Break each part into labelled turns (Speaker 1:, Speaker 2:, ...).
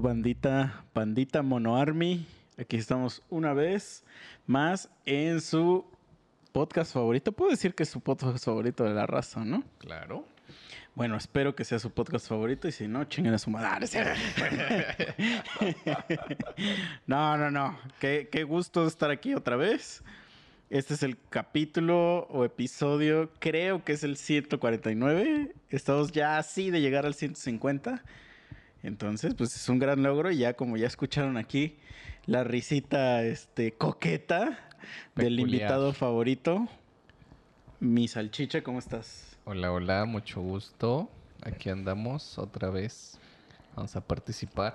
Speaker 1: bandita? Bandita Mono Army. Aquí estamos una vez más en su podcast favorito. Puedo decir que es su podcast favorito de la raza, ¿no?
Speaker 2: Claro.
Speaker 1: Bueno, espero que sea su podcast favorito y si no, chinguen a su madre. no, no, no. Qué, qué gusto estar aquí otra vez. Este es el capítulo o episodio, creo que es el 149. Estamos ya así de llegar al 150. Entonces, pues es un gran logro y ya como ya escucharon aquí la risita este coqueta del invitado favorito, mi salchicha, ¿cómo estás?
Speaker 2: Hola, hola, mucho gusto. Aquí andamos otra vez. Vamos a participar,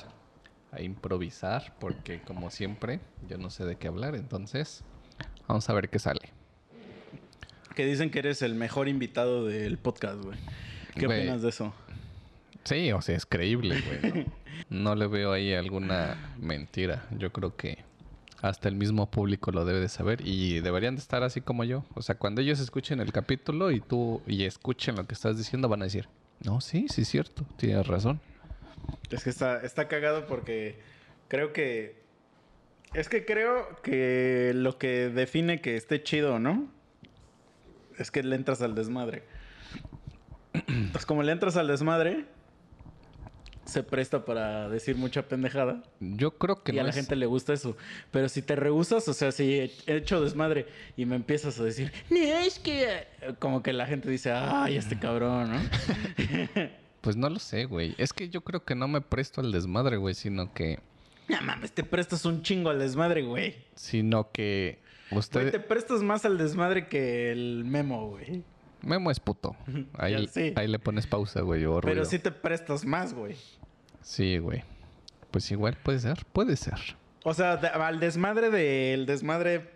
Speaker 2: a improvisar, porque como siempre, yo no sé de qué hablar, entonces vamos a ver qué sale.
Speaker 1: Que dicen que eres el mejor invitado del podcast, güey. ¿Qué opinas de eso?
Speaker 2: Sí, o sea, es creíble, güey. No, No le veo ahí alguna mentira. Yo creo que hasta el mismo público lo debe de saber y deberían de estar así como yo. O sea, cuando ellos escuchen el capítulo y tú y escuchen lo que estás diciendo, van a decir, no, sí, sí es cierto, tienes razón.
Speaker 1: Es que está, está cagado porque creo que. Es que creo que lo que define que esté chido, ¿no? Es que le entras al desmadre. Pues como le entras al desmadre, se presta para decir mucha pendejada.
Speaker 2: Yo creo que
Speaker 1: y a
Speaker 2: no
Speaker 1: la gente le gusta eso. Pero si te rehusas, o sea, si he hecho desmadre y me empiezas a decir, no, es que. Como que la gente dice, ay, este cabrón, ¿no?
Speaker 2: Pues no lo sé, güey. Es que yo creo que no me presto al desmadre, güey, sino que
Speaker 1: No mames, te prestas un chingo al desmadre, güey.
Speaker 2: sino que
Speaker 1: Güey,
Speaker 2: usted
Speaker 1: te prestas más al desmadre que el memo, güey.
Speaker 2: Memo es puto. Ahí, ahí le pones pausa, güey,
Speaker 1: Pero sí te prestas más, güey.
Speaker 2: Sí, güey. Pues igual puede ser, puede ser.
Speaker 1: O sea, de- al desmadre del desmadre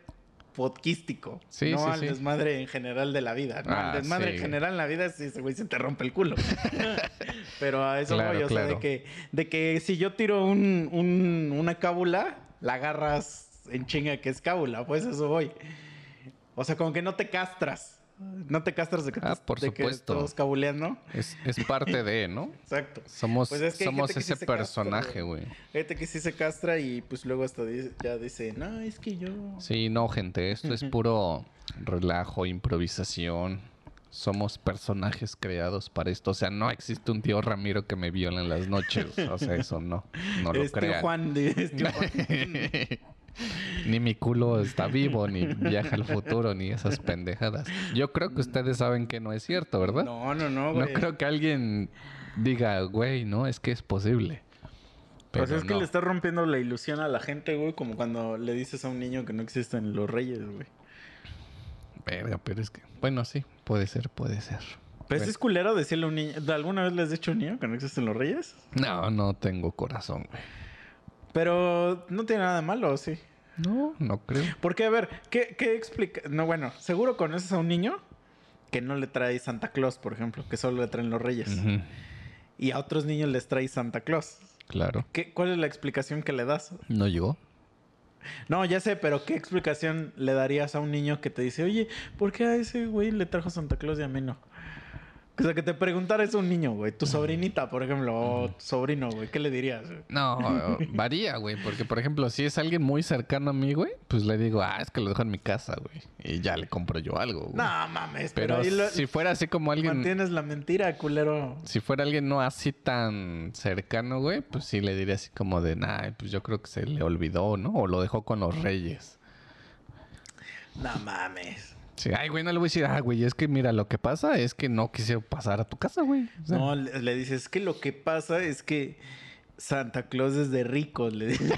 Speaker 1: podquístico.
Speaker 2: Sí,
Speaker 1: no
Speaker 2: sí,
Speaker 1: al
Speaker 2: sí.
Speaker 1: desmadre en general de la vida. No,
Speaker 2: Ah,
Speaker 1: al desmadre
Speaker 2: sí.
Speaker 1: en general en la vida, sí, ese güey se te rompe el culo. Pero a eso
Speaker 2: Claro,
Speaker 1: voy, o sea, de que, de que si yo tiro un, un- una cábula, la agarras en chinga que es cábula, pues eso voy. O sea, como que no te castras. No te castras de que,
Speaker 2: Ah,
Speaker 1: te-
Speaker 2: por
Speaker 1: de que
Speaker 2: supuesto.
Speaker 1: estás cabuleando.
Speaker 2: Es, es parte de, ¿no?
Speaker 1: Exacto.
Speaker 2: Somos,
Speaker 1: Pues es que hay
Speaker 2: somos
Speaker 1: que
Speaker 2: ese personaje,
Speaker 1: güey. Gente que sí se castra y pues luego hasta dice- ya dice, no, es que yo...
Speaker 2: Sí, no, gente. Esto es puro relajo, improvisación. Somos personajes creados para esto. O sea, no existe un tío Ramiro que me viola en las noches. O sea, eso no. No lo
Speaker 1: es tío
Speaker 2: crean.
Speaker 1: Juan, de- Juan.
Speaker 2: ni mi culo está vivo, ni viaja al futuro, ni esas pendejadas. Yo creo que ustedes saben que no es cierto, ¿verdad?
Speaker 1: No, no, no,
Speaker 2: No
Speaker 1: güey.
Speaker 2: creo que alguien diga, güey, no, es que es posible. Pero
Speaker 1: Pues es que
Speaker 2: no.
Speaker 1: le estás rompiendo la ilusión a la gente, güey, como cuando le dices a un niño que no existen los reyes, güey.
Speaker 2: Verga, pero es que... Bueno, sí, puede ser, puede ser.
Speaker 1: Pues
Speaker 2: Bueno.
Speaker 1: es culero decirle a un niño... ¿Alguna vez le has dicho a un niño que no existen los reyes?
Speaker 2: No, no tengo corazón, güey.
Speaker 1: Pero no tiene nada de malo, sí.
Speaker 2: No, no creo.
Speaker 1: Porque, a ver, ¿qué, qué explica? No, bueno, seguro conoces a un niño que no le trae Santa Claus, por ejemplo, que solo le traen los reyes. Y a otros niños les trae Santa Claus.
Speaker 2: Claro.
Speaker 1: ¿Qué, ¿Cuál es la explicación que le das?
Speaker 2: ¿No llegó?
Speaker 1: No, ya sé, pero ¿qué explicación le darías a un niño que te dice, oye, ¿por qué a ese güey le trajo Santa Claus y a mí no? O sea, que te preguntara eso un niño, güey. Tu sobrinita, por ejemplo, o tu sobrino, güey. ¿Qué le dirías? güey?
Speaker 2: No, varía, güey. Porque, por ejemplo, si es alguien muy cercano a mí, güey, pues le digo, ah, es que lo dejo en mi casa, güey. Y ya le compro yo algo, güey.
Speaker 1: No, mames, pero,
Speaker 2: Pero
Speaker 1: lo-
Speaker 2: si fuera así como alguien...
Speaker 1: mantienes la mentira, culero.
Speaker 2: Si fuera alguien no así tan cercano, güey, pues sí le diría así como de, nah, pues yo creo que se le olvidó, ¿no? O lo dejó con los reyes.
Speaker 1: No mames.
Speaker 2: Sí, ay, güey, no le voy a decir, ah, güey, es que mira, lo que pasa es que no quise pasar a tu casa, güey. O sea,
Speaker 1: No, le, le dices, es que lo que pasa es que Santa Claus es de ricos, le dices.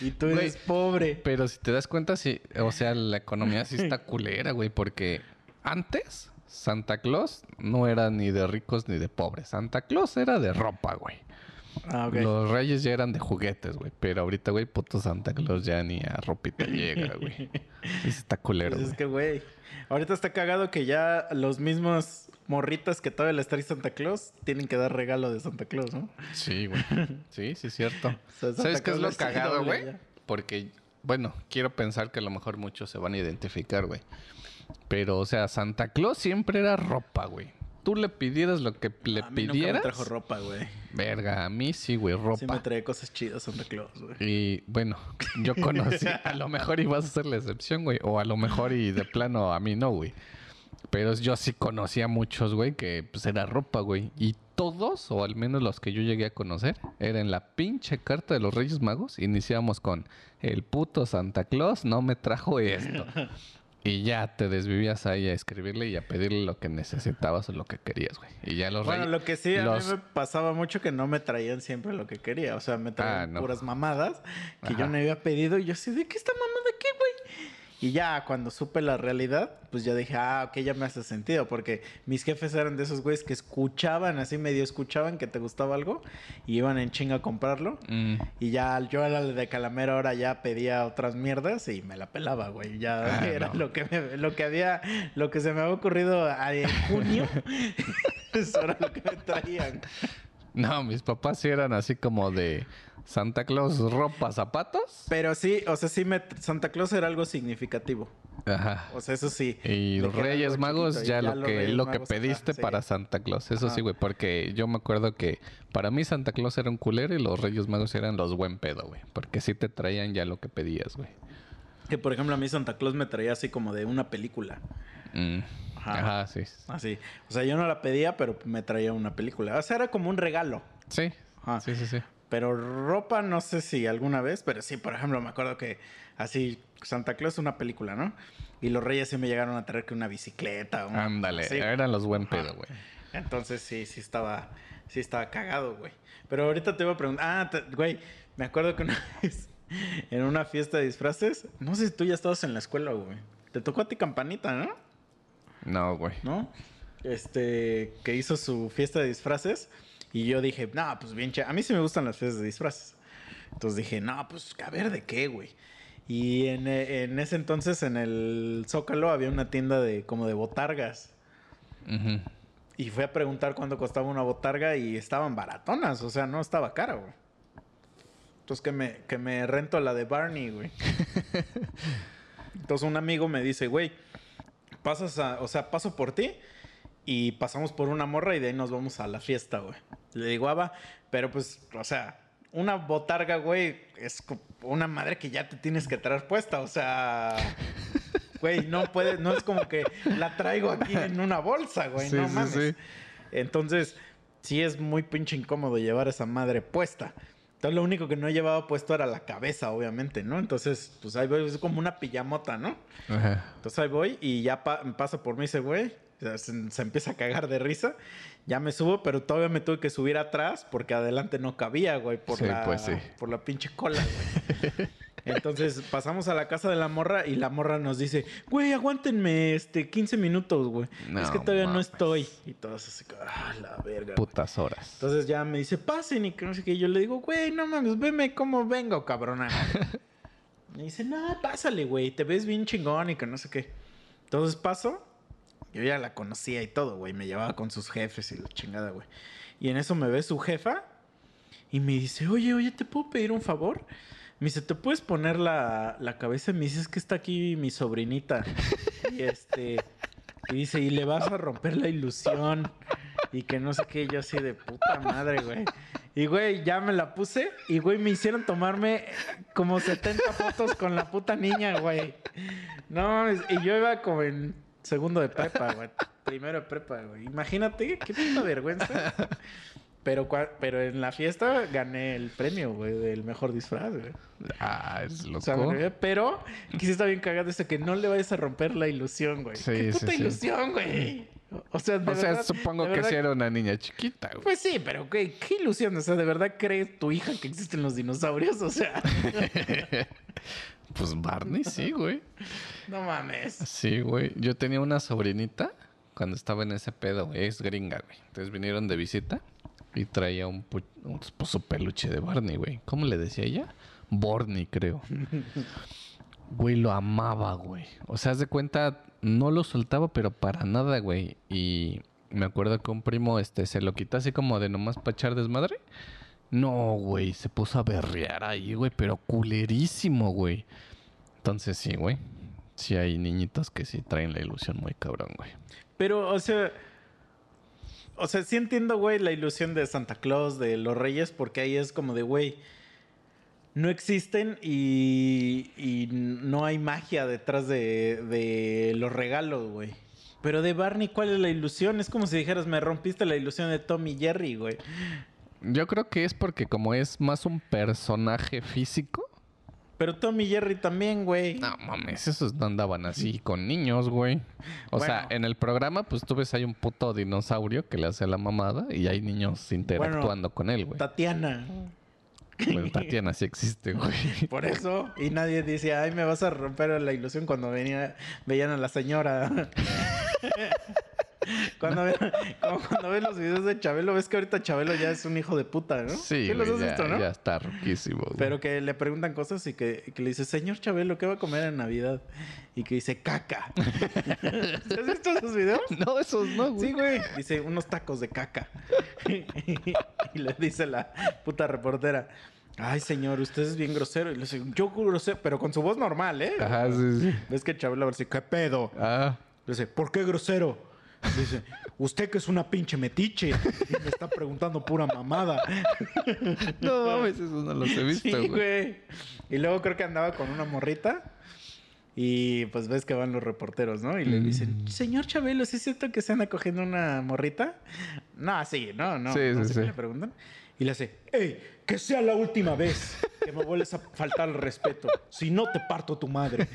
Speaker 1: y tú
Speaker 2: Güey,
Speaker 1: eres pobre.
Speaker 2: Pero si te das cuenta, sí, o sea, la economía sí está culera, güey, porque antes Santa Claus no era ni de ricos ni de pobres. Santa Claus era de ropa, güey.
Speaker 1: Ah.
Speaker 2: Los reyes ya eran de juguetes, güey. Pero ahorita, güey, puto Santa Claus ya ni a ropita llega, güey. Está culero,
Speaker 1: Pues es que, güey, ahorita está cagado que ya los mismos morritas que todavía les trae Santa Claus tienen que dar regalo de Santa Claus, ¿no?
Speaker 2: Sí, güey. Sí, sí, es cierto.
Speaker 1: O sea, Santa
Speaker 2: ¿Sabes qué es lo cagado, güey? Porque, bueno, quiero pensar que a lo mejor muchos se van a identificar, güey. Pero, o sea, Santa Claus siempre era ropa, güey. Tú le pidieras lo que le
Speaker 1: a mí nunca
Speaker 2: pidieras.
Speaker 1: me trajo ropa, güey.
Speaker 2: Verga, a mí sí, güey, ropa.
Speaker 1: Sí me trae cosas chidas Santa Claus, güey.
Speaker 2: Y bueno, yo conocí, a lo mejor ibas a ser la excepción, güey. O a lo mejor y de plano a mí no, güey. Pero yo sí conocía a muchos, güey, que pues era ropa, güey. Y todos, o al menos los que yo llegué a conocer, eran la pinche carta de los Reyes Magos. Iniciamos con el puto Santa Claus no me trajo esto. Y ya te desvivías ahí a escribirle y a pedirle lo que necesitabas o lo que querías, güey. Y ya los
Speaker 1: Bueno, lo que sí, a
Speaker 2: los-
Speaker 1: mí me pasaba mucho que no me traían siempre lo que quería. O sea, me traían
Speaker 2: Ah, no.
Speaker 1: puras mamadas que yo no había pedido. Y yo así, ¿de qué esta mamada qué, güey? Y ya cuando supe la realidad, pues ya dije, ah, ok, ya me hace sentido. Porque mis jefes eran de esos güeyes que escuchaban, así medio escuchaban que te gustaba algo y iban en chinga a comprarlo.
Speaker 2: Mm,
Speaker 1: Y ya yo era el de Calamero, ahora ya pedía otras mierdas y me la pelaba, güey. Ya
Speaker 2: Ah,
Speaker 1: era
Speaker 2: no.
Speaker 1: lo que me- lo que había, lo que se me había ocurrido en junio. Eso era lo que me traían.
Speaker 2: No, mis papás sí eran así como de Santa Claus, ropa, zapatos.
Speaker 1: Pero sí, o sea, sí me Santa Claus era algo significativo.
Speaker 2: Ajá.
Speaker 1: O sea, eso sí.
Speaker 2: Y los Reyes Magos,
Speaker 1: chiquito
Speaker 2: ya, lo que, lo que
Speaker 1: Magos, ajá,
Speaker 2: pediste
Speaker 1: sí.
Speaker 2: para Santa Claus. Eso
Speaker 1: Ajá.
Speaker 2: sí, güey, porque yo me acuerdo que para mí Santa Claus era un culero y los Reyes Magos eran los buen pedo, güey. Porque sí te traían ya lo que pedías, güey.
Speaker 1: Que por ejemplo a mí Santa Claus me traía así como de una película.
Speaker 2: Mm.
Speaker 1: Ajá.
Speaker 2: Ajá, sí.
Speaker 1: Así. O sea, yo no la pedía, pero me traía una película. O sea, era como un regalo.
Speaker 2: Sí.
Speaker 1: Ajá.
Speaker 2: Sí, sí, sí.
Speaker 1: Pero ropa, no sé si alguna vez, pero sí, por ejemplo, me acuerdo que así, Santa Claus una película, ¿no? Y los reyes sí me llegaron a traer que una bicicleta. una-
Speaker 2: Ándale,
Speaker 1: así.
Speaker 2: eran los buen pedo, güey.
Speaker 1: Entonces sí, sí estaba, sí estaba cagado, güey. Pero ahorita te iba a preguntar, ah, te- güey, me acuerdo que una vez en una fiesta de disfraces, no sé si tú ya estabas en la escuela, güey. Te tocó a ti campanita, ¿no?
Speaker 2: No, güey.
Speaker 1: ¿no? Este, que hizo su fiesta de disfraces. Y yo dije, no, pues bien, a mí sí me gustan las fiestas de disfraces. Entonces dije, no, pues a ver de qué, güey. Y en, eh, en ese entonces, en el Zócalo, había una tienda de como de botargas. Y fui a preguntar cuánto costaba una botarga y estaban baratonas, o sea, no estaba cara, güey. Entonces que me, que me rento la de Barney, güey. Entonces un amigo me dice, güey, pasas a, o sea, paso por ti y pasamos por una morra y de ahí nos vamos a la fiesta, güey. Le digo, va, pero pues, o sea, una botarga, güey, es una madre que ya te tienes que traer puesta, o sea... Güey, no puede, no es como que la traigo aquí en una bolsa, güey,
Speaker 2: Sí,
Speaker 1: no
Speaker 2: sí,
Speaker 1: mames.
Speaker 2: sí.
Speaker 1: Entonces, sí es muy pinche incómodo llevar esa madre puesta. Entonces, lo único que no llevaba puesto era la cabeza, obviamente, ¿no? Entonces, pues ahí voy, es como una pijamota, ¿no?
Speaker 2: Ajá.
Speaker 1: Entonces ahí voy y ya pa- pasa por mí ese güey. Se, se empieza a cagar de risa. Ya me subo, pero todavía me tuve que subir atrás porque adelante no cabía, güey, por,
Speaker 2: Sí,
Speaker 1: la,
Speaker 2: pues sí.
Speaker 1: por la pinche cola, güey. Entonces pasamos a la casa de la morra y la morra nos dice, güey, aguántenme este 15 minutos, güey.
Speaker 2: No
Speaker 1: es que todavía no estoy. Y todos así, ah, la verga. güey".
Speaker 2: Putas horas.
Speaker 1: Entonces ya me dice, pasen y que no sé qué. Y yo le digo, güey, no mames, veme cómo vengo, cabrona. Me dice, no, pásale, güey, te ves bien chingón y que no sé qué. Entonces paso, yo ya la conocía y todo, güey, me llevaba con sus jefes y la chingada, güey. Y en eso me ve su jefa y me dice, oye, oye, ¿te puedo pedir un favor? Me dice, ¿te puedes poner la, la cabeza? Me dice, es que está aquí mi sobrinita. Y este... Y dice, y le vas a romper la ilusión. Y que no sé qué, yo así de puta madre, güey. Y güey, ya me la puse. Y güey, me hicieron tomarme como 70 fotos con la puta niña, güey. No, es- y yo iba como en segundo de prepa, güey. Primero de prepa, güey. Imagínate, qué puta vergüenza. Pero, pero en la fiesta gané el premio, güey, del mejor disfraz, güey.
Speaker 2: Ah, es
Speaker 1: O
Speaker 2: loco.
Speaker 1: sea, me- pero que sí está bien cagado eso que no le vayas a romper la ilusión, güey.
Speaker 2: Sí,
Speaker 1: ¿Qué puta
Speaker 2: sí.
Speaker 1: ilusión, güey? O sea, de
Speaker 2: o sea,
Speaker 1: verdad-
Speaker 2: supongo
Speaker 1: de
Speaker 2: que sí era una niña chiquita, güey.
Speaker 1: Pues sí, pero qué ilusión. O sea, ¿de verdad cree tu hija que existen los dinosaurios? O sea,
Speaker 2: Pues Barney sí, güey.
Speaker 1: no mames.
Speaker 2: Sí, güey. Yo tenía una sobrinita cuando estaba en ese pedo, güey. Es gringa, güey. Entonces vinieron de visita y traía un, un pues, su peluche de Barney, güey. ¿Cómo le decía ella? Borny, creo. Güey, lo amaba, güey. O sea, haz de cuenta, no lo soltaba, pero para nada, güey. Y me acuerdo que un primo este, se lo quitó así como de nomás para echar desmadre. No, güey, se puso a berrear ahí, güey, pero culerísimo, güey. Entonces sí, güey. Sí hay niñitos que sí traen la ilusión muy cabrón, güey.
Speaker 1: Pero, o sea, O sea, sí entiendo, güey, la ilusión de Santa Claus, de los Reyes, porque ahí es como de, güey, no existen y, y no hay magia detrás de, de los regalos, güey. Pero de Barney, ¿cuál es la ilusión? Es como si dijeras, me rompiste la ilusión de Tom y Jerry, güey.
Speaker 2: Yo creo que es porque como es más un personaje físico.
Speaker 1: Pero Tom y Jerry también, güey.
Speaker 2: No mames, esos no andaban así con niños, güey. O sea, en el programa, pues tú ves hay un puto dinosaurio que le hace la mamada y hay niños interactuando con él, güey.
Speaker 1: Tatiana.
Speaker 2: Bueno, Tatiana sí existe, güey.
Speaker 1: Por eso. Y nadie dice, ay, me vas a romper la ilusión cuando venía, veían a la señora. cuando, ven, como cuando ves los videos de Chabelo, ves que ahorita Chabelo ya es un hijo de puta, ¿no?
Speaker 2: Sí,
Speaker 1: los has
Speaker 2: ya,
Speaker 1: visto, no?
Speaker 2: ya está roquísimo, güey.
Speaker 1: Pero que le preguntan cosas y que, que le dice, señor Chabelo, ¿qué va a comer en Navidad? Y que dice, caca. ¿Has visto esos videos?
Speaker 2: No, esos no, güey.
Speaker 1: Sí, güey. Dice, unos tacos de caca. y le dice la puta reportera, ay, señor, usted es bien grosero. Y le dice, yo grosero, pero con su voz normal, ¿eh?
Speaker 2: Ajá, sí, sí.
Speaker 1: Ves que Chabelo va a decir, ¿qué pedo?
Speaker 2: Ah,
Speaker 1: Le dice, ¿por qué grosero? Dice, usted que es una pinche metiche y me está preguntando pura mamada.
Speaker 2: no mames, esos no los he visto,
Speaker 1: Sí,
Speaker 2: güey.
Speaker 1: Y luego creo que andaba con una morrita. Y pues ves que van los reporteros, ¿no? Y le
Speaker 2: Mm.
Speaker 1: dicen, señor Chabelo, ¿sí es cierto que se anda cogiendo una morrita? No, así, no, no.
Speaker 2: Sí,
Speaker 1: no
Speaker 2: sí,
Speaker 1: sé
Speaker 2: sí.
Speaker 1: le preguntan. Y le hace, ¡Ey! Que sea la última vez que me vuelves a faltar el respeto. Si no, te parto tu madre.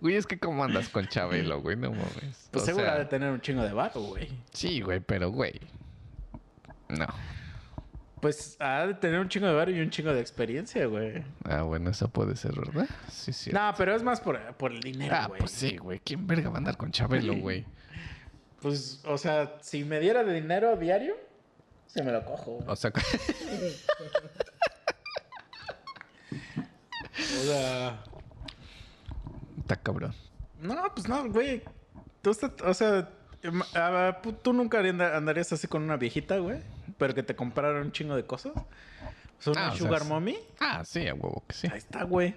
Speaker 2: Güey, es que cómo andas con Chabelo, güey, no mames.
Speaker 1: Pues
Speaker 2: O
Speaker 1: seguro
Speaker 2: sea,
Speaker 1: ha de tener un chingo de vato, güey.
Speaker 2: Sí, güey, pero güey. No.
Speaker 1: Pues ha de tener un chingo de varo y un chingo de experiencia, güey.
Speaker 2: Ah, bueno, eso puede ser, ¿verdad? Sí, sí.
Speaker 1: No, pero es más por, por el dinero,
Speaker 2: ah,
Speaker 1: güey.
Speaker 2: pues sí, güey. ¿Quién verga va a andar con Chabelo, güey?
Speaker 1: Pues, o sea, si me diera de dinero diario, se me lo cojo.
Speaker 2: O sea,
Speaker 1: O sea,
Speaker 2: está cabrón.
Speaker 1: no, pues no, güey. Tú estás, o sea, em, ah, tú nunca anda- andarías así con una viejita, güey, pero que te compraron un chingo de cosas. O sea, una
Speaker 2: Ah, o sea,
Speaker 1: sugar
Speaker 2: sí.
Speaker 1: mommy.
Speaker 2: Ah, sí, a huevo que sí.
Speaker 1: Ahí está, güey.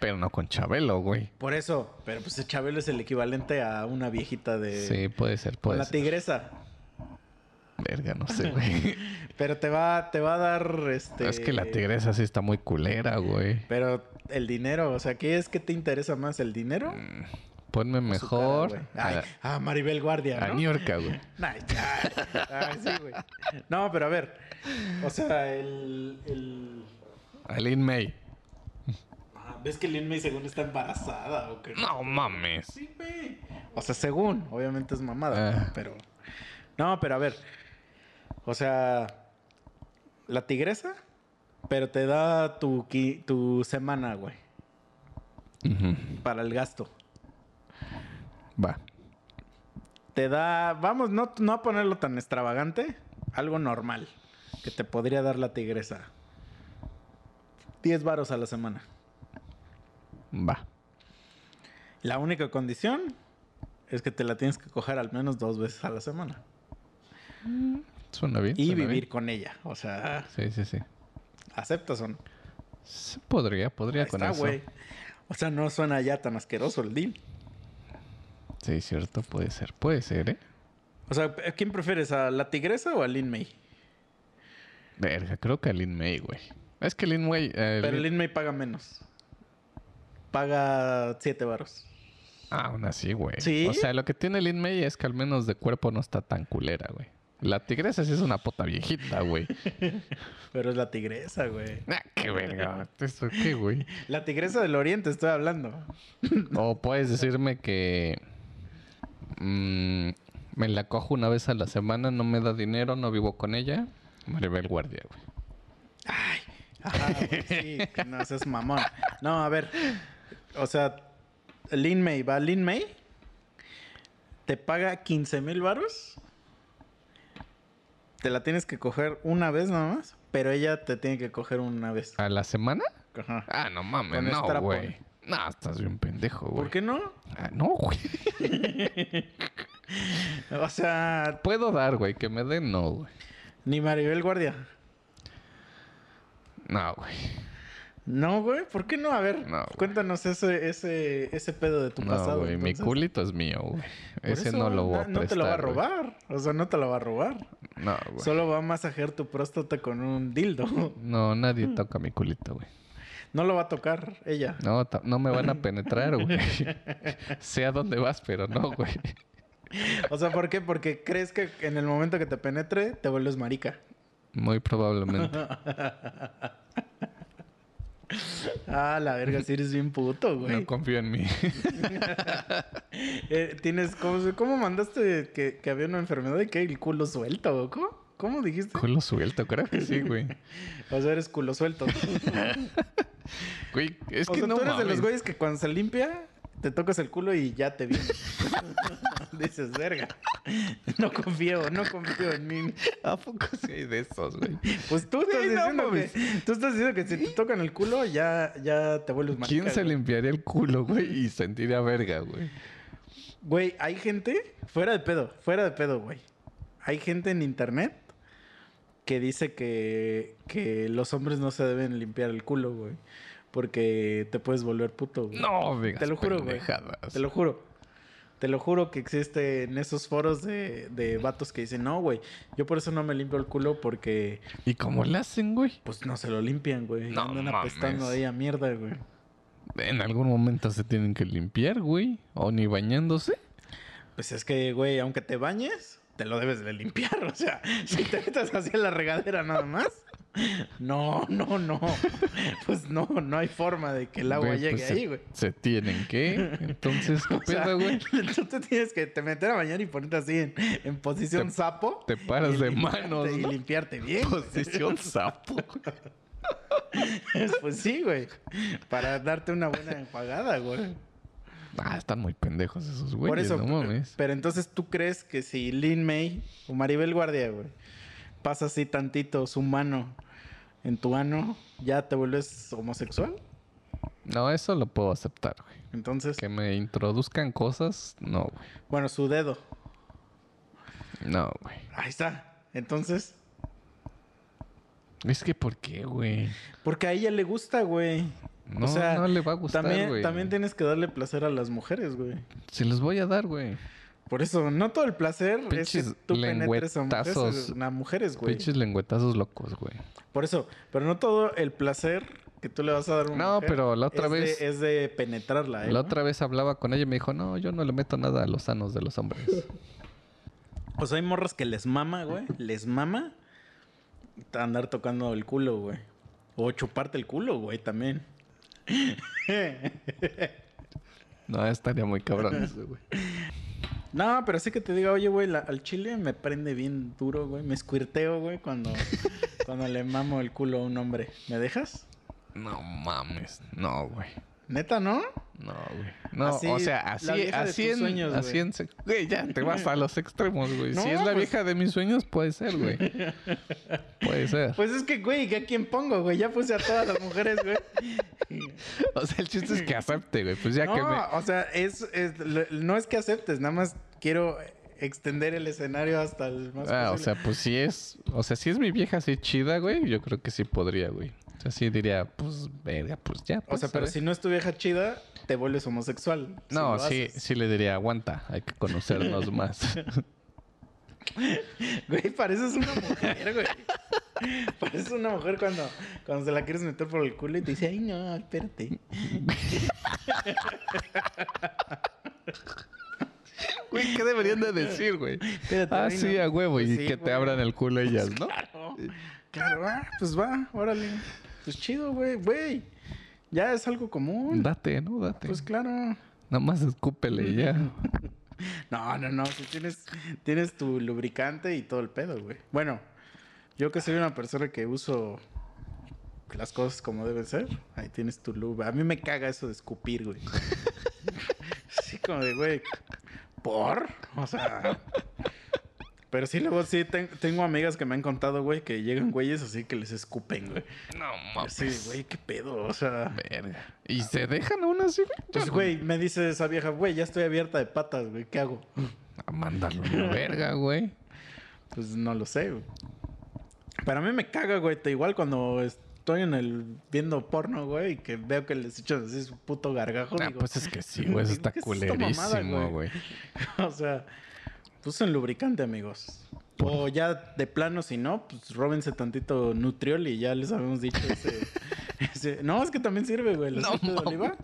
Speaker 2: Pero no con Chabelo, güey.
Speaker 1: Por eso, pero pues el Chabelo es el equivalente a una viejita de
Speaker 2: Sí, puede ser, puede
Speaker 1: la
Speaker 2: ser.
Speaker 1: tigresa.
Speaker 2: Verga, no sé, güey.
Speaker 1: Pero te va, te va a dar este.
Speaker 2: Es que la tigresa sí está muy culera, güey.
Speaker 1: Pero el dinero, o sea, ¿qué es que te interesa más? ¿El dinero?
Speaker 2: Mm, Ponme mejor
Speaker 1: cara, güey? Ay,
Speaker 2: a,
Speaker 1: Maribel Guardia,
Speaker 2: a
Speaker 1: ¿no?
Speaker 2: Niurka, güey.
Speaker 1: Ay, ay, ay, sí, güey. No, pero a ver. O sea, el. el...
Speaker 2: A Lin May.
Speaker 1: ah, ¿Ves que Lin May según está embarazada o qué?
Speaker 2: No mames.
Speaker 1: Sí, güey. O sea, según, obviamente es mamada,
Speaker 2: Ah.
Speaker 1: pero. No, pero a ver. O sea, la tigresa, pero te da tu, tu semana, güey, para el gasto.
Speaker 2: Va.
Speaker 1: Te da, vamos, no, no a ponerlo tan extravagante, algo normal que te podría dar la tigresa. 10 varos a la semana.
Speaker 2: Va.
Speaker 1: La única condición es que te la tienes que coger al menos dos veces a la semana.
Speaker 2: Suena bien.
Speaker 1: Y
Speaker 2: suena
Speaker 1: vivir
Speaker 2: bien.
Speaker 1: con ella. O sea,
Speaker 2: Sí, sí, sí.
Speaker 1: ¿aceptas o no?
Speaker 2: Podría, podría
Speaker 1: Ahí
Speaker 2: con
Speaker 1: está,
Speaker 2: eso.
Speaker 1: O sea, no suena ya tan asqueroso el deal.
Speaker 2: Sí, cierto, puede ser. Puede ser, ¿eh?
Speaker 1: O sea, ¿a quién prefieres? ¿A la tigresa o a Lin May?
Speaker 2: Verga, creo que a Lin May, güey. Es que Lin May... eh,
Speaker 1: Pero
Speaker 2: Lin-
Speaker 1: Lin May paga menos. Paga 7 varos.
Speaker 2: Aún así, güey.
Speaker 1: ¿Sí?
Speaker 2: O sea, lo que tiene Lin May es que al menos de cuerpo no está tan culera, güey. La tigresa sí es una puta viejita, güey.
Speaker 1: Pero es la tigresa, güey.
Speaker 2: ah, qué verga. ¿Eso qué, güey?
Speaker 1: La tigresa del oriente estoy hablando.
Speaker 2: O puedes decirme que... mm, me la cojo una vez a la semana, no me da dinero, no vivo con ella. Maribel Guardia, güey.
Speaker 1: Ay, ajá, güey, sí, que no seas mamón. No, a ver. O sea, Lin May, ¿va? Lin May te paga 15 mil varos. Te la tienes que coger una vez nada más, pero ella te tiene que coger una vez.
Speaker 2: ¿A la semana?
Speaker 1: Ajá.
Speaker 2: Ah, no mames,
Speaker 1: Con
Speaker 2: no, güey. No, estás bien pendejo, güey.
Speaker 1: ¿Por qué no?
Speaker 2: Ah, no, güey.
Speaker 1: O sea,
Speaker 2: Puedo dar, güey. Que me den, no, güey.
Speaker 1: ni Maribel Guardia.
Speaker 2: No, güey.
Speaker 1: No, güey, ¿por qué no? A ver,
Speaker 2: No,
Speaker 1: cuéntanos ese, ese, ese pedo de tu
Speaker 2: No,
Speaker 1: pasado.
Speaker 2: güey, mi culito es mío, güey. Ese
Speaker 1: eso,
Speaker 2: no lo voy a
Speaker 1: No te lo va a
Speaker 2: prestar, güey.
Speaker 1: robar. O sea, no te lo va a robar.
Speaker 2: No, güey.
Speaker 1: Solo va a masajear tu próstata con un dildo.
Speaker 2: No, nadie toca mi culito, güey.
Speaker 1: No lo va a tocar ella.
Speaker 2: No, no me van a penetrar, güey. sé a dónde vas, pero no, güey.
Speaker 1: O sea, ¿por qué? Porque crees que en el momento que te penetre, te vuelves marica.
Speaker 2: Muy probablemente.
Speaker 1: Ah, la verga, si eres bien puto, güey.
Speaker 2: No confío en mí.
Speaker 1: Eh, Tienes, ¿cómo, cómo mandaste que, que había una enfermedad de que el culo suelto? ¿o ¿Cómo? ¿Cómo dijiste?
Speaker 2: Culo suelto, creo que sí, güey.
Speaker 1: O sea, eres culo suelto.
Speaker 2: Güey, es
Speaker 1: o
Speaker 2: que
Speaker 1: sea,
Speaker 2: no
Speaker 1: tú eres de los güeyes que cuando se limpia, te tocas el culo y ya te viene. Dices, verga. No confío, no confío en mí.
Speaker 2: ¿A poco sí hay de esos, güey?
Speaker 1: Pues tú estás
Speaker 2: no
Speaker 1: diciendo
Speaker 2: mames.
Speaker 1: que tú estás diciendo que si te tocan el culo ya, ya te vuelves marica.
Speaker 2: ¿Quién se
Speaker 1: güey.
Speaker 2: limpiaría el culo, güey? Y sentiría verga, güey.
Speaker 1: Güey, hay gente, fuera de pedo, fuera de pedo, güey. Hay gente en internet que dice que, que los hombres no se deben limpiar el culo, güey. Porque te puedes volver puto, güey.
Speaker 2: No, digas
Speaker 1: Te lo juro, güey. Te lo juro. Te lo juro que existe en esos foros de, de vatos que dicen, no, güey, yo por eso no me limpio el culo porque
Speaker 2: ¿Y cómo le hacen, güey?
Speaker 1: pues no se lo limpian, güey.
Speaker 2: No
Speaker 1: Andan
Speaker 2: mames.
Speaker 1: apestando ahí a mierda, güey.
Speaker 2: En algún momento se tienen que limpiar, güey. O ni bañándose.
Speaker 1: Pues es que, güey, aunque te bañes, te lo debes de limpiar. O sea, si te metes así en la regadera nada más. No, no, no. Pues no, no hay forma de que el agua
Speaker 2: Güey,
Speaker 1: llegue
Speaker 2: pues
Speaker 1: ahí,
Speaker 2: se,
Speaker 1: güey.
Speaker 2: se tienen que. Entonces, ¿qué pedo, güey?
Speaker 1: Tú te tienes que te meter a bañar y ponerte así en, en posición
Speaker 2: Te-
Speaker 1: sapo.
Speaker 2: te paras de manos,
Speaker 1: Y limpiarte bien.
Speaker 2: Posición sapo.
Speaker 1: pues sí, güey. Para darte una buena empagada, güey.
Speaker 2: Ah, están muy pendejos esos güeyes,
Speaker 1: Por eso,
Speaker 2: no mames.
Speaker 1: pero entonces tú crees que si Lin May o Maribel Guardia, güey, pasa así tantito su mano en tu ano, ya te vuelves homosexual.
Speaker 2: No, eso lo puedo aceptar, güey.
Speaker 1: Entonces,
Speaker 2: Que me introduzcan cosas, no, güey.
Speaker 1: bueno, su dedo.
Speaker 2: No, güey.
Speaker 1: Ahí está. Entonces,
Speaker 2: Es que, ¿por qué, güey?
Speaker 1: porque a ella le gusta, güey.
Speaker 2: No,
Speaker 1: o sea,
Speaker 2: no le va a gustar,
Speaker 1: también,
Speaker 2: güey.
Speaker 1: también tienes que darle placer a las mujeres, güey.
Speaker 2: Se los voy a dar, güey.
Speaker 1: Por eso, no todo el placer es
Speaker 2: Pinches
Speaker 1: que tú penetres a mujeres,
Speaker 2: lengüetazos.
Speaker 1: a mujeres, güey.
Speaker 2: Pinches lengüetazos locos, güey.
Speaker 1: Por eso, pero no todo el placer que tú le vas a dar a una
Speaker 2: No,
Speaker 1: mujer
Speaker 2: pero la otra
Speaker 1: es de-
Speaker 2: vez-
Speaker 1: es de penetrarla, ¿eh?
Speaker 2: La otra vez hablaba con ella y me dijo, no, yo no le meto nada a los sanos de los hombres.
Speaker 1: O sea, hay morras que les mama, güey. Les mama andar tocando el culo, güey. O chuparte el culo, güey, también.
Speaker 2: no, estaría muy cabrón eso, güey.
Speaker 1: No, pero sí que te diga, oye, güey, al chile me prende bien duro, güey. Me escuirteo, güey, cuando, cuando le mamo el culo a un hombre. ¿Me dejas?
Speaker 2: No mames. No, güey.
Speaker 1: Neta, ¿no?
Speaker 2: No, güey. No,
Speaker 1: Así,
Speaker 2: o sea, así, así en,
Speaker 1: sueños,
Speaker 2: así
Speaker 1: güey.
Speaker 2: en sec- Güey, ya te vas a los extremos, güey. si es la
Speaker 1: pues-
Speaker 2: vieja de mis sueños, puede ser, güey. puede ser.
Speaker 1: Pues es que, güey, ¿a quién pongo, güey? Ya puse a todas las mujeres, güey.
Speaker 2: O sea, el chiste es que acepte, güey. Pues ya
Speaker 1: no,
Speaker 2: que me.
Speaker 1: o sea, es, es- no es que aceptes, nada más quiero extender el escenario hasta el más
Speaker 2: Ah, o sea, pues si es. O sea, si es mi vieja así chida, güey, yo creo que sí podría, güey. O sea, sí diría, pues, verga, pues ya.
Speaker 1: O
Speaker 2: pues,
Speaker 1: sea,
Speaker 2: a
Speaker 1: pero si no es tu vieja chida, te vuelves homosexual.
Speaker 2: No, sí,
Speaker 1: haces.
Speaker 2: sí le diría, aguanta, hay que conocernos más.
Speaker 1: Güey, pareces una mujer, güey. pareces una mujer cuando, cuando se la quieres meter por el culo y te dice, ay, no, espérate.
Speaker 2: Güey, ¿qué deberían de decir, güey?
Speaker 1: Espérate,
Speaker 2: Ah, sí,
Speaker 1: no".
Speaker 2: a huevo, y
Speaker 1: sí,
Speaker 2: que te abran el culo ellas, ¿no?
Speaker 1: Claro, claro, ah, pues va, órale. Pues chido, güey, güey. Ya es algo común.
Speaker 2: Date, ¿no? Date.
Speaker 1: Pues claro.
Speaker 2: Nada más escúpele ya.
Speaker 1: No, no, no. Si tienes, tienes tu lubricante y todo el pedo, güey. Bueno, yo que soy una persona que uso las cosas como deben ser, ahí tienes tu lube. A mí me caga eso de escupir, güey. Así como de, güey, ¿por? O sea... Pero sí, luego sí ten- tengo amigas que me han contado, güey, que llegan güeyes así que les escupen, güey.
Speaker 2: No mames.
Speaker 1: güey, qué pedo, o sea...
Speaker 2: Verga. ¿Y se dejan aún así, güey?
Speaker 1: Pues, güey, me dice esa vieja, güey, ya estoy abierta de patas, güey, ¿qué hago?
Speaker 2: A mandarlo a verga, güey.
Speaker 1: Pues no lo sé, güey. Pero a mí me caga, güey. Te igual cuando es- estoy en el viendo porno, güey, y que veo que les echan así su puto gargajo.
Speaker 2: Ah,
Speaker 1: digo,
Speaker 2: pues es que sí, güey. Eso está
Speaker 1: ¿qué es esta mamada,
Speaker 2: culerísimo, güey.
Speaker 1: o sea, usen lubricante, amigos. O ya de plano, si no, pues róbense tantito nutriol y ya les habíamos dicho ese. ese- No, es que también sirve, güey. El
Speaker 2: No
Speaker 1: aceite de oliva.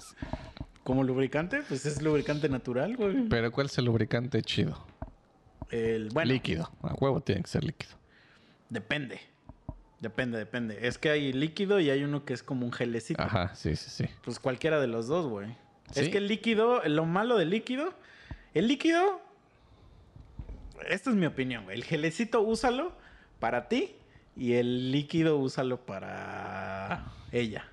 Speaker 1: Como lubricante, pues es lubricante natural, güey.
Speaker 2: Pero ¿cuál es el lubricante chido?
Speaker 1: El, bueno,
Speaker 2: líquido. A huevo tiene que ser líquido.
Speaker 1: depende. Depende, depende. Es que hay líquido y hay uno que es como un gelecito.
Speaker 2: Ajá, sí, sí, sí.
Speaker 1: Pues cualquiera de los dos, güey. Es que el líquido, lo malo del líquido, el líquido, esta es mi opinión, güey. El gelecito úsalo para ti y el líquido úsalo para ella.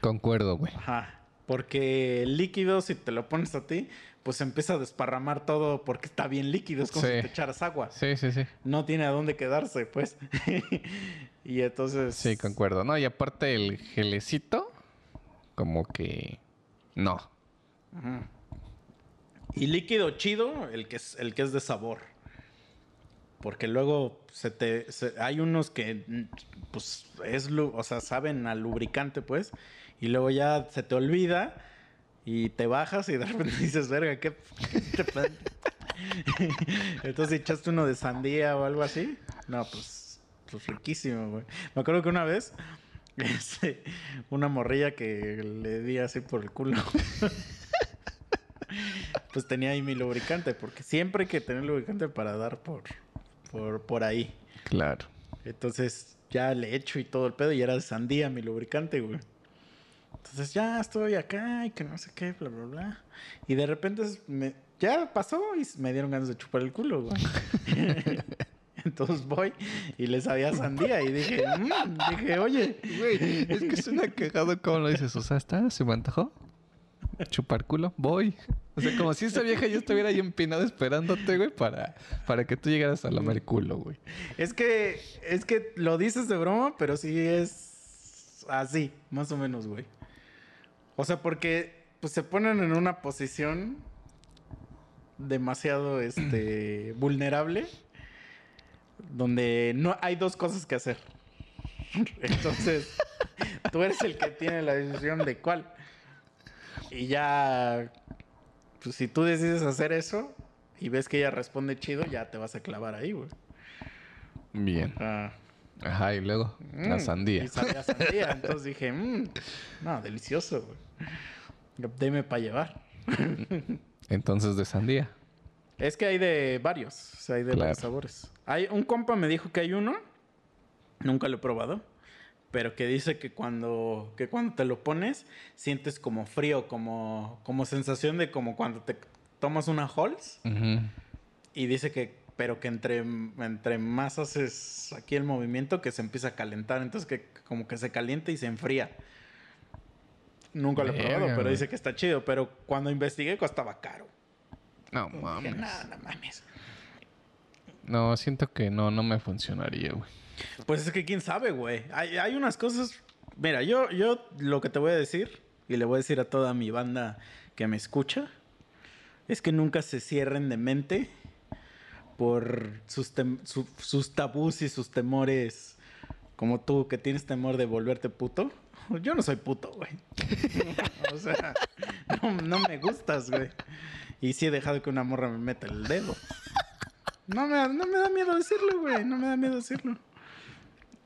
Speaker 2: Concuerdo, güey.
Speaker 1: Ajá. Porque el líquido, si te lo pones a ti, pues empieza a desparramar todo porque está bien líquido. Es como
Speaker 2: Sí.
Speaker 1: si te echaras agua.
Speaker 2: Sí, sí, sí.
Speaker 1: No tiene a dónde quedarse, pues. y entonces.
Speaker 2: Sí, concuerdo. No, y aparte el gelecito, como que no.
Speaker 1: Y líquido chido, el que es, el que es de sabor. Porque luego se te, hay unos que, pues, es, o sea, saben al lubricante, pues, y luego ya se te olvida y te bajas y de repente dices, verga, ¿qué, qué te pasa?" Entonces echaste uno de sandía o algo así. No, pues, pues riquísimo, güey. Me acuerdo que una vez, este, una morrilla que le di así por el culo. pues tenía ahí mi lubricante, porque siempre hay que tener lubricante para dar por, por, por ahí.
Speaker 2: Claro.
Speaker 1: Entonces ya le echo y todo el pedo y era de sandía mi lubricante, güey. Entonces ya estoy acá y que no sé qué, bla, bla, bla. Y de repente me, ya pasó y me dieron ganas de chupar el culo, güey. Entonces voy y les sabía sandía y dije, "Mm", dije, oye,
Speaker 2: Güey, es que suena cagado como lo dices. O sea, ¿está? ¿Se me antojó? Chupar culo, voy. O sea, como si esa vieja ya estuviera ahí empinada esperándote, güey, para, para que tú llegaras a lamer culo, güey.
Speaker 1: es que, es que lo dices de broma, pero sí es así, más o menos, güey. O sea, porque pues se ponen en una posición demasiado este vulnerable donde no hay dos cosas que hacer. Entonces, tú eres el que tiene la decisión de cuál. Y ya pues si tú decides hacer eso y ves que ella responde chido, ya te vas a clavar ahí, güey.
Speaker 2: Bien.
Speaker 1: Ah,
Speaker 2: Ajá, y luego la
Speaker 1: mm,
Speaker 2: sandía.
Speaker 1: Y sabía sandía. Entonces dije, mmm, no, delicioso, güey. Deme para llevar.
Speaker 2: Entonces de sandía.
Speaker 1: Es que hay de varios, o sea, hay de
Speaker 2: Claro.
Speaker 1: varios sabores. Hay un compa me dijo que hay uno, nunca lo he probado, pero que dice que cuando que cuando te lo pones sientes como frío, como como sensación de como cuando te tomas una Halls
Speaker 2: Ujú.
Speaker 1: y dice que pero que entre entre más haces aquí el movimiento que se empieza a calentar, entonces que como que se calienta y se enfría. Nunca lo he probado, pero dice que está chido, pero cuando investigué costaba caro.
Speaker 2: No
Speaker 1: Dije,
Speaker 2: mames.
Speaker 1: "No, no mames.
Speaker 2: No, siento que no, no me funcionaría, güey.
Speaker 1: Pues es que quién sabe, güey. Hay, hay unas cosas. Mira, yo, yo lo que te voy a decir, y le voy a decir a toda mi banda que me escucha, es que nunca se cierren de mente por sus, su- sus tabús y sus temores, como tú, que tienes temor de volverte puto. Yo no soy puto, güey. o sea, no, no me gustas, güey. Y sí he dejado que una morra me meta el dedo. No me, no me da miedo decirlo, güey. No me da miedo decirlo.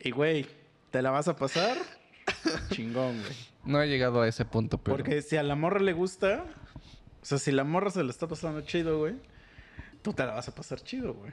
Speaker 1: Y, güey, ¿te la vas a pasar? Chingón, güey.
Speaker 2: No he llegado a ese punto, pero...
Speaker 1: Porque si a la morra le gusta, o sea, si la morra se le está pasando chido, güey, tú te la vas a pasar chido, güey.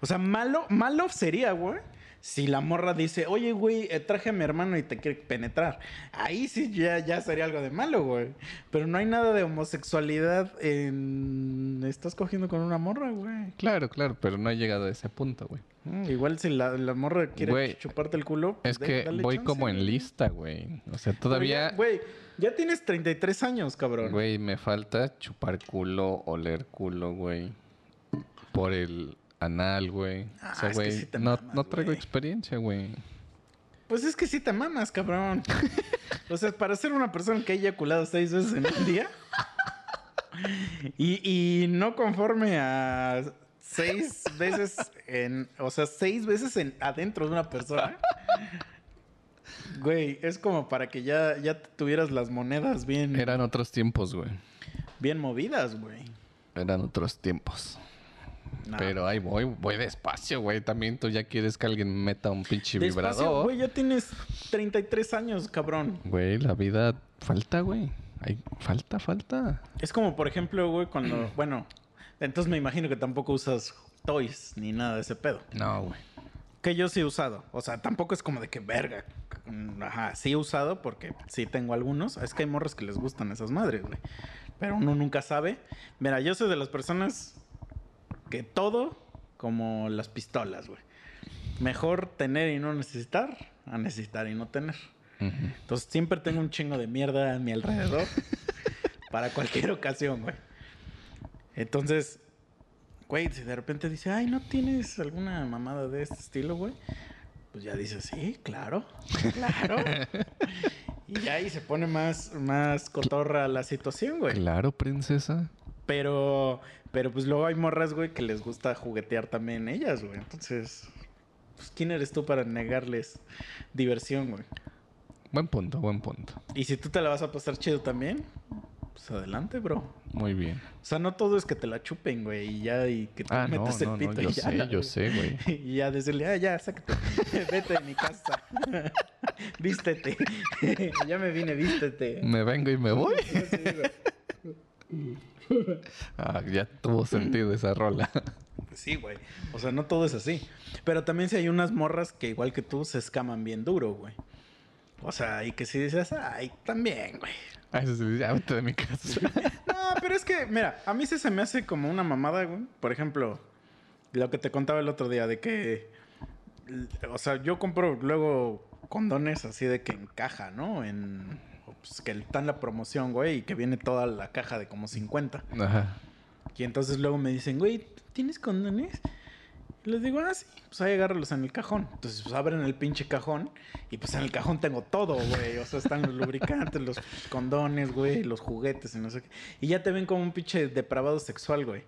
Speaker 1: O sea, malo, malo sería, güey, si la morra dice, oye, güey, eh, traje a mi hermano y te quiere penetrar. Ahí sí ya, ya sería algo de malo, güey. Pero no hay nada de homosexualidad en... Estás cogiendo con una morra, güey.
Speaker 2: Claro, claro, pero no he llegado a ese punto, güey.
Speaker 1: Mm, igual si la, la morra quiere
Speaker 2: Güey,
Speaker 1: chuparte el culo.
Speaker 2: Es
Speaker 1: de-
Speaker 2: que voy
Speaker 1: chance,
Speaker 2: como en lista, güey. O sea, todavía...
Speaker 1: ya, Güey, ya tienes 33 años, cabrón.
Speaker 2: Güey, me falta chupar culo, oler culo, güey. Por el anal, güey.
Speaker 1: Ah,
Speaker 2: o sea,
Speaker 1: es que
Speaker 2: güey,
Speaker 1: sí te
Speaker 2: no, no traigo experiencia, güey.
Speaker 1: Pues es que sí te mamas, cabrón. o sea, para ser una persona que ha eyaculado seis veces en un día y, y no conforme a seis veces en. O sea, seis veces en, adentro de una persona. Güey, es como para que ya, ya tuvieras las monedas bien,
Speaker 2: Eran otros tiempos, güey.
Speaker 1: bien movidas, güey.
Speaker 2: Eran otros tiempos.
Speaker 1: Nah.
Speaker 2: Pero ahí voy, voy despacio, güey. También tú ya quieres que alguien meta un pinche
Speaker 1: Despacio,
Speaker 2: vibrador.
Speaker 1: güey, ya tienes 33 años, cabrón.
Speaker 2: Güey, la vida falta, güey. Hay, falta, falta.
Speaker 1: Es como, por ejemplo, güey, cuando... bueno, entonces me imagino que tampoco usas toys ni nada de ese pedo.
Speaker 2: No, güey.
Speaker 1: Que yo sí he usado. O sea, tampoco es como de que verga. Ajá, sí he usado porque sí tengo algunos. Es que hay morros que les gustan esas madres, güey. Pero uno nunca sabe. Mira, yo soy de las personas que todo como las pistolas, güey. Mejor tener y no necesitar a necesitar y no tener. Entonces siempre tengo un chingo de mierda a mi alrededor para cualquier ocasión, güey. Entonces, güey, si de repente dice, ay, ¿no tienes alguna mamada de este estilo, güey? Pues ya dice, sí, claro, claro. y ahí se pone más, más cotorra la situación, güey.
Speaker 2: Claro, princesa.
Speaker 1: Pero, pero pues luego hay morras, güey, que les gusta juguetear también ellas, güey. Entonces, pues, ¿quién eres tú para negarles diversión, güey?
Speaker 2: Buen punto, buen punto.
Speaker 1: Y si tú te la vas a pasar chido también, pues adelante, bro.
Speaker 2: Muy bien.
Speaker 1: O sea, no todo es que te la chupen, güey, y ya, y que te
Speaker 2: Ah, no,
Speaker 1: metas
Speaker 2: no,
Speaker 1: el
Speaker 2: no,
Speaker 1: pito
Speaker 2: yo
Speaker 1: y ya.
Speaker 2: sé, yo sé, güey.
Speaker 1: Y ya decirle, ah, ya, sácate. Vete de mi casa. vístete. ya me vine, vístete.
Speaker 2: Me vengo y me voy. Ah, ya tuvo sentido esa rola.
Speaker 1: Sí, güey. O sea, no todo es así. Pero también si hay unas morras que igual que tú se escaman bien duro, güey. O sea, y que si dices, ay, también, güey.
Speaker 2: Ah, eso sí, ya vete de mi casa.
Speaker 1: No, pero es que, mira, a mí sí se me hace como una mamada, güey. Por ejemplo, lo que te contaba el otro día de que, o sea, yo compro luego condones así de que en caja, ¿no? En, pues que está en la promoción, güey, y que viene toda la caja de como 50.
Speaker 2: Ajá.
Speaker 1: Y entonces luego me dicen, güey, ¿tienes condones? Y les digo, ah, sí, pues ahí agárralos en el cajón. Entonces, pues abren el pinche cajón y pues en el cajón tengo todo, güey. O sea, están los lubricantes, los condones, güey, los juguetes y no sé qué. Y ya te ven como un pinche depravado sexual, güey.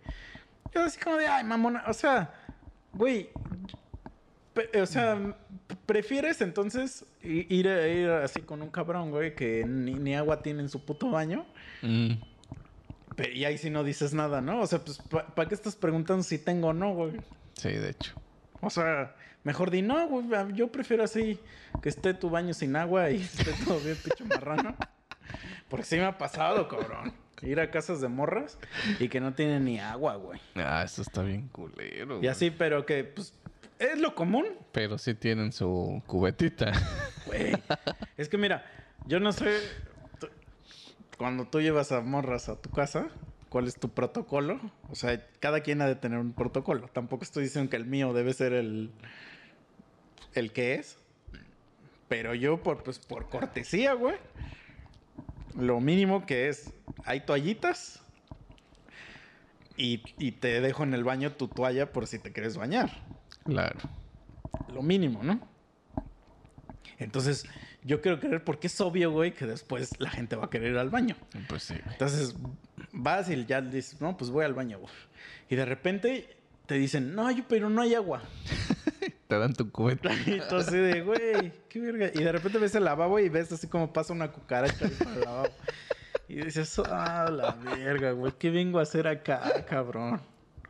Speaker 1: Yo así como de, ay, mamona, o sea, güey, o sea, prefieres entonces ir, a- ir así con un cabrón, güey, que ni, ni agua tiene en su puto baño.
Speaker 2: Mm,
Speaker 1: Pero y ahí sí no dices nada, ¿no? O sea, pues, ¿para qué estás preguntando si tengo o no, güey?
Speaker 2: sí, de hecho.
Speaker 1: O sea, mejor di, no, güey, yo prefiero así, que esté tu baño sin agua y esté todo bien picho marrano. Porque sí me ha pasado, cabrón. Ir a casas de morras y que no tienen ni agua, güey.
Speaker 2: Ah, eso está bien culero.
Speaker 1: Y
Speaker 2: güey.
Speaker 1: así, pero que, pues, es lo común,
Speaker 2: Pero sí tienen su cubetita.
Speaker 1: güey. Es que mira, yo no sé, tú- cuando tú llevas a morras a tu casa, ¿cuál es tu protocolo? O sea, cada quien ha de tener un protocolo. Tampoco estoy diciendo que el mío debe ser el, el que es. Pero yo, por, pues, por cortesía, güey, lo mínimo que es, hay toallitas y, y te dejo en el baño tu toalla por si te quieres bañar
Speaker 2: Claro.
Speaker 1: lo mínimo, ¿no? Entonces, yo quiero creer porque es obvio, güey, que después la gente va a querer ir al baño.
Speaker 2: Pues sí, güey.
Speaker 1: Entonces, vas y ya dices, no, pues voy al baño, güey. Y de repente te dicen, no, yo- pero no hay agua.
Speaker 2: Te dan tu cubeta.
Speaker 1: Y tú así de, güey, qué verga. Y de repente ves el lavabo y ves así como pasa una cucaracha por el lavabo. Y dices, ah, la verga, güey, ¿qué vengo a hacer acá, cabrón?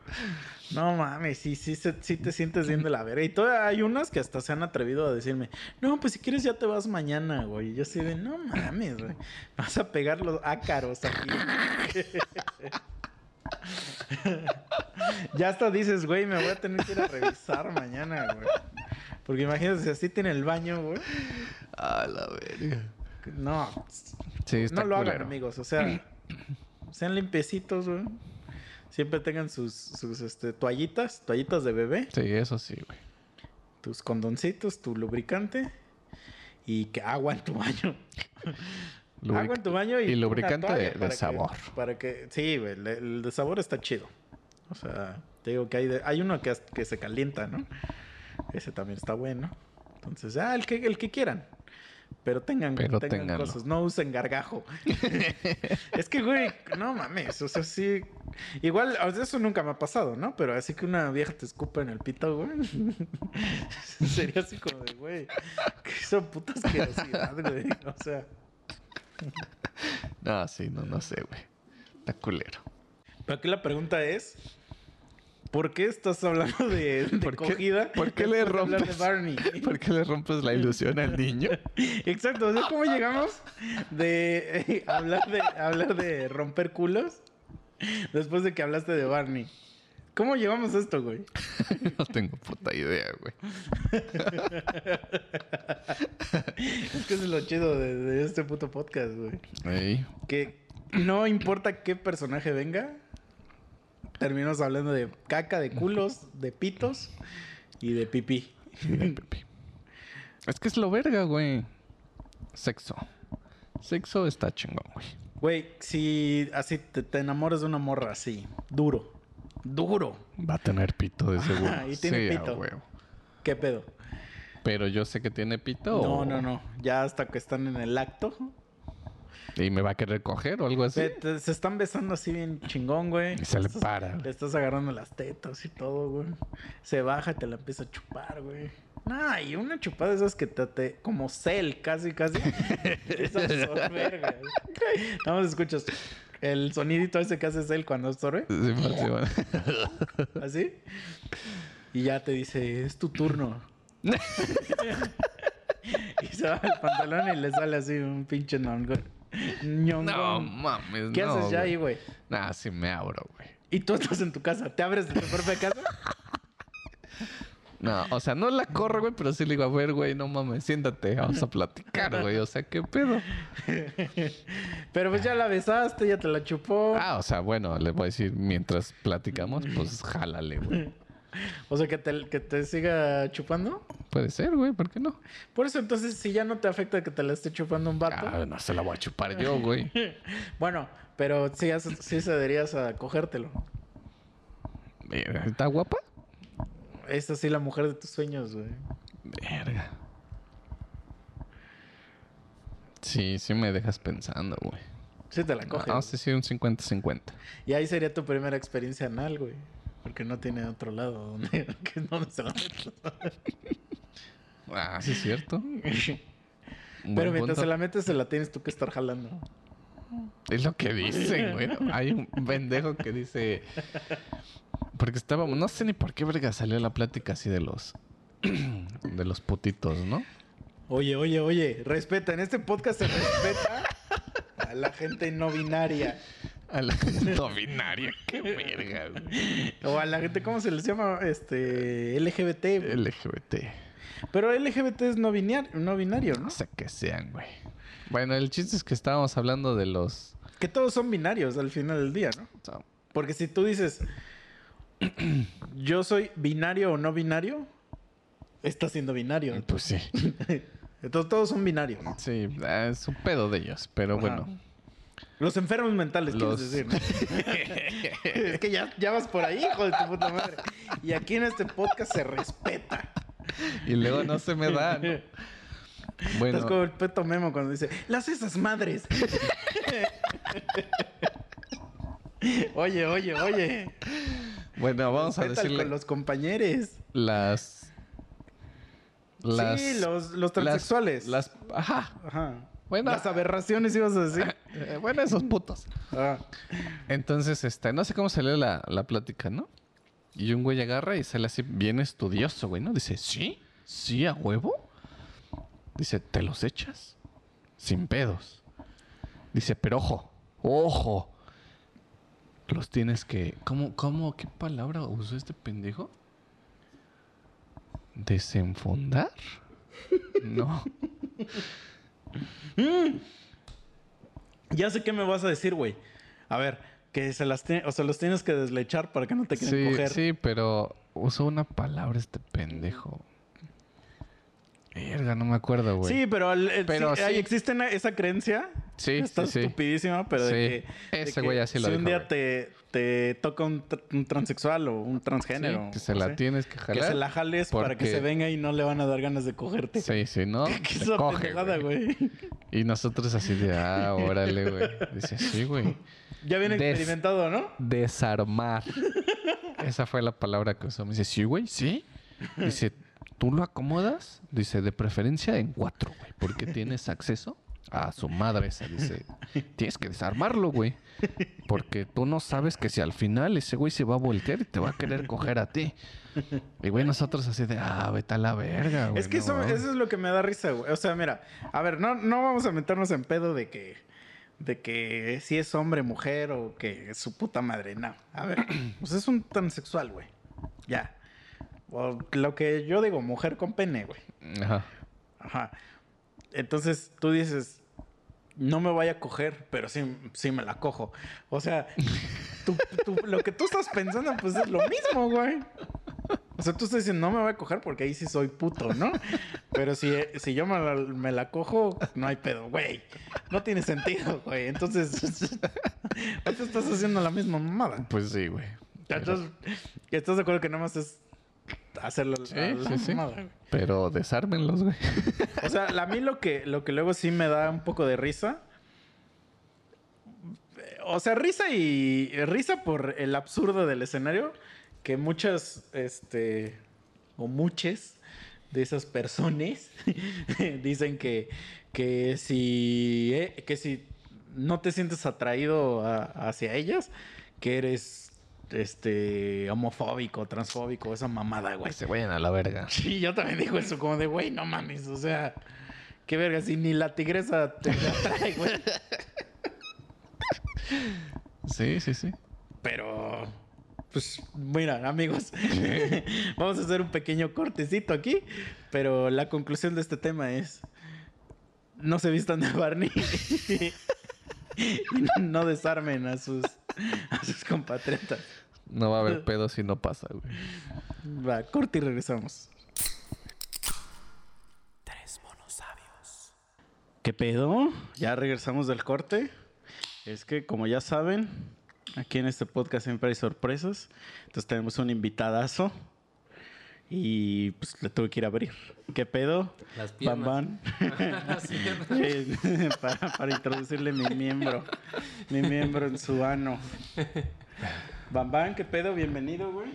Speaker 1: No mames, sí, sí, sí te sientes bien de la verga. Y todavía hay unas que hasta se han atrevido a decirme, no, pues si quieres ya te vas mañana, güey. Y yo así de, no mames, güey. Vas a pegar los ácaros aquí. ya hasta dices, güey, me voy a tener que ir a revisar mañana, güey. Porque imagínate si así tiene el baño, güey.
Speaker 2: A la verga.
Speaker 1: No,
Speaker 2: Sí, está
Speaker 1: no lo hagan, amigos. O sea, sean limpiecitos, güey. Siempre tengan sus, sus este, toallitas, toallitas de bebé,
Speaker 2: Sí, eso sí, güey.
Speaker 1: tus condoncitos, tu lubricante y que agua en tu baño.
Speaker 2: Lubric-
Speaker 1: agua en tu baño y,
Speaker 2: lubricante de- de
Speaker 1: para que-
Speaker 2: sabor.
Speaker 1: para que, sí, güey, el, el de sabor está chido. O sea, te digo que hay, de- hay uno que, que se calienta, ¿no? Ese también está bueno. Entonces, ah, el que, el que quieran. Pero tengan,
Speaker 2: Pero
Speaker 1: tengan
Speaker 2: ténganlo.
Speaker 1: cosas, no usen gargajo. es que, güey, no mames. O sea, sí, Igual, eso nunca me ha pasado, ¿no? Pero así que una vieja te escupa en el pito, güey. Sería así como de, güey, que hizo puta asquerosidad, güey. O sea,
Speaker 2: No, sí, no, no sé, güey. Está culero.
Speaker 1: pero aquí la pregunta es, ¿por qué estás hablando de, de
Speaker 2: ¿Por qué-
Speaker 1: cogida?
Speaker 2: por qué le rompes?
Speaker 1: Barney?
Speaker 2: ¿Por qué le rompes la ilusión al niño?
Speaker 1: Exacto, o sea, ¿cómo llegamos de eh, hablar de hablar de romper culos después de que hablaste de Barney? ¿Cómo llegamos a esto, güey?
Speaker 2: No tengo puta idea, güey.
Speaker 1: Es que es lo chido de, de este puto podcast, güey.
Speaker 2: Ey,
Speaker 1: Que no importa qué personaje venga, terminamos hablando de caca, de culos, de pitos y de pipí.
Speaker 2: de. Es que es lo verga, güey. Sexo. Sexo está chingón, güey.
Speaker 1: Güey, si así te, te enamoras de una morra así, duro, duro,
Speaker 2: Va a tener pito de seguro.
Speaker 1: Ajá, y tiene
Speaker 2: Sí,
Speaker 1: pito. ¿qué pedo?
Speaker 2: Pero yo sé que tiene pito.
Speaker 1: No,
Speaker 2: o-
Speaker 1: no, no. Ya hasta que están en el acto.
Speaker 2: Y me va a querer coger o algo así.
Speaker 1: Se, te- se están besando así bien chingón, güey.
Speaker 2: Y se le
Speaker 1: Estás-
Speaker 2: para.
Speaker 1: Le estás agarrando las tetas y todo, güey. Se baja y te la empieza a chupar, güey. Nah, y una chupada de esas que te, te- como cel, casi, casi. a absorber, güey. Nada más escuchas el sonidito ese que hace cel cuando absorbe.
Speaker 2: Sí, sí.
Speaker 1: Así. Y ya te dice, es tu turno. y se va el pantalón y le sale así un pinche ñongón.
Speaker 2: No mames,
Speaker 1: ¿Qué
Speaker 2: no,
Speaker 1: haces ya
Speaker 2: güey.
Speaker 1: ahí, güey?
Speaker 2: Nah, sí me abro, güey.
Speaker 1: Y tú estás en tu casa. ¿Te abres de tu propia casa?
Speaker 2: No, o sea, no la corro, güey, pero sí le digo, a ver, güey, no mames, siéntate, vamos a platicar, güey. O sea, ¿qué pedo?
Speaker 1: Pero pues ya la besaste, ya te la chupó.
Speaker 2: Ah, o sea, bueno, le voy a decir, mientras platicamos, pues jálale, güey.
Speaker 1: O sea, que te, que te siga chupando.
Speaker 2: Puede ser, güey, ¿por qué no?
Speaker 1: Por eso, entonces, si ya no te afecta que te la esté chupando un vato.
Speaker 2: Ah, no se la voy a chupar yo, güey.
Speaker 1: Bueno, pero sí, sí cederías a cogértelo.
Speaker 2: ¿Está guapa?
Speaker 1: Es así la mujer de tus sueños, güey.
Speaker 2: Verga. Sí, sí me dejas pensando, güey.
Speaker 1: Sí te la coges.
Speaker 2: No, sí, sí, un 50-50.
Speaker 1: Y ahí sería tu primera experiencia anal, güey. Porque no tiene otro lado donde, que donde se la metas.
Speaker 2: Ah, sí, es cierto.
Speaker 1: Pero mientras
Speaker 2: punto.
Speaker 1: se la metes, se la tienes tú que estar jalando.
Speaker 2: Es lo que dicen, güey. Hay un pendejo que dice. Porque estábamos. No sé ni por qué verga salió la plática así de los. de los putitos, ¿no?
Speaker 1: Oye, oye, oye, respeta. En este podcast se respeta a la gente no binaria.
Speaker 2: A la no binaria. Qué verga.
Speaker 1: O a la gente, ¿cómo se les llama? Este, LGBT.
Speaker 2: LGBT.
Speaker 1: Pero LGBT es no binario, no binario, ¿no?
Speaker 2: No sé qué sean, güey. Bueno, el chiste es que estábamos hablando de los.
Speaker 1: Que todos son binarios al final del día, ¿no?
Speaker 2: o sea,
Speaker 1: Porque si tú dices, yo soy binario o no binario, estás siendo binario.
Speaker 2: Pues sí.
Speaker 1: Entonces todos son binarios.
Speaker 2: Sí, ah, es un pedo de ellos. Pero
Speaker 1: Ajá.
Speaker 2: bueno.
Speaker 1: Los enfermos mentales,
Speaker 2: Los-
Speaker 1: quieres decir. ¿no? es que ya, ya vas por ahí, hijo de tu puta madre. Y aquí en este podcast se respeta.
Speaker 2: Y luego no se me da, ¿no? Bueno.
Speaker 1: Estás como el peto memo cuando dice, las esas madres. oye, oye, oye.
Speaker 2: Bueno, vamos a decirle
Speaker 1: con los compañeros.
Speaker 2: las. Las.
Speaker 1: sí, los, los
Speaker 2: las-
Speaker 1: transexuales.
Speaker 2: Las, Ajá.
Speaker 1: Ajá.
Speaker 2: Bueno.
Speaker 1: Las aberraciones ibas a decir.
Speaker 2: Eh, bueno, esos putos.
Speaker 1: Ah.
Speaker 2: Entonces, este, no sé cómo salió la, la plática, ¿no? Y un güey agarra y sale así bien estudioso, güey, ¿no? Dice, ¿sí? ¿Sí a huevo? Dice, ¿te los echas? Sin pedos. Dice, pero ojo, ojo. Los tienes que... ¿Cómo, cómo, qué palabra usó este pendejo? ¿Desenfondar? No.
Speaker 1: Ya sé qué me vas a decir, güey. A ver, que se las o sea, los tienes que deslechar para que no te quieran
Speaker 2: Sí,
Speaker 1: coger.
Speaker 2: sí, pero usó una palabra este pendejo. Verga, no me acuerdo, güey.
Speaker 1: Sí, pero, el- el-
Speaker 2: Pero
Speaker 1: sí, ahí
Speaker 2: sí.
Speaker 1: existe una- esa creencia.
Speaker 2: Sí,
Speaker 1: Está
Speaker 2: sí,
Speaker 1: estupidísima, pero de que...
Speaker 2: Ese
Speaker 1: que
Speaker 2: güey así lo
Speaker 1: Si un día te, te toca un, tr- un transexual o un transgénero.
Speaker 2: Que se la
Speaker 1: sé,
Speaker 2: tienes que
Speaker 1: Que
Speaker 2: jalar.
Speaker 1: se la jales para que se venga y no le van a dar ganas de cogerte.
Speaker 2: Sí, sí, ¿no?
Speaker 1: ¿Qué es
Speaker 2: güey. Y nosotros así de, ah, órale, güey. Dice, sí, güey.
Speaker 1: Ya viene
Speaker 2: Des-
Speaker 1: experimentado, ¿no?
Speaker 2: Desarmar. Esa fue la palabra que usó. Me dice, sí, güey, sí. Dice, ¿tú lo acomodas? Dice, de preferencia en cuatro, güey. Porque tienes acceso a su madre esa. Dice, tienes que desarmarlo, güey. Porque tú no sabes que si al final ese güey se va a voltear y te va a querer coger a ti. Y güey, nosotros así de, ah, vete a la verga, güey.
Speaker 1: Es que
Speaker 2: no
Speaker 1: eso,
Speaker 2: mames".
Speaker 1: eso es lo que me da risa, güey. O sea, mira, a ver, no, no vamos a meternos en pedo de que, de que si es hombre, mujer o que es su puta madre. No. A ver, pues es un transexual, güey. Ya. O lo que yo digo, mujer con pene, güey.
Speaker 2: Ajá.
Speaker 1: Ajá. Entonces tú dices, no me vaya a coger, pero sí, sí me la cojo. O sea, tú- tú- lo que tú estás pensando, pues es lo mismo, güey. O sea, tú estás diciendo, no me voy a coger porque ahí sí soy puto, ¿no? Pero si, si yo me la, me la cojo, no hay pedo, güey. No tiene sentido, güey. Entonces, ahorita estás haciendo la misma mamada.
Speaker 2: Pues sí, güey.
Speaker 1: Entonces, ¿estás de acuerdo que nada más es hacerlo
Speaker 2: Sí,
Speaker 1: la, la
Speaker 2: sí, sí.
Speaker 1: mamada, güey?
Speaker 2: Pero desármenlos, güey.
Speaker 1: O sea, a mí lo que, lo que luego sí me da un poco de risa. O sea, risa y. Risa por el absurdo del escenario. Que muchas, este. O muchas de esas personas dicen que. Que si. eh, que si no te sientes atraído a- hacia ellas, que eres. Este. homofóbico, transfóbico, esa mamada, güey.
Speaker 2: Que se vayan a la verga.
Speaker 1: Sí, yo también digo eso, como de, güey, no mames, o sea, qué verga, si ni la tigresa te atrae, güey.
Speaker 2: Sí, sí, sí.
Speaker 1: Pero, pues, mira, amigos, vamos a hacer un pequeño cortecito aquí, pero la conclusión de este tema es, no se vistan de Barney y no desarmen a sus, a sus compatriotas.
Speaker 2: No va a haber pedo si no pasa, güey.
Speaker 1: Va, corte y regresamos.
Speaker 3: Tres monos sabios.
Speaker 1: ¿Qué pedo? Ya regresamos del corte. Es que, como ya saben, aquí en este podcast siempre hay sorpresas. Entonces tenemos un invitadazo. Y pues le tuve que ir a abrir. ¿Qué pedo?
Speaker 3: Las
Speaker 1: Bam
Speaker 3: piernas.
Speaker 1: Bam. Sí, para, para introducirle mi miembro. Mi miembro en su ano. Bam Bam, ¿qué pedo? Bienvenido, güey.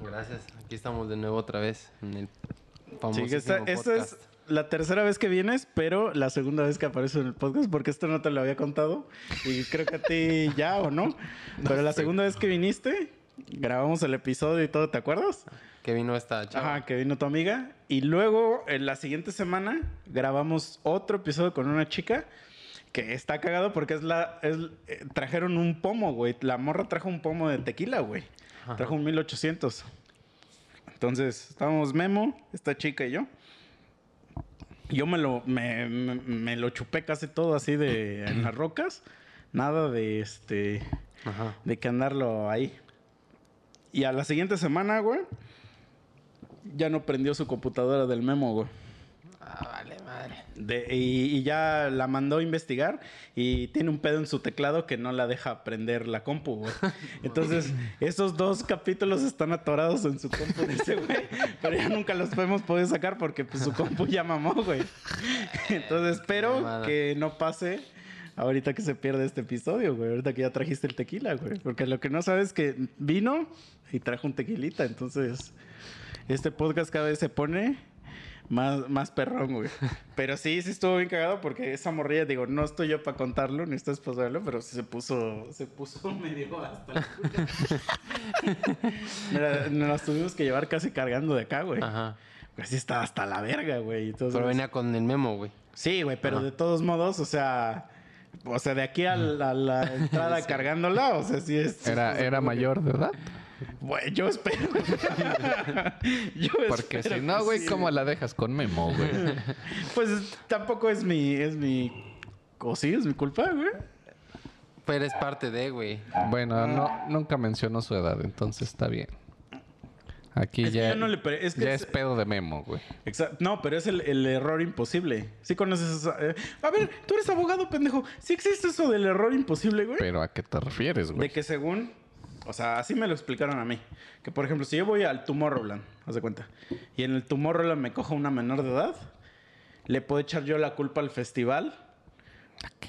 Speaker 3: Gracias. Aquí estamos de nuevo otra vez en el
Speaker 1: Sí,
Speaker 3: famosísimo
Speaker 1: que esta, esta es la tercera vez que vienes, pero la segunda vez que apareces en el podcast, porque esto no te lo había contado. Y creo que a ti ya o no. Pero la segunda vez que viniste, grabamos el episodio y todo, ¿te acuerdas?
Speaker 3: Que vino esta chava.
Speaker 1: Ajá, que vino tu amiga. Y luego, en la siguiente semana, grabamos otro episodio con una chica que está cagado porque es la. es- eh, trajeron un pomo, güey. La morra trajo un pomo de tequila, güey.
Speaker 3: Ajá.
Speaker 1: Trajo un 1800. Entonces, estábamos Memo, esta chica y yo. Yo me lo, me, me- me lo chupé casi todo así de en las rocas. Nada de este.
Speaker 3: Ajá.
Speaker 1: De que andarlo ahí. Y a la siguiente semana, güey. Ya no prendió su computadora del memo, güey.
Speaker 3: Ah, vale, madre.
Speaker 1: De- y, y ya la mandó a investigar y tiene un pedo en su teclado que no la deja prender la compu, güey. Entonces, esos dos capítulos están atorados en su compu de ese güey, pero ya nunca los hemos podido sacar porque pues, su compu ya mamó, güey. Entonces, espero que no pase ahorita que se pierde este episodio, güey. Ahorita que ya trajiste el tequila, güey. Porque lo que no sabes es que vino y trajo un tequilita. Entonces, este podcast cada vez se pone más, más perrón, güey. Pero sí, sí estuvo bien cagado porque esa morrilla, digo, no estoy yo para contarlo, ni estás para saberlo, pero sí se puso, se puso medio hasta. Mira, nos las tuvimos que llevar casi cargando de acá, güey.
Speaker 3: Ajá.
Speaker 1: Pues sí estaba hasta la verga, güey. Entonces,
Speaker 3: Pero venía con el memo, güey.
Speaker 1: Sí, güey, pero
Speaker 3: Ajá.
Speaker 1: de todos modos, o sea... O sea, de aquí a la, a la entrada cargándola, o sea, sí es...
Speaker 2: Era, era mayor de edad.
Speaker 1: Güey, yo espero. yo
Speaker 2: Porque
Speaker 1: espero
Speaker 2: si no, güey,
Speaker 1: sí,
Speaker 2: ¿cómo la dejas con Memo, güey?
Speaker 1: Pues tampoco es mi, es mi, o sí, es mi culpa, güey.
Speaker 3: Pero es parte de, güey.
Speaker 2: Bueno, no, nunca mencionó su edad, entonces está bien. Aquí
Speaker 1: Es que
Speaker 2: ya,
Speaker 1: yo no le pre- es que
Speaker 2: ya
Speaker 1: es-
Speaker 2: es pedo de memo, güey.
Speaker 1: Exacto. No, pero es el, el error imposible. ¿Sí conoces esa? eh? A ver, tú eres abogado, pendejo. ¿Sí existe eso del error imposible, güey?
Speaker 2: Pero ¿a qué te refieres,
Speaker 1: De
Speaker 2: güey?
Speaker 1: que según, o sea, así me lo explicaron a mí. Que por ejemplo, si yo voy al Tomorrowland, haz de cuenta, y en el Tomorrowland me cojo una menor de edad, le puedo echar yo la culpa al festival.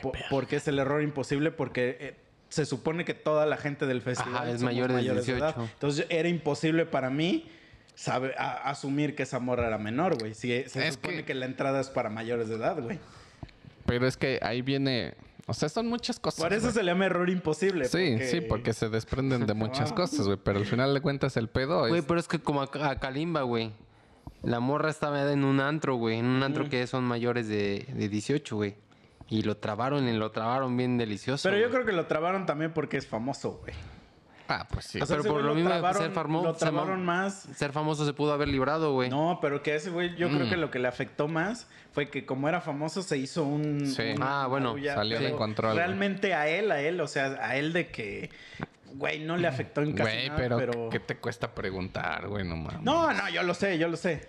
Speaker 1: po- porque es el error imposible, porque eh, se supone que toda la gente del festival
Speaker 3: Ajá, es mayor de
Speaker 1: edad.
Speaker 3: 18.
Speaker 1: Entonces era imposible para mí sabe, a- asumir que esa morra era menor, güey. Si se
Speaker 2: Es
Speaker 1: supone
Speaker 2: que-
Speaker 1: que... la entrada es para mayores de edad, güey.
Speaker 2: Pero es que ahí viene... O sea, son muchas cosas.
Speaker 1: Por eso se le llama error imposible.
Speaker 2: Sí, sí, porque se desprenden de muchas
Speaker 1: Ah.
Speaker 2: cosas, güey. Pero al final de cuentas el pedo es...
Speaker 3: Güey, pero es que como a, a Kalimba, güey. La morra estaba en un antro, güey. En un antro que son mayores de, de 18, güey. Y lo trabaron y lo trabaron bien delicioso.
Speaker 1: Pero yo creo que lo trabaron también porque es famoso, güey.
Speaker 2: Ah, pues sí.
Speaker 1: O sea,
Speaker 3: Pero por lo mismo,
Speaker 1: trabaron-
Speaker 3: ser famo-
Speaker 1: lo
Speaker 3: ser mam-
Speaker 1: trabaron más.
Speaker 3: Ser famoso se pudo haber librado, güey.
Speaker 1: No, pero que ese güey, yo creo
Speaker 2: Mm.
Speaker 1: que lo que le afectó más fue que como era famoso se hizo un...
Speaker 2: Sí.
Speaker 1: un-
Speaker 3: Ah, bueno,
Speaker 2: salió de control, güey.
Speaker 1: Realmente a él, a él, o sea, a él de que, güey, no le afectó en casi
Speaker 2: Güey,
Speaker 1: nada,
Speaker 2: pero,
Speaker 1: pero...
Speaker 2: ¿qué te cuesta preguntar, güey? No mames.
Speaker 1: No, no, yo lo sé, yo lo sé.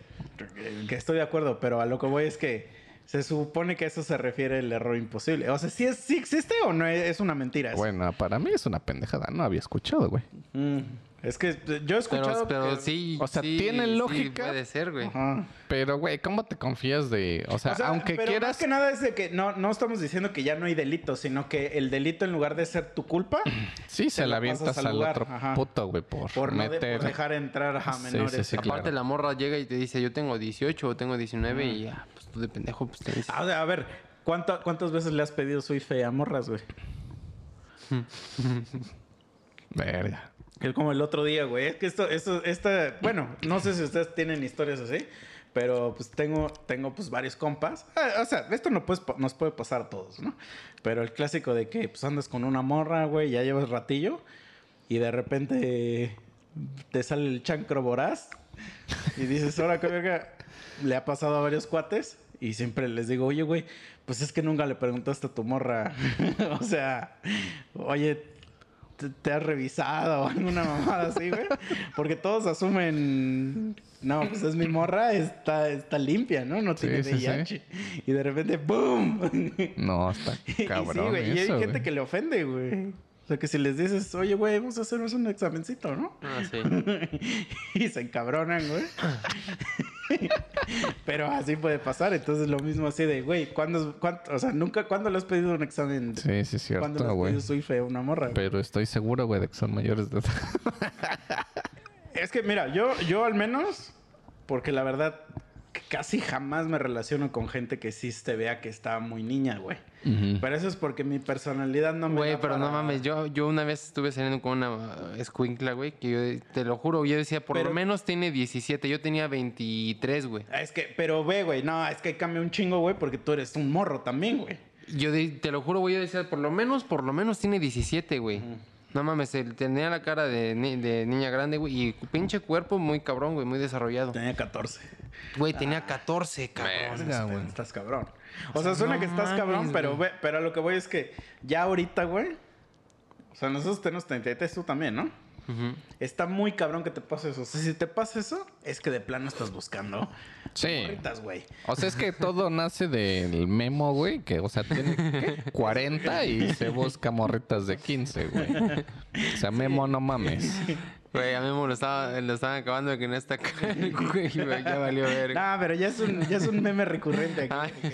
Speaker 1: Que estoy de acuerdo, pero a lo que voy es que se supone que a eso se refiere el error imposible. O sea, ¿sí, es, sí existe o no es, es una mentira? eso?
Speaker 2: Bueno, para mí es una pendejada. No había escuchado, güey.
Speaker 1: Mm, es que yo he escuchado
Speaker 3: pero, pero
Speaker 1: que-
Speaker 3: sí.
Speaker 2: O sea,
Speaker 3: sí,
Speaker 2: ¿tiene
Speaker 3: sí
Speaker 2: lógica?
Speaker 3: puede ser, güey.
Speaker 1: Ajá.
Speaker 2: Pero, güey, ¿cómo te confías de...? O sea,
Speaker 1: O sea,
Speaker 2: aunque
Speaker 1: pero
Speaker 2: quieras...
Speaker 1: Más que nada es de que no, no estamos diciendo que ya no hay delito, sino que el delito en lugar de ser tu culpa,
Speaker 2: Sí, se la avientas
Speaker 1: al
Speaker 2: otro
Speaker 1: ajá.
Speaker 2: puto, güey, por,
Speaker 1: por no de-
Speaker 2: meter...
Speaker 1: por dejar entrar a
Speaker 2: Sí,
Speaker 1: menores.
Speaker 2: sí, sí, claro.
Speaker 3: Aparte, la morra llega y te dice, yo tengo 18 o tengo 19 y ya, pues tú de pendejo, pues te dices.
Speaker 1: Ah, a ver, ¿cuánta- ¿cuántas veces le has pedido su IFE a morras, güey?
Speaker 2: Verga.
Speaker 1: Que como el otro día, güey. Es que esto, esto, esta, bueno, no sé si ustedes tienen historias así, pero pues tengo, tengo pues varios compas. Ah, o sea, esto no puedes, nos puede pasar a todos, ¿no? Pero el clásico de que pues andas con una morra, güey, ya llevas ratillo y de repente te sale el chancro voraz y dices, ahora qué verga, le ha pasado a varios cuates y siempre les digo, oye, güey, pues es que nunca le preguntaste a tu morra. o sea, oye, ¿te, te has revisado o alguna mamada así, güey? Porque todos asumen, no, pues es mi morra, está, está limpia, ¿no? No tiene
Speaker 2: Sí, sí, sí.
Speaker 1: VIH. Y de repente, ¡boom!
Speaker 2: No, está
Speaker 1: Y sí,
Speaker 2: cabrón
Speaker 1: güey. Y hay gente
Speaker 2: güey.
Speaker 1: que le ofende, güey. O sea, que si les dices, oye, güey, vamos a hacernos un examencito, ¿no?
Speaker 3: Ah, sí.
Speaker 1: y se encabronan, güey. Pero así puede pasar. Entonces, lo mismo así de, güey, ¿cuándo, cuánto, o sea, nunca, ¿cuándo le has pedido un examen?
Speaker 2: Sí, sí, es
Speaker 1: ¿Cuándo le
Speaker 2: cierto,
Speaker 1: has
Speaker 2: güey.
Speaker 1: pedido a una morra? güey?
Speaker 2: Pero estoy seguro, güey, de que son mayores de edad.
Speaker 1: Es que, mira, yo, yo al menos, porque la verdad, casi jamás me relaciono con gente que sí te vea que está muy niña, güey. Pero eso es porque mi personalidad no me
Speaker 3: Güey, pero no mames, yo, yo una vez estuve saliendo con una escuincla, güey, que yo te lo juro, yo decía, por
Speaker 1: Pero-
Speaker 3: lo menos tiene 17, yo tenía 23, güey.
Speaker 1: Ah, Es que, pero ve, güey, no, es que cambia un chingo, güey, porque tú eres un morro también, güey.
Speaker 3: Yo de- te lo juro, güey, yo decía, por lo menos, por lo menos tiene 17, güey. No mames, él tenía la cara de, ni- de niña grande, güey, y pinche cuerpo muy cabrón, güey, muy desarrollado.
Speaker 1: Tenía 14.
Speaker 3: Güey, tenía 14, cabrón.
Speaker 2: Verga, güey.
Speaker 1: Estás cabrón. O sea, suena
Speaker 3: no
Speaker 1: que estás
Speaker 3: mames,
Speaker 1: cabrón, pero,
Speaker 3: güey.
Speaker 1: pero a lo que voy es que ya ahorita, güey. O sea, nosotros tenemos 33, tú también, ¿no? Está muy cabrón que te pase eso. O sea, si te pasa eso, es que de plano estás buscando
Speaker 2: Sí.
Speaker 1: morritas, güey.
Speaker 2: O sea, es que todo nace del memo, güey, que, o sea, tiene ¿qué? 40 y se busca morritas de 15, güey. O sea, memo, no mames.
Speaker 3: Güey, a mí me lo, estaba, lo estaban acabando de que no está acá, güey, ya valió ver.
Speaker 1: No, pero ya es un, ya es un meme recurrente aquí.
Speaker 3: Ay,
Speaker 1: que,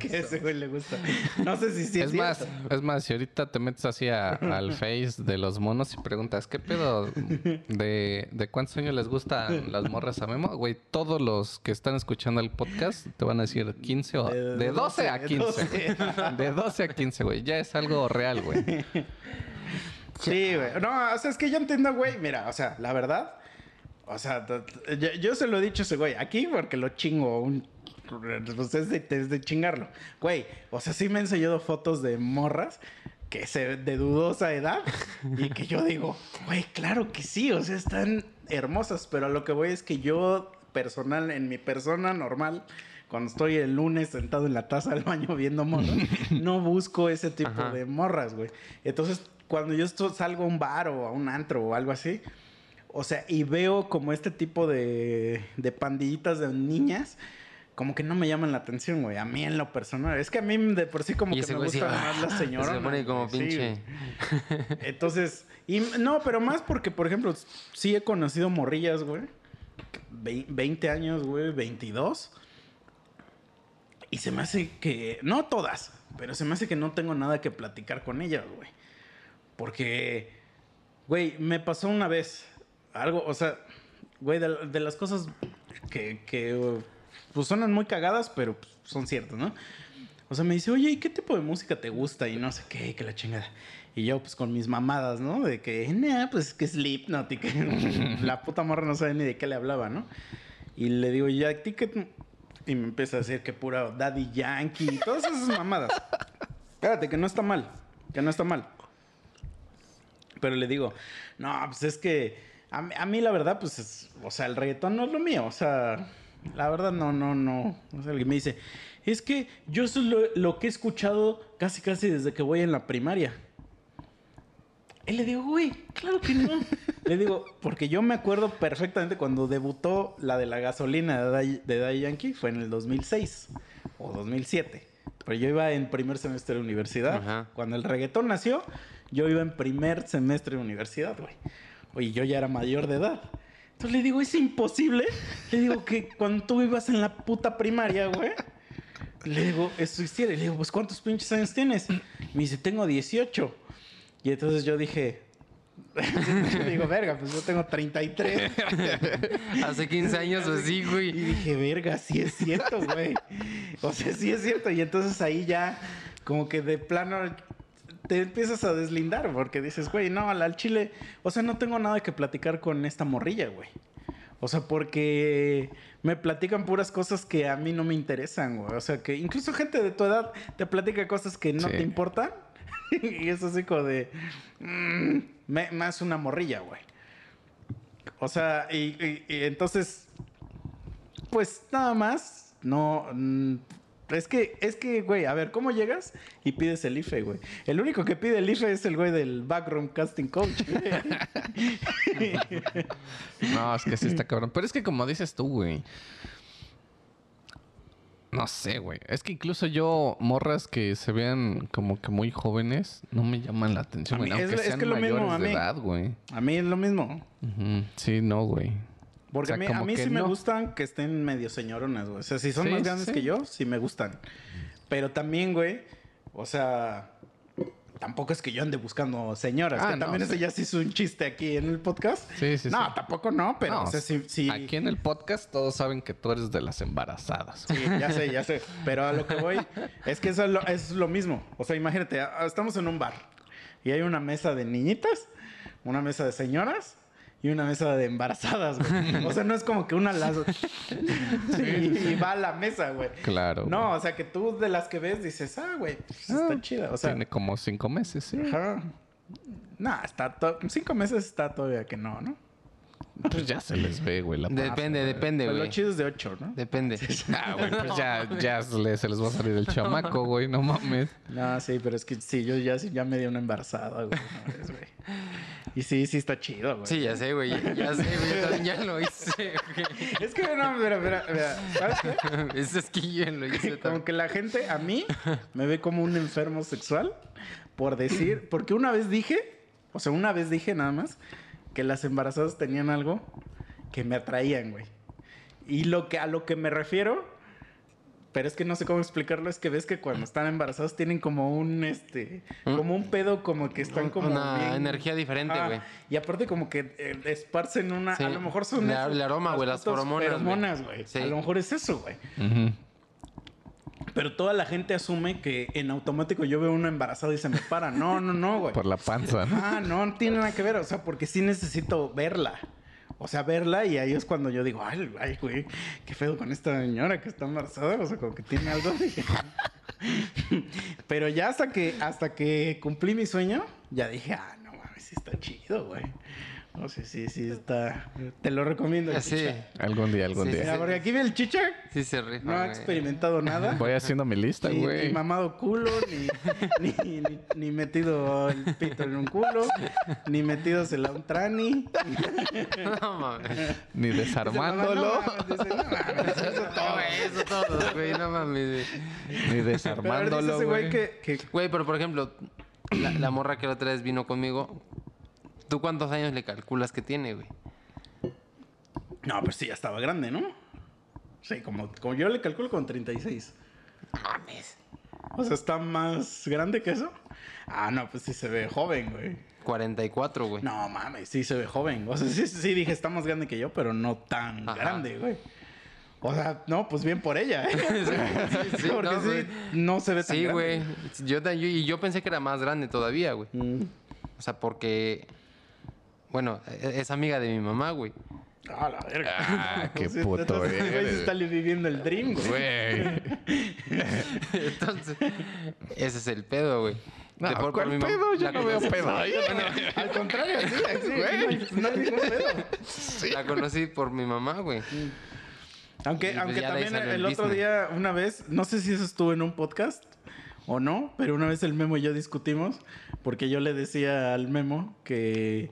Speaker 2: sí.
Speaker 1: que a ese güey le gusta. No sé si sí es,
Speaker 2: Es más,
Speaker 1: cierto.
Speaker 2: es más, si ahorita te metes así a- al face de los monos y preguntas, ¿qué pedo? ¿De, de cuántos años les gustan las morras a Memo? Güey, todos los que están escuchando el podcast te van a decir 15 o...
Speaker 1: De-
Speaker 2: De, 12 a
Speaker 1: de
Speaker 2: 15.
Speaker 1: 12.
Speaker 2: De 12 a 15, güey. Ya es algo real, güey.
Speaker 1: Sí, güey. No, o sea, es que yo entiendo, güey. Mira, o sea, la verdad. O sea, yo, yo se lo he dicho a ese güey. Aquí porque lo chingo. Un, pues es de, es de chingarlo. Güey, o sea, sí me he enseñado fotos de morras que se de dudosa edad y que yo digo, güey, claro que sí, o sea, están hermosas, pero a lo que voy es que yo personal, en mi persona normal, cuando estoy el lunes sentado en la taza del baño viendo morras, no busco ese tipo
Speaker 3: Ajá.
Speaker 1: de morras, güey. Entonces, cuando yo salgo a un bar o a un antro o algo así, O sea, y veo como este tipo de, de pandillitas de niñas. Como que no me llaman la atención, güey. A mí en lo personal. Es que a mí de por sí como
Speaker 3: Y
Speaker 1: que me
Speaker 3: güey sí,
Speaker 1: gustan
Speaker 3: ah,
Speaker 1: más las señoras.
Speaker 3: Se pone como
Speaker 1: sí,
Speaker 3: pinche.
Speaker 1: güey. Entonces, y no, pero más porque, por ejemplo, sí he conocido morrillas, güey. Ve- 20 años, güey, 22. Y se me hace que, no todas, pero se me hace que no tengo nada que platicar con ellas, güey. Porque, güey, me pasó una vez algo, o sea, güey, de, las cosas que, que, pues suenan muy cagadas, pero pues, son ciertas, ¿no? O sea, me dice, oye, ¿y qué tipo de música te gusta? Y no sé qué, que la chingada. Y yo, pues, con mis mamadas, ¿no? De que, nah, pues, que Slipknot y que la puta morra no sabe ni de qué le hablaba, ¿no? Y le digo, ¿y a ti qué...? Y me empieza a decir que pura Daddy Yankee y todas esas mamadas. Espérate, que no está mal. Que no está mal. Pero le digo, no, pues es que a, mí- a mí la verdad, pues, es- o sea, el reggaetón no es lo mío. O sea, la verdad no, no, no. O sea, alguien me dice, es que yo eso es lo, lo que he escuchado casi, casi desde que voy en la primaria. Y le digo, güey, claro que no. le digo, porque yo me acuerdo perfectamente cuando debutó la de la gasolina de Daddy Yankee, fue en el 2006 o 2007. Pero yo iba en primer semestre de universidad.
Speaker 3: Ajá.
Speaker 1: Cuando el reggaetón nació, yo iba en primer semestre de universidad, güey. Oye, yo ya era mayor de edad. Entonces le digo, es imposible. Le digo que cuando tú ibas en la puta primaria, güey. Le digo, eso hiciera. Y le digo, pues ¿cuántos pinches años tienes? Me dice, tengo 18. Y entonces yo dije, le digo, verga, pues yo tengo 33.
Speaker 3: Hace 15 años, pues sí,
Speaker 1: Y
Speaker 3: güey.
Speaker 1: dije, verga, sí es cierto, güey. O sea, sí es cierto. Y entonces ahí ya, como que de plano, te empiezas a deslindar porque dices, güey, no, al chile, o sea, no tengo nada que platicar con esta morrilla, güey. O sea, porque me platican puras cosas que a mí no me interesan, güey. O sea, que incluso gente de tu edad te platica cosas que no
Speaker 2: Sí.
Speaker 1: te importan. y es así como de... mm, me- más una morrilla, güey. O sea, y, y- y entonces, pues nada más, no... mm, es que, es que, güey, a ver, ¿cómo llegas y pides el IFE, güey? El único que pide el IFE es el güey del background casting coach. güey.
Speaker 2: No, es que sí está cabrón. Pero es que como dices tú, güey. No sé, güey. Es que incluso yo, morras que se vean como que muy jóvenes, no me llaman la atención, güey. Aunque
Speaker 1: es- es
Speaker 2: sean
Speaker 1: que lo mismo a
Speaker 2: de
Speaker 1: mí.
Speaker 2: edad, güey.
Speaker 1: a mí es lo mismo.
Speaker 2: Sí, no, güey.
Speaker 1: Porque
Speaker 2: O sea,
Speaker 1: a mí, a mí sí me gustan que estén medio señoronas, güey. O sea, si son
Speaker 2: Sí,
Speaker 1: más grandes
Speaker 2: sí.
Speaker 1: que yo, sí me gustan. Pero también, güey, o sea, tampoco es que yo ande buscando señoras.
Speaker 2: Ah,
Speaker 1: que
Speaker 2: no,
Speaker 1: también
Speaker 2: sí.
Speaker 1: ese ya se hizo un chiste aquí en el podcast.
Speaker 2: Sí, sí,
Speaker 1: no,
Speaker 2: sí.
Speaker 1: tampoco no, pero,
Speaker 2: No,
Speaker 1: o sea, sí, sí.
Speaker 2: Aquí en el podcast todos saben que tú eres de las embarazadas.
Speaker 1: Sí, ya sé, ya sé. Pero a lo que voy es que eso es lo, es lo mismo. O sea, imagínate, estamos en un bar y hay una mesa de niñitas, una mesa de señoras y una mesa de embarazadas, güey. O sea, no es como que una las... Sí, y va a la mesa, güey.
Speaker 2: Claro.
Speaker 1: No, o sea, que tú de las que ves dices, ah, güey, pues,
Speaker 2: Ah,
Speaker 1: está chida. O sea,
Speaker 2: Tiene como cinco meses, sí.
Speaker 1: ajá. Nah, está to- cinco meses está todavía que no, ¿no?
Speaker 2: Pues ya se les ve, güey, la panza,
Speaker 3: Depende,
Speaker 2: güey.
Speaker 3: depende,
Speaker 1: Pero lo
Speaker 3: güey.
Speaker 1: chido es de ocho, ¿no?
Speaker 3: Depende.
Speaker 2: Ah, güey, pues ya, ya se les, se les va a salir el chamaco, güey, no mames.
Speaker 1: No, sí, pero es que sí, yo ya, sí- ya me di una embarazada, güey. una vez, güey. Y sí, sí está chido, güey.
Speaker 3: Sí, ya sé, güey. Ya sé, güey. Yo también ya lo hice, güey.
Speaker 1: Es que, no, mira, mira, mira, ¿sabes qué?
Speaker 3: Eso es que yo lo hice
Speaker 1: Como
Speaker 3: también.
Speaker 1: que la gente a mí me ve como un enfermo sexual por decir, porque una vez dije, o sea, una vez dije nada más, que las embarazadas tenían algo que me atraían, güey. Y lo que, a lo que me refiero, pero es que no sé cómo explicarlo, es que ves que cuando están embarazadas tienen como un, este, como un pedo, como que están como
Speaker 3: Una
Speaker 1: bien-
Speaker 3: energía diferente, güey.
Speaker 1: Y aparte como que eh, esparcen una,
Speaker 3: Sí.
Speaker 1: a lo mejor son
Speaker 3: el aroma, güey, las feromonas, güey.
Speaker 1: feromonas, güey.
Speaker 3: Sí.
Speaker 1: A lo mejor es eso, güey.
Speaker 2: Ujú.
Speaker 1: Pero toda la gente asume que en automático yo veo una embarazada y se me para. No, no, no, güey.
Speaker 2: Por la panza, ¿no?
Speaker 1: Ah, no, no tiene nada que ver. O sea, porque sí necesito verla. O sea, verla y ahí es cuando yo digo, ay, ay, güey, qué feo con esta señora que está embarazada. O sea, como que tiene algo. de- Pero ya hasta que, hasta que cumplí mi sueño, ya dije, ah, no mames, está chido, güey. No sé, sí, sí, está. Te lo recomiendo. el
Speaker 3: Ah, Sí,
Speaker 1: chicha.
Speaker 2: Algún día, algún
Speaker 3: Sí,
Speaker 2: día.
Speaker 1: Mira, porque aquí ve el chicha.
Speaker 3: sí se rifa.
Speaker 1: No ha experimentado nada.
Speaker 2: Voy haciendo mi lista,
Speaker 1: Ni,
Speaker 2: güey.
Speaker 1: ni mamado culo, ni, ni, ni- ni metido el pito en un culo, ni metidos en un trani.
Speaker 3: No mames.
Speaker 2: Ni
Speaker 1: Dice,
Speaker 2: desarmándolo.
Speaker 1: "No mames", dice, "No mames, eso todo".
Speaker 3: eso todo, güey, no mames.
Speaker 2: Ni
Speaker 1: Pero a ver, dice
Speaker 2: desarmándolo,
Speaker 1: ese
Speaker 2: güey.
Speaker 1: que, que
Speaker 3: Güey, pero por ejemplo, la, la morra que la otra vez vino conmigo, ¿tú cuántos años le calculas que tiene, güey?
Speaker 1: No, pues sí, ya estaba grande, ¿no? Sí, como, como yo le calculo con 36.
Speaker 3: Mames.
Speaker 1: O sea, ¿está más grande que eso? Ah, no, pues sí se ve joven, güey.
Speaker 3: 44, güey.
Speaker 1: No, mames, sí se ve joven. O sea, sí, sí dije, está más grande que yo, pero no tan
Speaker 3: Ajá.
Speaker 1: grande, güey. O sea, no, pues bien por ella, ¿eh?
Speaker 3: sí,
Speaker 1: Porque
Speaker 3: no,
Speaker 1: sí,
Speaker 3: güey.
Speaker 1: no se ve tan
Speaker 3: Sí,
Speaker 1: grande.
Speaker 3: güey. Yo, yo- y yo pensé que era más grande todavía, güey.
Speaker 1: Mm.
Speaker 3: O sea, porque... Bueno, e- es amiga de mi mamá, güey.
Speaker 1: Ah, la verga.
Speaker 2: Ah, qué
Speaker 1: Sí,
Speaker 2: puto
Speaker 1: güey sí está viviendo el dream, güey.
Speaker 2: Güey.
Speaker 3: Entonces, ese es el pedo, güey.
Speaker 2: No,
Speaker 3: De por- por
Speaker 2: ¿cuál
Speaker 3: mam-
Speaker 2: pedo? Yo no veo pedo ahí.
Speaker 1: Al contrario, sí, sí,
Speaker 2: Güey.
Speaker 1: no, no hay ningún pedo.
Speaker 3: La conocí por mi mamá, güey.
Speaker 1: Aunque,
Speaker 3: Y pues
Speaker 1: aunque también el
Speaker 3: el
Speaker 1: otro día, una vez, no sé si eso estuvo en un podcast o no, pero una vez el Memo y yo discutimos porque yo le decía al Memo que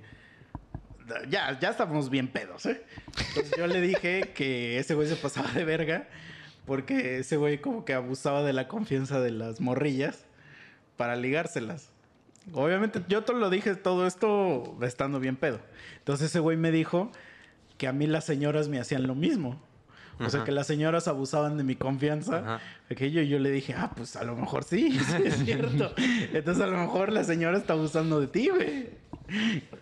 Speaker 1: ya, ya estábamos bien pedos, ¿eh? Entonces yo le dije que ese güey se pasaba de verga porque ese güey como que abusaba de la confianza de las morrillas para ligárselas. Obviamente yo te lo dije todo esto estando bien pedo. Entonces ese güey me dijo que a mí las señoras me hacían lo mismo. O sea,
Speaker 3: Ajá.
Speaker 1: que las señoras abusaban de mi confianza.
Speaker 3: Ajá.
Speaker 1: Aquello yo le dije, ah, pues a lo mejor sí, sí es cierto. Entonces a lo mejor la señora está abusando de ti, güey.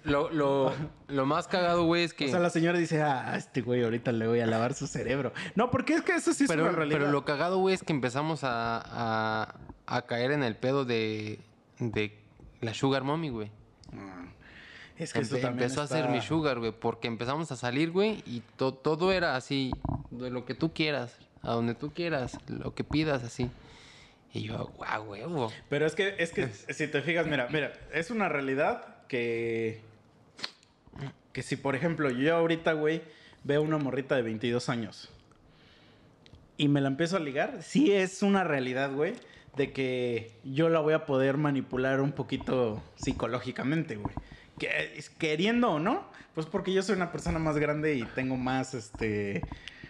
Speaker 3: Lo, lo, lo más cagado, güey, es que...
Speaker 1: O sea, la señora dice, ah, este güey ahorita le voy a lavar su cerebro. No, porque es que eso sí es
Speaker 3: pero,
Speaker 1: una realidad.
Speaker 3: pero lo cagado, güey, es que empezamos a, a, a caer en el pedo de, de la sugar mommy, güey.
Speaker 1: Ah, Es que eso
Speaker 3: Empe-
Speaker 1: también
Speaker 3: empezó a ser mi sugar, güey, porque empezamos a salir, güey, y to- todo era así, de lo que tú quieras, a donde tú quieras, lo que pidas, así. Y yo, guau, huevo.
Speaker 1: Pero es que, es que si te fijas, mira, mira, es una realidad que. Que si, por ejemplo, yo ahorita, güey, veo una morrita de 22 años y me la empiezo a ligar, sí es una realidad, güey, de que yo la voy a poder manipular un poquito psicológicamente, güey. Que, queriendo o no, pues porque yo soy una persona más grande y tengo más, este,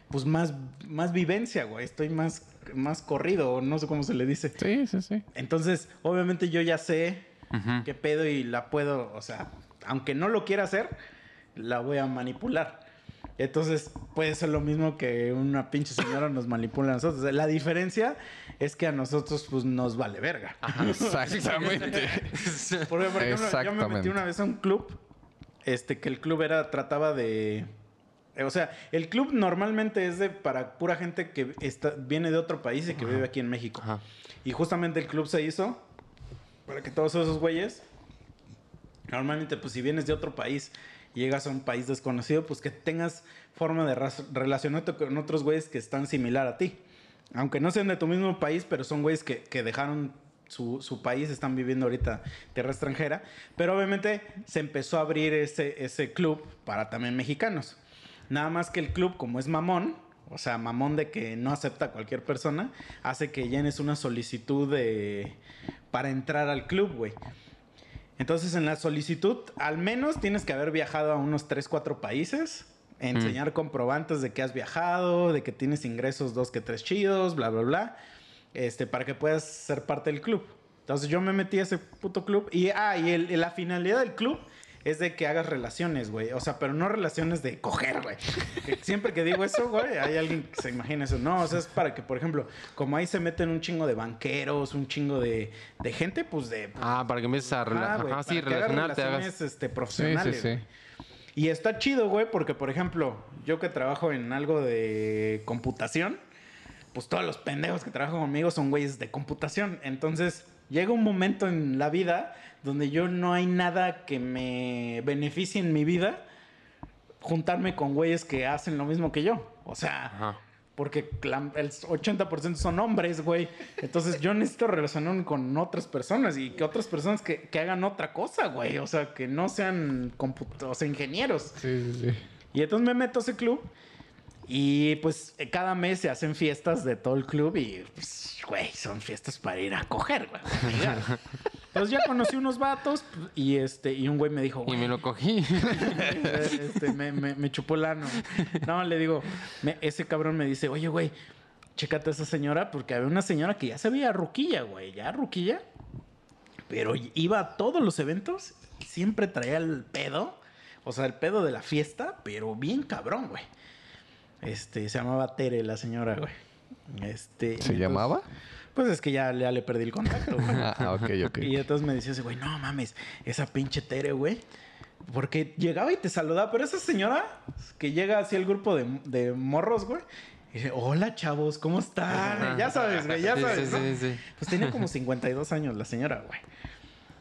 Speaker 1: pues más, más vivencia, güey. Estoy más, más corrido, no sé cómo se le dice.
Speaker 2: Sí, sí, sí.
Speaker 1: Entonces, obviamente yo ya sé
Speaker 3: Ujú.
Speaker 1: qué pedo y la puedo, o sea, aunque no lo quiera hacer, la voy a manipular. Entonces, puede ser lo mismo que una pinche señora nos manipula a nosotros. La diferencia es que a nosotros, pues, nos vale verga.
Speaker 2: Exactamente.
Speaker 1: Porque, por ejemplo, yo me metí una vez a un club, este, que el club era, trataba de... O sea, el club normalmente es de para pura gente que está, viene de otro país y que vive aquí en México.
Speaker 3: Ajá.
Speaker 1: Y justamente el club se hizo para que todos esos güeyes, normalmente pues si vienes de otro país y llegas a un país desconocido, pues que tengas forma de relacionarte con otros güeyes que están similar a ti. Aunque no sean de tu mismo país, pero son güeyes que, que dejaron su, su país, están viviendo ahorita tierra extranjera. Pero obviamente se empezó a abrir ese, ese club para también mexicanos. Nada más que el club, como es mamón, o sea, mamón de que no acepta a cualquier persona, hace que llenes una solicitud de, para entrar al club, güey. Entonces, en la solicitud, al menos tienes que haber viajado a unos 3, 4 países, enseñar comprobantes de que has viajado, de que tienes ingresos dos que tres chidos, bla, bla, bla, este, para que puedas ser parte del club. Entonces, yo me metí a ese puto club y, ah, y el- la finalidad del club es de que hagas relaciones, güey. O sea, pero no relaciones de coger, güey. Siempre que digo eso, güey, hay alguien que se imagina eso. No, o sea, es para que, por ejemplo, como ahí se meten un chingo de banqueros, un chingo de, de gente, pues de...
Speaker 3: Ah, para que empieces a rela-
Speaker 1: Ajá,
Speaker 3: sí,
Speaker 1: para que hagas
Speaker 3: relacionarte, hagas...
Speaker 1: relaciones este,
Speaker 2: Sí,
Speaker 1: profesionales.
Speaker 2: sí, sí.
Speaker 1: güey. Y está chido, güey, porque, por ejemplo, yo que trabajo en algo de computación, pues todos los pendejos que trabajan conmigo son güeyes de computación. Entonces, llega un momento en la vida donde yo no hay nada que me beneficie en mi vida juntarme con güeyes que hacen lo mismo que yo. O sea,
Speaker 3: Ajá.
Speaker 1: Porque la- el 80% son hombres, güey. Entonces yo necesito relacionarme con otras personas y que otras personas que, que hagan otra cosa, güey. O sea, que no sean o sea, ingenieros.
Speaker 2: Sí, sí, sí.
Speaker 1: Y entonces me meto a ese club y pues cada mes se hacen fiestas de todo el club y pues, güey, son fiestas para ir a coger, güey. Entonces ya conocí unos vatos pues, y este y un güey me dijo,
Speaker 3: Y me lo cogí.
Speaker 1: este, me, me, me chupó el ano. No, le digo, me- ese cabrón me dice, oye, güey, chécate a esa señora, porque había una señora que ya se veía ruquilla, güey, ya ruquilla. Pero iba a todos los eventos y siempre traía el pedo, o sea, el pedo de la fiesta, pero bien cabrón, güey. Este, se llamaba Tere, la señora, güey. Este,
Speaker 2: ¿Se
Speaker 1: entonces-
Speaker 2: llamaba?
Speaker 1: Pues es que ya, ya le perdí el contacto, güey.
Speaker 2: Ah, ok, ok.
Speaker 1: Y entonces me decía ese güey, no mames, esa pinche Tere, güey. Porque llegaba y te saludaba, pero esa señora que llega así al grupo de, de morros, güey. Y dice, hola chavos, ¿cómo están? Ya sabes, güey, ya sabes.
Speaker 3: sí,
Speaker 1: ¿no?
Speaker 3: sí, sí.
Speaker 1: Pues tenía como 52 años la señora, güey.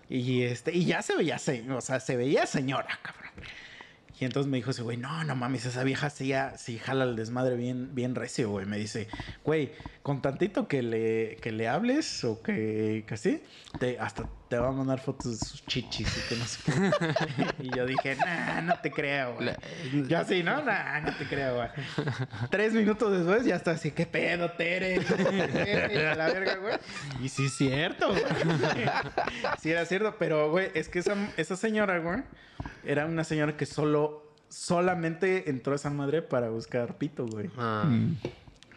Speaker 1: Y este, y ya se veía, se- o sea, se veía señora, cabrón. Y entonces me dijo ese güey, no, no mames, esa vieja sí, sí jala el desmadre bien, bien recio, güey. Me dice, güey, con tantito que le, que le hables o que, que así, te, hasta te va a mandar fotos de sus chichis y que no sé qué. y yo dije, nah, no te creo, güey.
Speaker 3: La-
Speaker 1: Yo así, no, nah, no te creo, güey. Tres minutos después ya está así, ¿qué pedo, Tere? Tere, a la verga, güey. Y sí es cierto, güey. Sí era cierto, pero, güey, es que esa, esa señora, güey, era una señora que solo, solamente entró a esa madre para buscar pito, güey.
Speaker 3: Ah.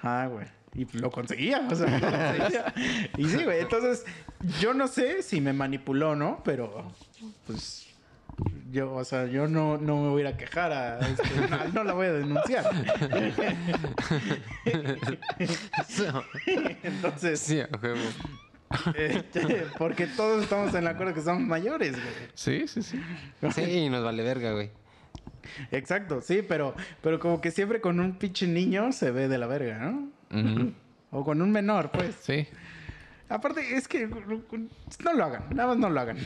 Speaker 1: Ah, güey. Y lo conseguía, o sea, lo conseguía. Y sí, güey. Entonces, yo no sé si me manipuló, ¿no? Pero, pues, yo, o sea, yo no, no me voy a ir a quejar a... este, no, no la voy a denunciar. Entonces,
Speaker 3: Sí,
Speaker 1: este, porque todos estamos en el acuerdo que somos mayores, güey.
Speaker 2: Sí, sí, sí.
Speaker 3: Sí, nos vale verga, güey.
Speaker 1: Exacto, sí, pero, pero como que siempre con un pinche niño se ve de la verga, ¿no? O con un menor, pues.
Speaker 2: Sí.
Speaker 1: Aparte, es que no lo hagan, nada más no lo hagan.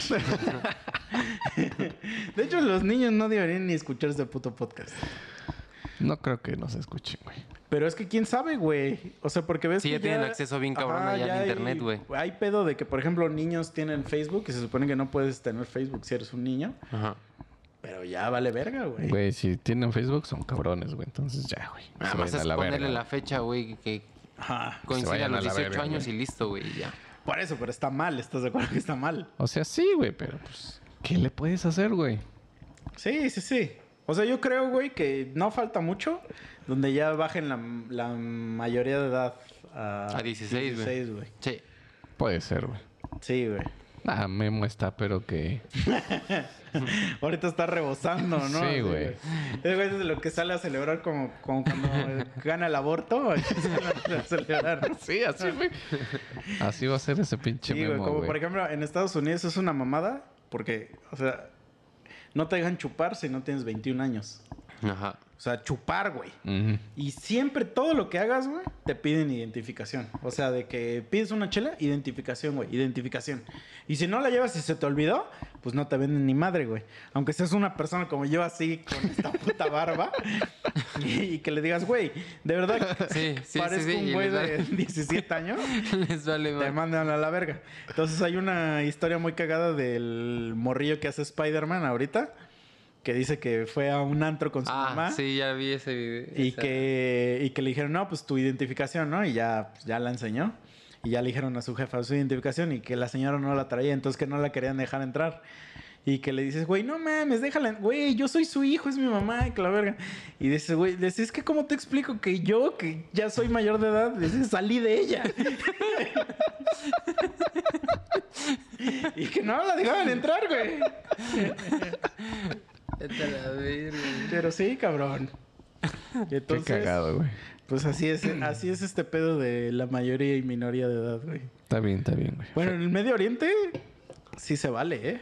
Speaker 1: De hecho, los niños no deberían ni escuchar este puto podcast.
Speaker 2: No creo que nos escuchen, güey.
Speaker 1: Pero es que quién sabe, güey. O sea, porque ves
Speaker 3: Sí,
Speaker 1: que
Speaker 3: ya tienen acceso bien cabrón allá al
Speaker 1: hay-
Speaker 3: internet, güey.
Speaker 1: Hay pedo de que, por ejemplo, niños tienen Facebook y se supone que no puedes tener Facebook si eres un niño.
Speaker 3: Ajá.
Speaker 1: Pero ya vale verga, güey.
Speaker 2: Güey, si tienen Facebook son cabrones, güey. Entonces ya, güey.
Speaker 3: Nada más
Speaker 2: vayan
Speaker 3: es
Speaker 2: a la
Speaker 3: ponerle
Speaker 2: verga.
Speaker 3: la fecha, güey, que
Speaker 1: Ajá.
Speaker 3: coincida a los
Speaker 2: a la
Speaker 3: 18
Speaker 2: verga,
Speaker 3: años
Speaker 2: güey.
Speaker 3: y listo, güey, ya.
Speaker 1: Por eso, pero está mal. ¿Estás de acuerdo que está mal?
Speaker 2: O sea, sí, güey, pero pues... ¿Qué le puedes hacer, güey?
Speaker 1: Sí, sí, sí. O sea, yo creo, güey, que no falta mucho donde ya bajen la, la mayoría de edad a,
Speaker 3: A 16, güey.
Speaker 1: 16, güey.
Speaker 3: Sí.
Speaker 2: Puede ser, güey.
Speaker 1: Sí, güey.
Speaker 2: Ah, Memo está, pero que...
Speaker 1: Ahorita está rebosando, ¿no?
Speaker 2: Sí, güey.
Speaker 1: Ese güey es de lo que sale a celebrar como, como cuando gana el aborto. sale a celebrar.
Speaker 2: Sí, así, güey. Así va a ser ese pinche
Speaker 1: Sí, güey.
Speaker 2: Memo,
Speaker 1: Como
Speaker 2: güey.
Speaker 1: por ejemplo, en Estados Unidos es una mamada porque, o sea, no te dejan chupar si no tienes 21 años.
Speaker 3: Ajá.
Speaker 1: O sea, chupar, güey. Y siempre todo lo que hagas, güey, te piden identificación. O sea, de que pides una chela, identificación, güey, identificación. Y si no la llevas y se te olvidó, pues no te venden ni madre, güey. Aunque seas una persona como yo así, con esta puta barba, y, y que le digas, güey, de verdad,
Speaker 3: Sí, sí,
Speaker 1: parezco
Speaker 3: sí,
Speaker 1: un güey de
Speaker 3: da-
Speaker 1: 17 años.
Speaker 3: Les vale
Speaker 1: Te mandan a la verga. Entonces hay una historia muy cagada del morrillo que hace Spider-Man ahorita, que dice que fue a un antro con su
Speaker 3: Ah,
Speaker 1: mamá.
Speaker 3: sí, ya vi ese video.
Speaker 1: Y
Speaker 3: esa-
Speaker 1: que, y que le dijeron, no, pues tu identificación, ¿no? Y ya, pues, ya la enseñó. Y ya le dijeron a su jefa su identificación y que la señora no la traía, entonces que no la querían dejar entrar. Y que le dices, güey, no mames, déjala, güey, yo soy su hijo, es mi mamá, y que la verga. Y dices, güey, dices, es que cómo te explico que yo, que ya soy mayor de edad, dices, salí de ella. y que no la dejaban entrar, güey.
Speaker 3: Vete a la verga.
Speaker 1: Pero sí, cabrón. Y
Speaker 2: Qué cagado, güey.
Speaker 1: Pues así es, así es este pedo de la mayoría y minoría de edad, güey.
Speaker 2: Está bien, está bien, güey.
Speaker 1: Bueno, en el Medio Oriente sí se vale, ¿eh?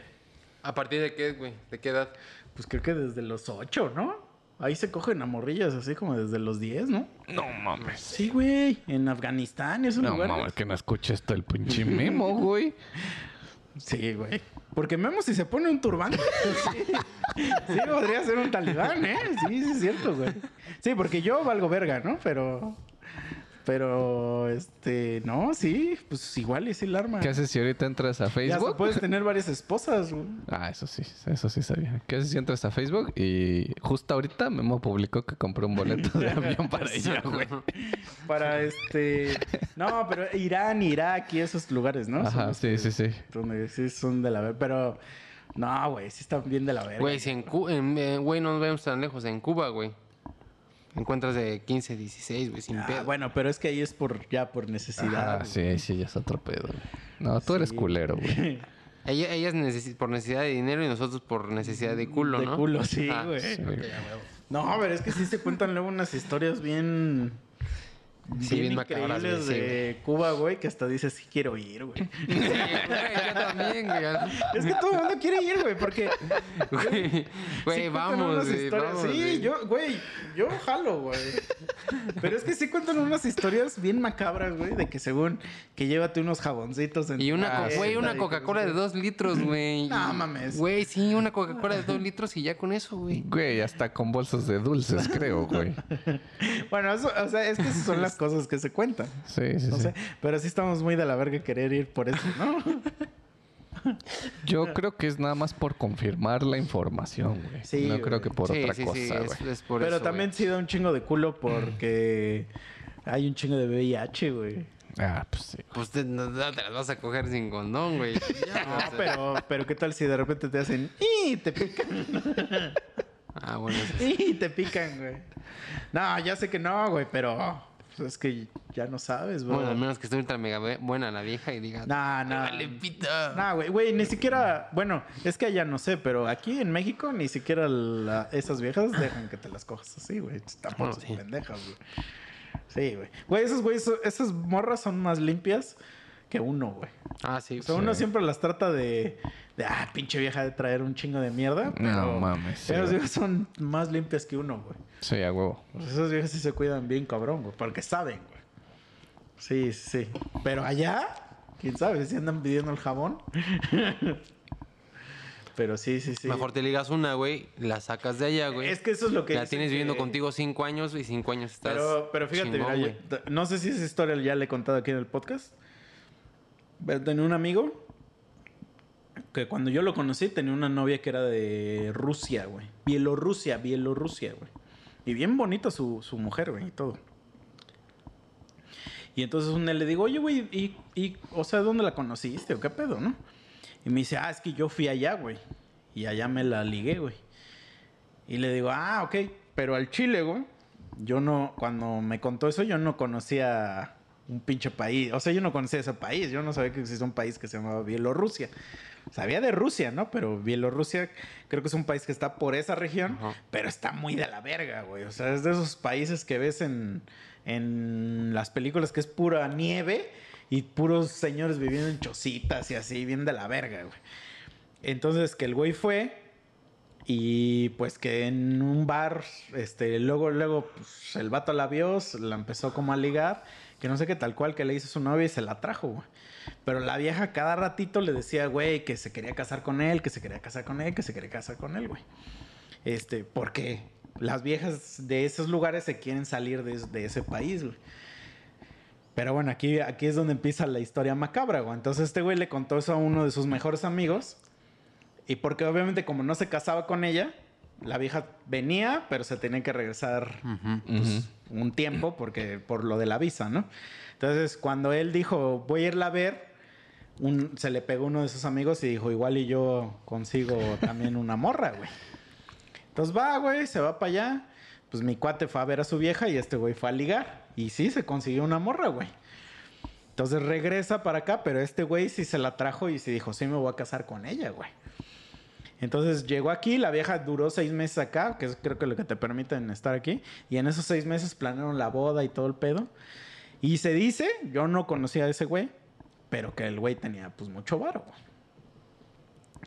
Speaker 3: ¿A partir de qué, güey? ¿De qué edad?
Speaker 1: Pues creo que desde los 8, ¿no? Ahí se cogen a morrillas así como desde los 10, ¿no?
Speaker 2: No mames.
Speaker 1: Sí, güey. En Afganistán es un
Speaker 2: No
Speaker 1: lugar.
Speaker 2: mames, que no escucha esto el pinche Memo, güey.
Speaker 1: Sí, güey. Porque Memo si se pone un turbante, sí, sí podría ser un talibán, ¿eh? Sí, sí es cierto, güey. Sí, porque yo valgo verga, ¿no? Pero... Pero, este, no, sí, pues igual es el arma.
Speaker 2: ¿Qué haces si ahorita entras a
Speaker 1: Ya
Speaker 2: Facebook?
Speaker 1: puedes tener varias esposas, güey.
Speaker 2: Ah, eso sí, eso sí sabía. ¿Qué haces si entras a Facebook? Y justo ahorita Memo publicó que compró un boleto de avión para ella, güey.
Speaker 1: Para este. No, pero Irán, Irak y esos lugares, ¿no?
Speaker 2: Ajá, sí,
Speaker 1: que-
Speaker 2: sí, sí.
Speaker 1: Donde sí son de la verga. Pero. No, güey, sí están bien de la verga.
Speaker 3: Güey, si en Cuba, güey, no nos vemos tan lejos. En Cuba, güey. Encuentras de 15, 16, güey, sin
Speaker 1: Ah,
Speaker 3: pedo.
Speaker 1: bueno, pero es que ahí es por ya por necesidad.
Speaker 2: Ah, sí, sí, ya es otro pedo. güey. No, tú eres culero, güey.
Speaker 3: Ella, ellas necesi- por necesidad de dinero y nosotros por necesidad de culo,
Speaker 1: De
Speaker 3: ¿no?
Speaker 1: culo, sí,
Speaker 3: Ah,
Speaker 1: güey.
Speaker 2: Sí.
Speaker 1: No, pero es que sí se cuentan luego unas historias bien.
Speaker 3: Sí, bien macabras,
Speaker 1: increíbles
Speaker 3: güey, sí,
Speaker 1: de Cuba, güey, que hasta dices, sí quiero ir, güey.
Speaker 3: Sí, güey, yo también, güey.
Speaker 1: Es que todo el mundo quiere ir, güey, porque.
Speaker 3: Güey, vamos,
Speaker 1: unas
Speaker 3: güey,
Speaker 1: historias-
Speaker 3: vamos,
Speaker 1: Sí,
Speaker 3: güey.
Speaker 1: yo, güey, yo jalo, güey. Pero es que sí cuentan unas historias bien macabras, güey, de que según que llévate unos jaboncitos en
Speaker 3: Y una,
Speaker 1: maleta
Speaker 3: güey,
Speaker 1: y
Speaker 3: una Coca-Cola de dos litros, güey.
Speaker 1: No mames.
Speaker 3: Güey, sí, una Coca-Cola de dos litros y ya con eso, güey.
Speaker 2: Güey, hasta con bolsas de dulces, creo, güey.
Speaker 1: Bueno, eso, o sea, es que son las cosas que se cuentan.
Speaker 2: Sí, sí,
Speaker 1: No
Speaker 2: sí.
Speaker 1: sé, pero sí estamos muy de la verga querer ir por eso, ¿no?
Speaker 2: Yo creo que es nada más por confirmar la información, güey.
Speaker 1: Sí,
Speaker 2: no
Speaker 1: güey.
Speaker 2: creo que por
Speaker 3: sí,
Speaker 2: otra
Speaker 3: sí,
Speaker 2: cosa,
Speaker 3: sí,
Speaker 2: güey.
Speaker 3: es, es por
Speaker 1: pero
Speaker 3: eso,
Speaker 1: también
Speaker 3: güey.
Speaker 1: sí da un chingo de culo porque hay un chingo de VIH, güey.
Speaker 2: Ah, pues sí.
Speaker 3: Pues te, no, no te las vas a coger sin condón, güey. Ya,
Speaker 1: No,
Speaker 3: o sea.
Speaker 1: pero, pero ¿qué tal si de repente te hacen y te pican?
Speaker 3: Ah, bueno, eso sí.
Speaker 1: Y te pican, güey. No, ya sé que no, güey, pero pues, es que ya no sabes, güey.
Speaker 3: Bueno, al menos que esté ultra mega bu- buena la vieja y diga...
Speaker 1: No, no.
Speaker 3: Vale, pita.
Speaker 1: No, güey, güey, ni siquiera, bueno, es que allá no sé, pero aquí en México ni siquiera la- esas viejas dejan que te las cojas así, güey. Tampoco son
Speaker 3: sí.
Speaker 1: pendejas, güey. Sí, güey. Güey, esos güey, esas morras son más limpias que uno, güey.
Speaker 3: Ah, sí.
Speaker 1: O sea, uno siempre las trata de, de, ah, pinche vieja de traer un chingo de mierda. Pero
Speaker 2: No mames, sí,
Speaker 1: Esas
Speaker 2: güey.
Speaker 1: viejas son más limpias que uno, güey.
Speaker 2: Sí, a huevo.
Speaker 1: Pues esas viejas sí se cuidan bien cabrón, güey. Porque saben, güey. Sí, sí. Pero allá, quién sabe si andan pidiendo el jabón. Pero sí, sí, sí.
Speaker 3: Mejor te ligas una, güey, la sacas de allá, güey.
Speaker 1: Es que eso es lo que
Speaker 3: La tienes viviendo contigo cinco años y cinco años estás
Speaker 1: Pero, pero fíjate,
Speaker 3: chingón,
Speaker 1: mira, yo- no sé si esa historia ya le he contado aquí en el podcast. Pero tenía un amigo que cuando yo lo conocí tenía una novia que era de Rusia, güey. Bielorrusia, Bielorrusia, güey. Y bien bonita su, su mujer, güey, y todo. Y entonces un día le digo, oye, güey, y, y, o sea, ¿dónde la conociste o qué pedo, no? Y me dice, ah, es que yo fui allá, güey. Y allá me la ligué, güey. Y le digo, ah, ok. Pero al Chile, güey, yo no, cuando me contó eso, yo no conocía un pinche país. O sea, yo no conocía ese país. Yo no sabía que existía un país que se llamaba Bielorrusia. Sabía de Rusia, ¿no? Pero Bielorrusia creo que es un país que está por esa región,
Speaker 3: Ajá.
Speaker 1: pero está muy de la verga, güey. O sea, es de esos países que ves en, en las películas que es pura nieve y puros señores viviendo en chocitas y así, bien de la verga, güey. Entonces que el güey fue y pues que en un bar, este, luego, luego, pues, el vato la vio, la empezó como a ligar, que no sé qué tal cual que le hizo su novia y se la trajo, güey. Pero la vieja cada ratito le decía, güey, que se quería casar con él, que se quería casar con él, que se quería casar con él, güey. Este, porque las viejas de esos lugares se quieren salir de, ese país, güey. Pero bueno, aquí, aquí es donde empieza la historia macabra, güey. Entonces este güey le contó eso a uno de sus mejores amigos. Y porque obviamente como no se casaba con ella, la vieja venía, pero se tenía que regresar pues, un tiempo porque por lo de la visa, ¿no? Entonces, cuando él dijo, voy a irla a ver, un- se le pegó uno de sus amigos y dijo, igual y yo consigo también una morra, güey. Entonces va, güey, se va para allá. Pues mi cuate fue a ver a su vieja y este güey fue a ligar. Y sí, se consiguió una morra, güey. Entonces regresa para acá, pero este güey sí se la trajo y se dijo, sí, me voy a casar con ella, güey. Entonces llegó aquí, la vieja duró seis meses acá, que es creo que lo que te permiten estar aquí. Y en esos seis meses planearon la boda y todo el pedo. Y se dice, yo no conocía a ese güey, pero que el güey tenía pues mucho varo.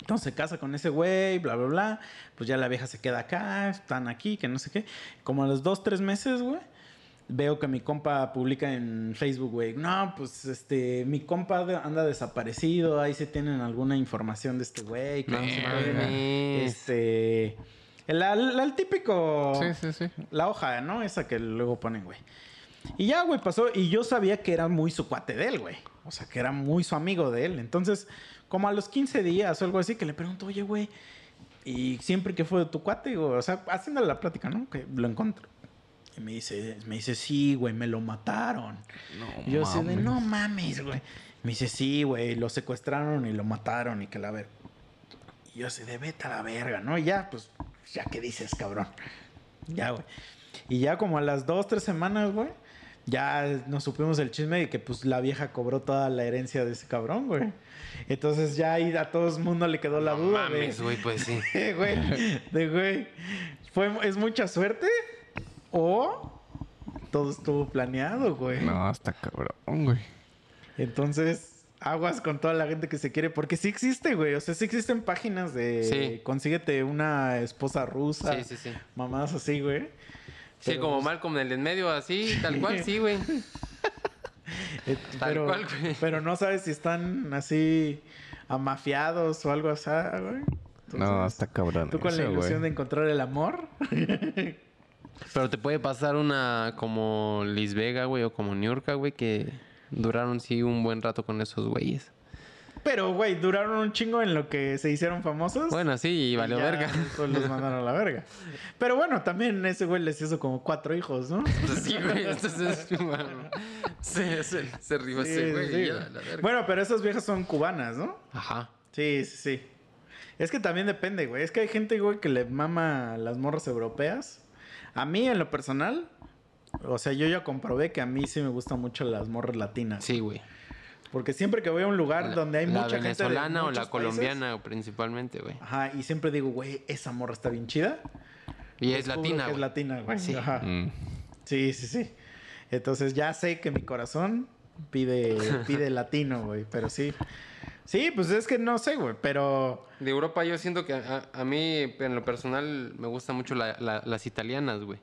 Speaker 1: Entonces se casa con ese güey, bla, bla, bla. Pues ya la vieja se queda acá, están aquí, que no sé qué. Como a los dos, tres meses, güey, veo que mi compa publica en Facebook, güey, no, pues este, mi compa anda desaparecido, ahí se tienen alguna información de este güey. que
Speaker 3: No
Speaker 1: no sé qué".
Speaker 3: mames.
Speaker 1: Este, el, el- el típico,
Speaker 2: Sí, sí, sí.
Speaker 1: la hoja, ¿no? Esa que luego ponen, güey. Y ya, güey, pasó. Y yo sabía que era muy su cuate de él, güey. O sea, que era muy su amigo de él. Entonces, como a los 15 días o algo así, que le pregunto, oye, güey, y siempre que fue de tu cuate, o sea, haciéndole la plática, ¿no? Que lo encuentro. Y me dice, me dice, sí, güey, me lo mataron. y yo así de, no mames, güey. Me dice, sí, güey, lo secuestraron y lo mataron y que la ver. Y yo así de, vete a la verga, ¿no? Y ya, pues, ya que dices, cabrón. Ya, güey. Y ya como a las dos, tres semanas, güey, ya nos supimos el chisme de que pues la vieja cobró toda la herencia de ese cabrón, güey. Entonces ya ahí a todo el mundo le quedó la
Speaker 3: No
Speaker 1: duda, güey.
Speaker 3: mames, güey, pues sí.
Speaker 1: Güey, de güey. Fue, ¿Es mucha suerte? ¿O todo estuvo planeado, güey?
Speaker 2: No, hasta cabrón, güey.
Speaker 1: Entonces, aguas con toda la gente que se quiere, porque sí existe, güey. O sea, sí existen páginas de
Speaker 3: Sí.
Speaker 1: consíguete una esposa rusa.
Speaker 3: Sí, sí, sí.
Speaker 1: Mamadas así, güey.
Speaker 3: Sí,
Speaker 1: Pero,
Speaker 3: como
Speaker 1: pues,
Speaker 3: Malcolm en el en medio, así, tal cual, sí, güey.
Speaker 1: eh,
Speaker 3: Tal
Speaker 1: pero,
Speaker 3: cual, güey.
Speaker 1: pero no sabes si están así amafiados o algo así, güey.
Speaker 2: no, hasta cabrón.
Speaker 1: Tú con la ilusión de encontrar el amor.
Speaker 3: Pero te puede pasar una como Liz Vega, güey, o como Niurka, güey, que duraron sí un buen rato con esos güeyes.
Speaker 1: Pero, güey, duraron un chingo en lo que se hicieron famosos.
Speaker 3: Bueno, sí, y valió
Speaker 1: ya
Speaker 3: verga.
Speaker 1: los mandaron a la verga. Pero bueno, también ese güey les hizo como cuatro hijos, ¿no?
Speaker 3: Sí, güey, entonces, bueno, se, se, se rió
Speaker 1: Sí,
Speaker 3: ese güey,
Speaker 1: sí,
Speaker 3: y ya, la verga.
Speaker 1: Bueno, pero esas viejas son cubanas, ¿no?
Speaker 3: Ajá.
Speaker 1: Sí, sí, sí. Es que también depende, güey. Es que hay gente, güey, que le mama las morras europeas. A mí, en lo personal, o sea, yo ya comprobé que a mí sí me gustan mucho las morras latinas.
Speaker 3: Sí, güey.
Speaker 1: Porque siempre que voy a un lugar donde hay
Speaker 3: la
Speaker 1: mucha gente de
Speaker 3: venezolana o la
Speaker 1: países-
Speaker 3: colombiana principalmente, güey.
Speaker 1: Ajá, y siempre digo, güey, esa morra está bien chida.
Speaker 3: Y es latina,
Speaker 1: que Es
Speaker 3: güey.
Speaker 1: latina, güey.
Speaker 3: Sí.
Speaker 1: Ajá.
Speaker 2: Mm.
Speaker 1: Sí, sí, sí. Entonces ya sé que mi corazón pide, pide latino, güey. Pero sí. Sí, pues es que no sé, güey. Pero.
Speaker 3: De Europa yo siento que a, a mí, en lo personal, me gustan mucho la- la- las italianas, güey.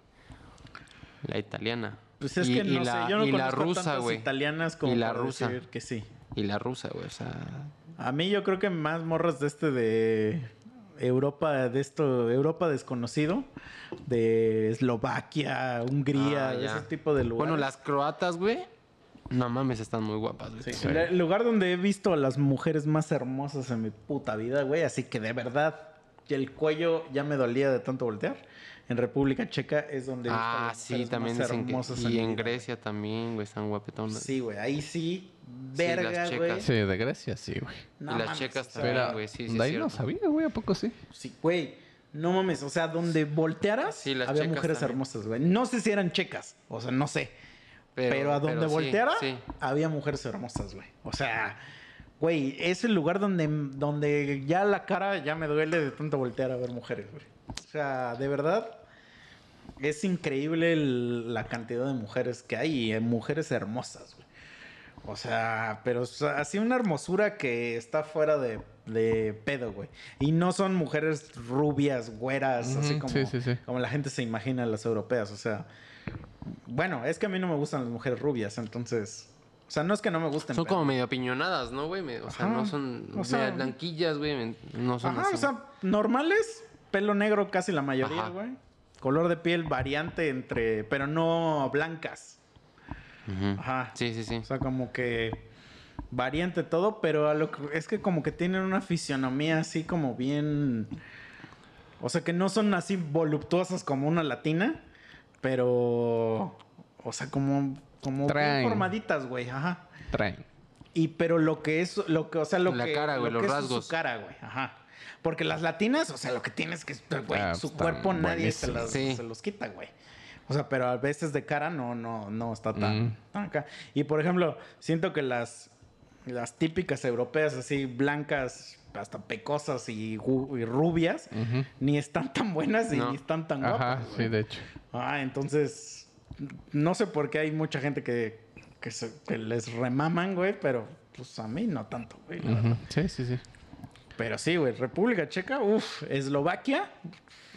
Speaker 3: La italiana.
Speaker 1: Pues es
Speaker 3: Y-
Speaker 1: que no
Speaker 3: la-
Speaker 1: sé. Yo no
Speaker 3: y la
Speaker 1: conozco
Speaker 3: rusa,
Speaker 1: tantas italianas como
Speaker 3: Y la
Speaker 1: para
Speaker 3: rusa.
Speaker 1: decir que sí.
Speaker 3: Y la rusa, güey. O sea,
Speaker 1: A mí yo creo que más morras de este de Europa, de esto, Europa desconocido, de Eslovaquia, Hungría,
Speaker 3: Ah,
Speaker 1: ese tipo de lugares.
Speaker 3: Bueno, las croatas, güey. No mames, están muy guapas, güey.
Speaker 1: Sí. El el lugar donde he visto a las mujeres más hermosas en mi puta vida, güey. Así que de verdad, el cuello ya me dolía de tanto voltear. En República Checa es donde he visto a
Speaker 3: Ah,
Speaker 1: las
Speaker 3: sí,
Speaker 1: mujeres
Speaker 3: también
Speaker 1: más
Speaker 3: dicen que...
Speaker 1: hermosas
Speaker 3: Y en
Speaker 1: vida,
Speaker 3: Grecia también, güey, están guapetonas.
Speaker 1: Sí, güey. Ahí sí,
Speaker 3: las
Speaker 1: verga,
Speaker 3: checas.
Speaker 1: güey.
Speaker 2: Sí, de Grecia, sí, güey.
Speaker 1: No
Speaker 3: y las
Speaker 1: mames,
Speaker 3: checas también, güey. Sí, sí,
Speaker 2: de
Speaker 3: es
Speaker 2: ahí no sabía, güey, ¿a poco sí?
Speaker 1: Sí, güey. No mames, o sea, donde voltearas
Speaker 3: Sí, las
Speaker 1: había mujeres
Speaker 3: también.
Speaker 1: hermosas, güey. No sé si eran checas, o sea, no sé. Pero, a donde
Speaker 3: pero
Speaker 1: volteara,
Speaker 3: Sí,
Speaker 1: había mujeres hermosas, güey. O sea, güey, es el lugar donde, donde ya la cara ya me duele de tanto voltear a ver mujeres, güey. O sea, de verdad, es increíble el- la cantidad de mujeres que hay y eh, mujeres hermosas, güey. O sea, pero o sea, así una hermosura que está fuera de, de pedo, güey. Y no son mujeres rubias, güeras, así como,
Speaker 2: sí, sí, sí.
Speaker 1: como la gente se imagina las europeas. O sea, bueno, es que a mí no me gustan las mujeres rubias, entonces... O sea, no es que no me gusten.
Speaker 3: Son
Speaker 1: pero-
Speaker 3: como medio apiñonadas, ¿no, güey? O sea,
Speaker 1: Ajá.
Speaker 3: no son
Speaker 1: O sea-
Speaker 3: blanquillas, güey. No son
Speaker 1: Ajá,
Speaker 3: así.
Speaker 1: o sea, normales, pelo negro casi la mayoría,
Speaker 3: Ajá.
Speaker 1: güey. Color de piel variante entre, pero no blancas.
Speaker 3: Ujú.
Speaker 1: Ajá.
Speaker 3: Sí, sí, sí.
Speaker 1: O sea, como que variante todo, pero a lo que, es que como que tienen una fisionomía así como bien... O sea, que no son así voluptuosas como una latina, pero... O sea, como, como bien
Speaker 2: Traen.
Speaker 1: formaditas, güey. Ajá.
Speaker 2: Traen.
Speaker 1: Y pero lo que es, lo que, o sea, lo
Speaker 3: La
Speaker 1: que,
Speaker 3: cara, güey,
Speaker 1: lo
Speaker 3: los
Speaker 1: que es
Speaker 3: rasgos.
Speaker 1: su cara, güey, ajá. Porque las latinas, o sea, lo que tienes que, güey,
Speaker 2: Ah,
Speaker 1: su cuerpo nadie se, las-
Speaker 3: Sí.
Speaker 1: se los quita, güey. O sea, pero a veces de cara no, no, no está tan,
Speaker 2: Mm.
Speaker 1: tan acá. Y por ejemplo, siento que las, las típicas europeas así blancas, hasta pecosas y, rubias, ni están tan buenas y
Speaker 3: No.
Speaker 1: ni están tan
Speaker 2: Ajá,
Speaker 1: guapas.
Speaker 2: sí,
Speaker 1: güey.
Speaker 2: de hecho.
Speaker 1: Ah, entonces, no sé por qué hay mucha gente que, que, se- que les remaman, güey, pero pues a mí no tanto, güey.
Speaker 2: Sí, sí, sí.
Speaker 1: Pero sí, güey, República Checa, uff, Eslovaquia,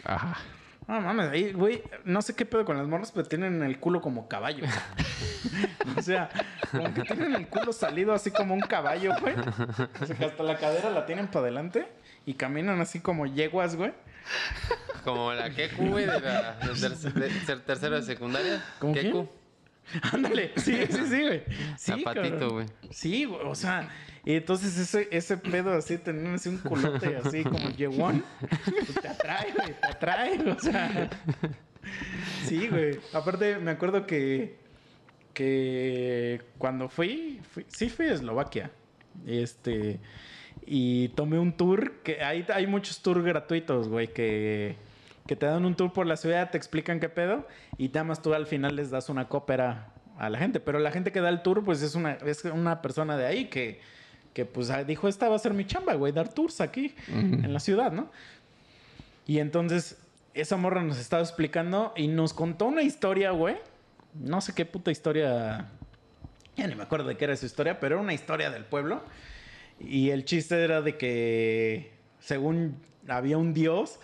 Speaker 2: Ajá.
Speaker 1: No mames, ahí, güey, no sé qué pedo con las morras, pero tienen el culo como caballo. o sea, como que tienen el culo salido así como un caballo, güey. O sea, que hasta la cadera la tienen para adelante y caminan así como yeguas, güey.
Speaker 3: Como la Keku, güey, de la de terc- de ter- tercero de secundaria.
Speaker 1: ¿Cómo
Speaker 3: Keku.
Speaker 1: quién? Ándale, sí, sí, sí, güey. Sí,
Speaker 3: Zapatito, güey.
Speaker 1: Sí, güey, o sea, y entonces ese, ese pedo así, así un culote así como yeguón, pues te atrae, güey, te atrae, o sea. Sí, güey. Aparte, me acuerdo que, que cuando fui, fui- sí fui a Eslovaquia, este, y tomé un tour, que hay, hay muchos tours gratuitos, güey, que, que te dan un tour por la ciudad, te explican qué pedo, y nada más tú al final les das una cópera a la gente, pero la gente que da el tour, pues es una, es una persona de ahí que, que pues ah, dijo, esta va a ser mi chamba, güey, dar tours aquí, en la ciudad, ¿no? Y entonces esa morra nos estaba explicando y nos contó una historia, güey. No sé qué puta historia. Ya ni me acuerdo de qué era esa historia, pero era una historia del pueblo. Y el chiste era de que, según había un dios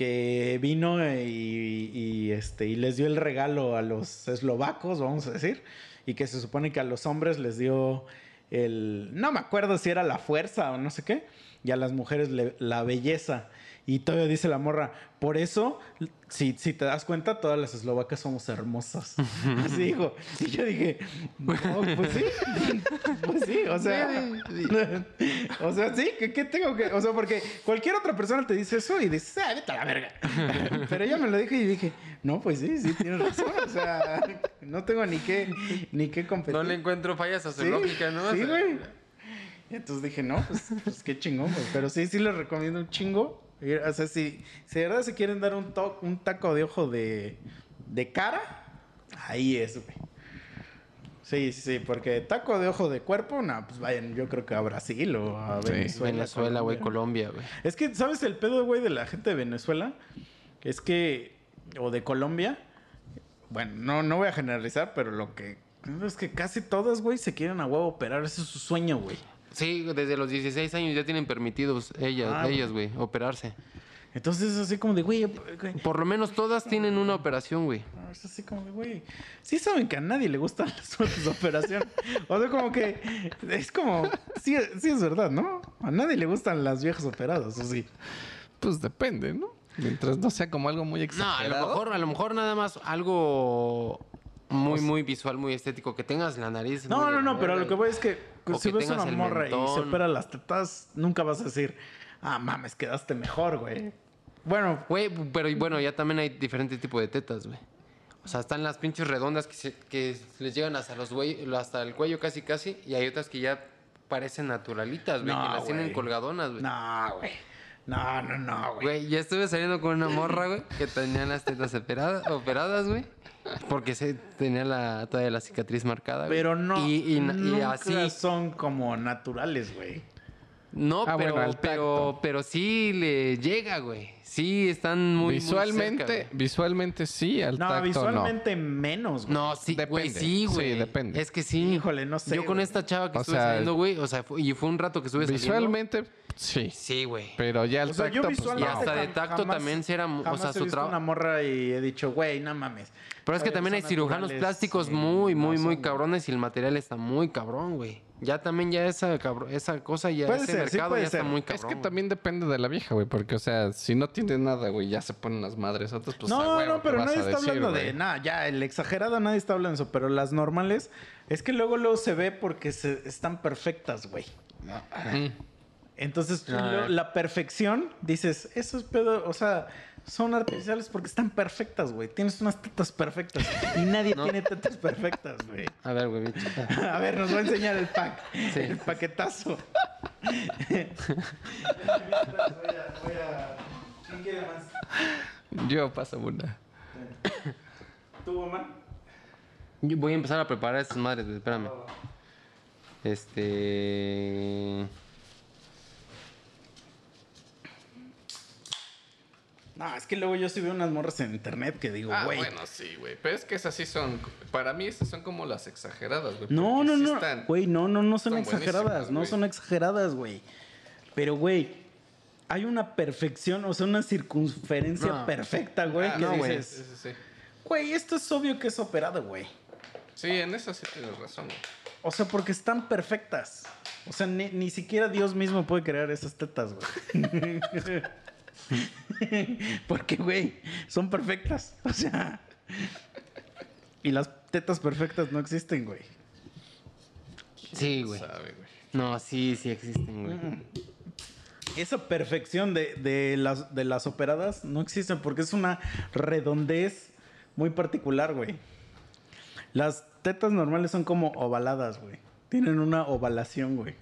Speaker 1: que vino y, este, y les dio el regalo a los eslovacos, vamos a decir, y que se supone que a los hombres les dio el... No me acuerdo si era la fuerza o no sé qué, y a las mujeres la belleza. Y todavía dice la morra, por eso, si, si te das cuenta, todas las eslovacas somos hermosas. Así dijo. Y yo dije, no, pues sí, pues sí, o sea, o sea, sí, ¿qué, qué tengo que...? O sea, porque cualquier otra persona te dice eso y dices, ah, vete a la verga. Pero ella me lo dijo y dije, no, pues sí, sí, tienes razón. O sea, no tengo ni qué, ni qué competir.
Speaker 3: No le encuentro fallas a su
Speaker 1: Sí,
Speaker 3: lógica, ¿no?
Speaker 1: Sí,
Speaker 3: O sea,
Speaker 1: güey. Entonces dije, no, pues, pues qué chingón, güey. Pero sí, sí les recomiendo un chingo. O sea, si, si de verdad se quieren dar un, to- un taco de ojo de, de cara, ahí es, güey. Sí, sí, sí, porque taco de ojo de cuerpo, no, pues vayan, yo creo que a Brasil o a
Speaker 2: Sí.
Speaker 1: Venezuela.
Speaker 3: Venezuela, güey,
Speaker 1: Colombia.
Speaker 3: Colombia, güey.
Speaker 1: Es que, ¿sabes el pedo, güey, de la gente de Venezuela? Es que, o de Colombia, bueno, no, no voy a generalizar, pero lo que es que casi todas, güey, se quieren a huevo operar. Ese es su sueño, güey.
Speaker 3: Sí, desde los 16 años ya tienen permitidos ellas,
Speaker 1: Ah,
Speaker 3: ellas, güey, operarse.
Speaker 1: Entonces es así como de, güey, güey,
Speaker 3: Por lo menos todas tienen una operación, güey.
Speaker 1: no, es así como de, güey. Sí saben que a nadie le gustan las de operación. O sea, como que es como, sí, sí es verdad, ¿no? A nadie le gustan las viejas operadas, o sí.
Speaker 2: Pues depende, ¿no? Mientras no sea como algo muy
Speaker 3: No, a
Speaker 2: exagerado.
Speaker 3: lo mejor, a lo mejor nada más algo muy, muy visual, muy estético. Que tengas la nariz.
Speaker 1: No, no, no, pero lo que voy es que si
Speaker 3: que
Speaker 1: ves
Speaker 3: tengas
Speaker 1: una
Speaker 3: el
Speaker 1: morra y se opera las tetas, nunca vas a decir, ah, mames, quedaste mejor, güey. Bueno,
Speaker 3: Güey, pero y bueno, ya también hay diferentes tipos de tetas, güey. O sea, están las pinches redondas que, se- que les llegan hasta los güey, hasta el cuello casi casi. Y hay otras que ya parecen naturalitas, güey.
Speaker 1: No,
Speaker 3: que las tienen colgadonas, güey.
Speaker 1: no, güey. No, no, no, güey.
Speaker 3: Güey, ya estuve saliendo con una morra, güey, que tenía las tetas operadas, operadas, güey. Porque se tenía la, todavía la cicatriz marcada, güey.
Speaker 1: Pero no,
Speaker 3: Y, y- y
Speaker 1: nunca
Speaker 3: así.
Speaker 1: son como naturales, güey.
Speaker 3: No,
Speaker 2: Ah,
Speaker 3: pero,
Speaker 2: bueno, al
Speaker 3: pero,
Speaker 2: tacto.
Speaker 3: pero sí le llega, güey. Sí, están muy. muy
Speaker 2: visualmente,
Speaker 3: cerca,
Speaker 2: visualmente sí, al
Speaker 1: No,
Speaker 2: tacto
Speaker 1: visualmente menos, güey.
Speaker 3: No, sí, güey,
Speaker 2: Depende.
Speaker 3: sí,
Speaker 2: Sí,
Speaker 3: güey.
Speaker 2: depende.
Speaker 3: Es que sí.
Speaker 1: Híjole, no sé,
Speaker 3: Yo con
Speaker 1: güey.
Speaker 3: esta chava que
Speaker 2: O
Speaker 3: estuve
Speaker 2: sea,
Speaker 3: saliendo, güey, o sea, fue- y fue un rato que
Speaker 2: no.
Speaker 3: estuve saliendo.
Speaker 2: Visualmente sí.
Speaker 3: Sí, güey.
Speaker 2: Pero ya al
Speaker 1: O sea, yo
Speaker 2: tacto, pues,
Speaker 1: visualmente
Speaker 3: Y hasta de tacto también sí era o
Speaker 1: jamás
Speaker 3: sea,
Speaker 1: he
Speaker 3: su
Speaker 1: visto
Speaker 3: traba-
Speaker 1: una morra y he dicho, güey, no mames.
Speaker 3: Pero es que también hay cirujanos plásticos muy,
Speaker 1: no
Speaker 3: muy, muy
Speaker 1: son,
Speaker 3: cabrones y el material está muy cabrón, güey. Ya también ya esa, cabro- esa cosa, ya
Speaker 1: Puede
Speaker 3: ese
Speaker 1: ser,
Speaker 3: mercado ya
Speaker 1: ser.
Speaker 3: está muy
Speaker 2: Es
Speaker 3: cabrón.
Speaker 2: que
Speaker 3: güey.
Speaker 2: también depende de la vieja, güey, porque, o sea, si no tiene nada, güey, ya se ponen las madres otras, pues
Speaker 1: no,
Speaker 2: huevo,
Speaker 1: no,
Speaker 2: ¿qué
Speaker 1: pero nadie está
Speaker 2: decir,
Speaker 1: hablando de nada, ya, el exagerado nadie está hablando de eso, pero las normales es que luego luego se ve porque se, están perfectas, güey. Entonces,
Speaker 3: Ah.
Speaker 1: lo- la perfección, dices, eso es pedo, o sea, son artificiales porque están perfectas, güey. Tienes unas tetas perfectas y nadie tiene tetas perfectas, güey.
Speaker 3: A ver, güey.
Speaker 1: A ver, nos va a enseñar el pack, el paquetazo. ¿Quién quiere más?
Speaker 2: Yo paso una.
Speaker 1: ¿Tú, Omar?
Speaker 3: Yo voy a empezar a preparar estas madres, güey, espérame. Este.
Speaker 1: No, es que luego yo sí veo unas morras en internet que digo,
Speaker 2: Ah,
Speaker 1: güey.
Speaker 2: bueno, sí, güey. Pero es que esas sí son. Para mí, esas son como las exageradas, güey.
Speaker 1: no, no,
Speaker 2: sí
Speaker 1: no. Güey, no, no, no son exageradas. No son exageradas, güey. Pero, güey, hay una perfección, o sea, una circunferencia
Speaker 3: No.
Speaker 1: perfecta, güey,
Speaker 2: Ah,
Speaker 1: que
Speaker 3: no, güey.
Speaker 1: dices,
Speaker 2: Sí, sí, sí.
Speaker 1: güey, esto es obvio que es operado, güey.
Speaker 2: Sí, en eso sí tienes razón. güey.
Speaker 1: O sea, porque están perfectas. O sea, ni, ni siquiera Dios mismo puede crear esas tetas, güey. porque, güey, son perfectas. O sea, y las tetas perfectas no existen, güey.
Speaker 3: Sí, güey. No, sí, sí existen, güey.
Speaker 1: Esa perfección de, de las, de las operadas no existe porque es una redondez muy particular, güey. Las tetas normales son como ovaladas, güey. Tienen una ovalación, güey.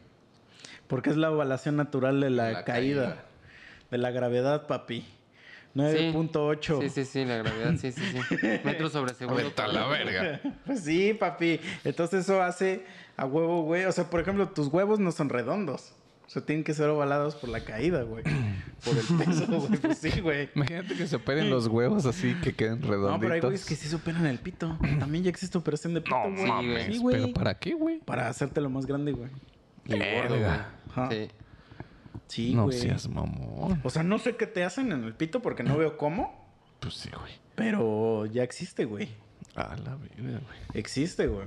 Speaker 1: Porque es la ovalación natural de la,
Speaker 2: La
Speaker 1: caída,
Speaker 2: caída.
Speaker 1: De la gravedad, papi. 9.8.
Speaker 3: Sí, sí, sí, la gravedad, sí, sí, sí. Metros sobre segundo.
Speaker 2: Vete a la verga.
Speaker 1: Pues sí, papi. Entonces eso hace a huevo, güey. O sea, por ejemplo, tus huevos no son redondos. O sea, tienen que ser ovalados por la caída, güey. Por el peso, güey. Pues sí, güey.
Speaker 2: Imagínate que se operen los huevos así que queden redonditos.
Speaker 1: No, pero hay güeyes que sí superan el pito. También ya existe operación de pito,
Speaker 2: No
Speaker 1: güey.
Speaker 2: mames.
Speaker 1: Sí, güey.
Speaker 2: ¿Pero para qué, güey?
Speaker 1: Para hacértelo más grande, güey.
Speaker 3: Y gordo, güey. Sí.
Speaker 1: Sí,
Speaker 2: no
Speaker 1: güey.
Speaker 2: seas mamón.
Speaker 1: O sea, no sé qué te hacen en el pito porque no veo cómo.
Speaker 2: Pues sí, güey.
Speaker 1: Pero ya existe, güey.
Speaker 2: A la verga, güey.
Speaker 1: Existe, güey.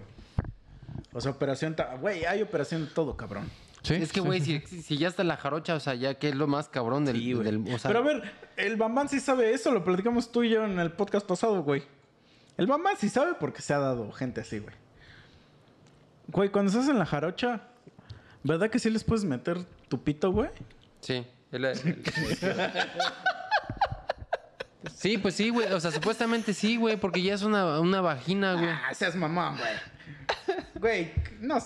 Speaker 1: O sea, operación... ta- Güey, hay operación de todo, cabrón.
Speaker 2: Sí,
Speaker 3: Es que, güey,
Speaker 2: sí.
Speaker 3: si, si ya está la jarocha, o sea, ya que es lo más cabrón del...
Speaker 1: Sí, güey.
Speaker 3: del- o sea,
Speaker 1: Pero a ver, el Bambán sí sabe eso, lo platicamos tú y yo en el podcast pasado, güey. El Bambán sí sabe porque se ha dado gente así, güey. Güey, cuando estás en la jarocha, ¿verdad que sí les puedes meter tu pito, güey?
Speaker 3: Sí. el- el- sí, pues sí, güey. O sea, supuestamente sí, güey, porque ya es una, una vagina, güey.
Speaker 1: Ah, seas mamón, güey. Güey, no.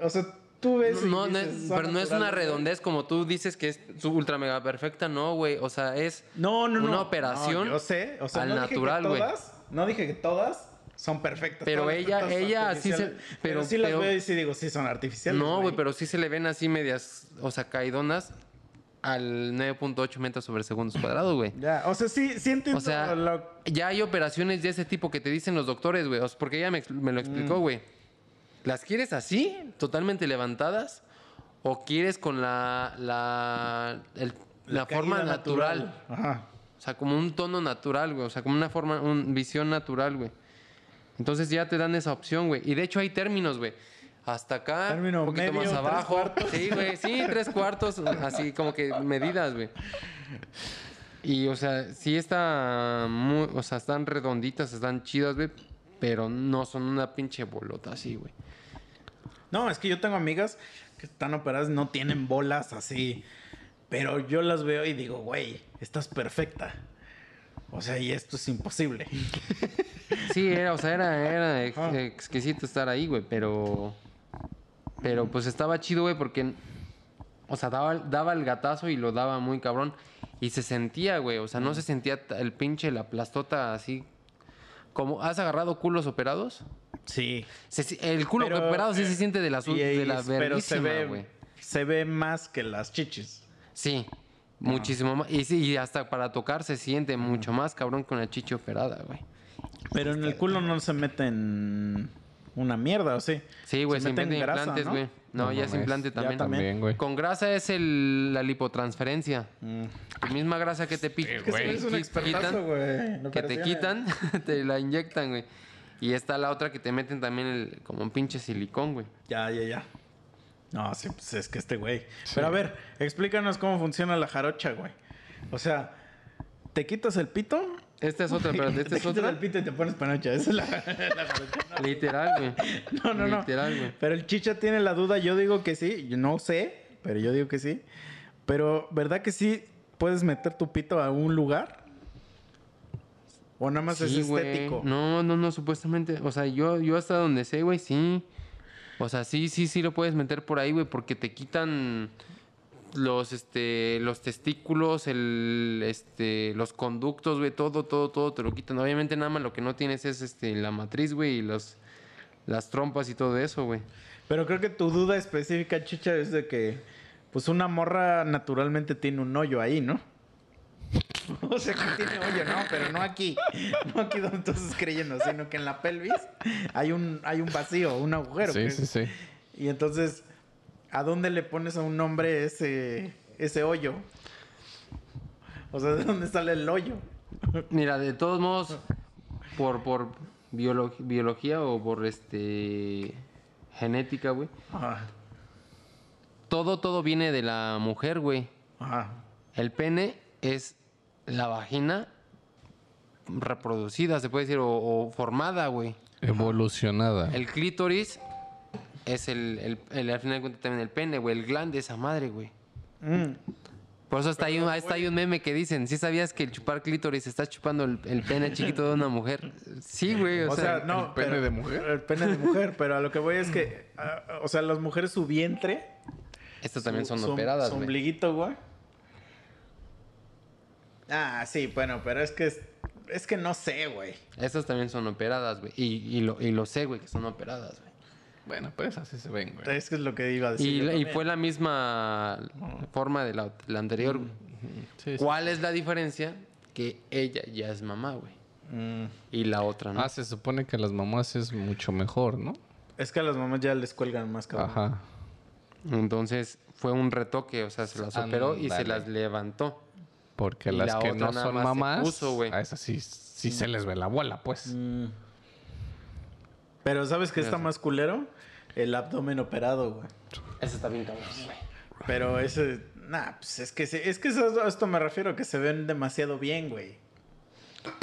Speaker 1: O sea, tú ves. y
Speaker 3: No, no
Speaker 1: dices,
Speaker 3: es-
Speaker 1: son
Speaker 3: pero no es una redondez como tú dices que es su ultra mega perfecta, no, güey. O sea, es
Speaker 1: No, no, no.
Speaker 3: una operación
Speaker 1: No, yo sé. O sea,
Speaker 3: al natural, güey.
Speaker 1: No dije que todas son perfectas.
Speaker 3: Pero ella- ella sí se- pero-
Speaker 1: Pero sí las
Speaker 3: pero-
Speaker 1: veo y sí digo, sí son artificiales.
Speaker 3: No, güey, pero sí se le ven así medias, o sea, caidonas al 9.8 metros sobre segundos cuadrados, güey.
Speaker 1: Ya, o sea, sí, sí entiendo
Speaker 3: O sea,
Speaker 1: lo-
Speaker 3: ya hay operaciones de ese tipo que te dicen los doctores, güey. Porque ella me, me lo
Speaker 1: Mm.
Speaker 3: explicó, güey. ¿Las quieres así, totalmente levantadas? ¿O quieres con la, la, el- la, forma natural?
Speaker 1: Ajá.
Speaker 3: O sea, como un tono natural, güey. O sea, como una forma, una visión natural, güey. Entonces ya te dan esa opción, güey. Y de hecho hay términos, güey. Hasta acá,
Speaker 1: Término
Speaker 3: un poquito
Speaker 1: medio,
Speaker 3: más abajo. Sí, güey, sí, tres cuartos, así como que medidas, güey. Y, o sea, sí está muy, o sea, están redonditas, están chidas, güey, pero no son una pinche bolota así, güey.
Speaker 1: No, es que yo tengo amigas que están operadas, no tienen bolas así. Pero yo las veo y digo, güey, estás perfecta. O sea, y esto es imposible.
Speaker 3: Sí, era, o sea, era, era ex-
Speaker 1: Ajá.
Speaker 3: exquisito estar ahí, güey, pero. Pero pues estaba chido, güey, porque. O sea, daba, daba el gatazo y lo daba muy cabrón. Y se sentía, güey. O sea, no se sentía t- el pinche, la plastota así. Como, ¿Has agarrado culos operados?
Speaker 1: Sí.
Speaker 3: Se el culo
Speaker 1: Pero,
Speaker 3: operado sí
Speaker 1: eh,
Speaker 3: se siente de la,
Speaker 1: Y-
Speaker 3: de la
Speaker 1: pero se ve, se ve más que las chichis.
Speaker 3: Sí, muchísimo más. Y sí, y hasta para tocar se siente mucho más cabrón que una chichi operada, güey.
Speaker 1: Pero en el culo no se meten una mierda, ¿o sí?
Speaker 3: Sí, güey, se,
Speaker 1: meten
Speaker 3: implantan
Speaker 1: grasa,
Speaker 3: implantes,
Speaker 1: ¿no?
Speaker 3: güey. No,
Speaker 2: No
Speaker 3: ya es implante también.
Speaker 1: también.
Speaker 2: También, güey.
Speaker 3: Con grasa es el, la lipotransferencia.
Speaker 1: Mm.
Speaker 3: La misma grasa que te pican.
Speaker 2: Es que güey
Speaker 1: Es un expertazo, güey. en
Speaker 3: Que te quitan, te la inyectan, güey. Y está la otra que te meten también el, como un pinche silicón, güey.
Speaker 1: Ya, ya, ya. No, sí, pues es que este güey. Pero a ver, explícanos cómo funciona la jarocha, güey. O sea, ¿te quitas el pito?
Speaker 3: Esta es otra, pero esta
Speaker 1: te
Speaker 3: es
Speaker 1: quitas
Speaker 3: otra.
Speaker 1: el pito y te pones panocha. Esa es la, la jarocha. No.
Speaker 3: Literal, güey.
Speaker 1: No, no, no.
Speaker 3: Literal, güey.
Speaker 1: Pero el chicha tiene la duda. Yo digo que sí. Yo no sé, pero yo digo que sí. Pero, ¿verdad que sí puedes meter tu pito a un lugar? ¿O nada más
Speaker 3: Sí,
Speaker 1: es
Speaker 3: güey.
Speaker 1: estético?
Speaker 3: No, no, no, supuestamente. O sea, yo, yo hasta donde sé, güey, sí. O sea, sí, sí, sí lo puedes meter por ahí, güey, porque te quitan los, este, los testículos, el, este, los conductos, güey, todo, todo, todo te lo quitan. Obviamente nada más lo que no tienes es, este, la matriz, güey, y los, las trompas y todo eso, güey.
Speaker 1: Pero creo que tu duda específica, chicha, es de que, pues una morra naturalmente tiene un hoyo ahí, ¿no? o sea, que tiene hoyo, no, pero no aquí. No aquí donde tú estás creyendo, sino que en la pelvis hay un, hay un vacío, un agujero.
Speaker 2: Sí,
Speaker 1: que-
Speaker 2: sí, sí.
Speaker 1: Y entonces, ¿a dónde le pones a un hombre ese, ese hoyo? O sea, ¿de dónde sale el hoyo?
Speaker 3: Mira, de todos modos, por, por biolo- biología o por este genética, güey.
Speaker 1: Ajá.
Speaker 3: Todo, todo viene de la mujer, güey.
Speaker 1: Ajá.
Speaker 3: El pene es la vagina reproducida, se puede decir, o, o formada, güey.
Speaker 2: Evolucionada.
Speaker 3: El clítoris es el, el, el- al final de cuentas también el pene, güey. El glande, esa madre, güey.
Speaker 1: Mm.
Speaker 3: Por eso está ahí, un, está ahí un meme que dicen, ¿sí sabías que el chupar clítoris estás chupando el, el pene chiquito de una mujer? Sí, güey, o,
Speaker 1: O sea,
Speaker 3: sea,
Speaker 1: no.
Speaker 2: ¿el pene
Speaker 1: pero-
Speaker 2: de mujer?
Speaker 1: El pene de mujer, pero a lo que voy es que, ah, o sea, las mujeres su vientre.
Speaker 3: estas también
Speaker 1: su-
Speaker 3: son
Speaker 1: su-
Speaker 3: operadas,
Speaker 1: Su
Speaker 3: güey.
Speaker 1: ombliguito, güey. Ah, sí, bueno, pero es que es, es que no sé, güey.
Speaker 3: Estas también son operadas, güey. Y, y, lo, y lo sé, güey, que son operadas, güey.
Speaker 2: Bueno, pero esas sí se ven, güey.
Speaker 1: Es que es lo que iba a decir.
Speaker 3: Y, la- fue la misma forma de la, la anterior, güey.
Speaker 2: Sí, sí.
Speaker 3: ¿Cuál es la diferencia? Que ella ya es mamá, güey.
Speaker 1: Mm,
Speaker 3: Y la otra no.
Speaker 2: Ah, se supone que las mamás es mucho mejor, ¿no?
Speaker 1: es que a las mamás ya les cuelgan más cabrón.
Speaker 2: Ajá.
Speaker 3: Entonces fue un retoque, o sea, se las operó y se las levantó.
Speaker 2: Porque las
Speaker 3: la
Speaker 2: que no son mamás,
Speaker 3: puso, güey.
Speaker 2: a esas sí, sí se les ve la bola, pues.
Speaker 1: Mm. Pero ¿sabes qué está más culero? El abdomen operado, güey.
Speaker 3: Ese está bien cabrón, güey.
Speaker 1: Pero ese, nah, pues es que es que eso- a esto me refiero, que se ven demasiado bien, güey.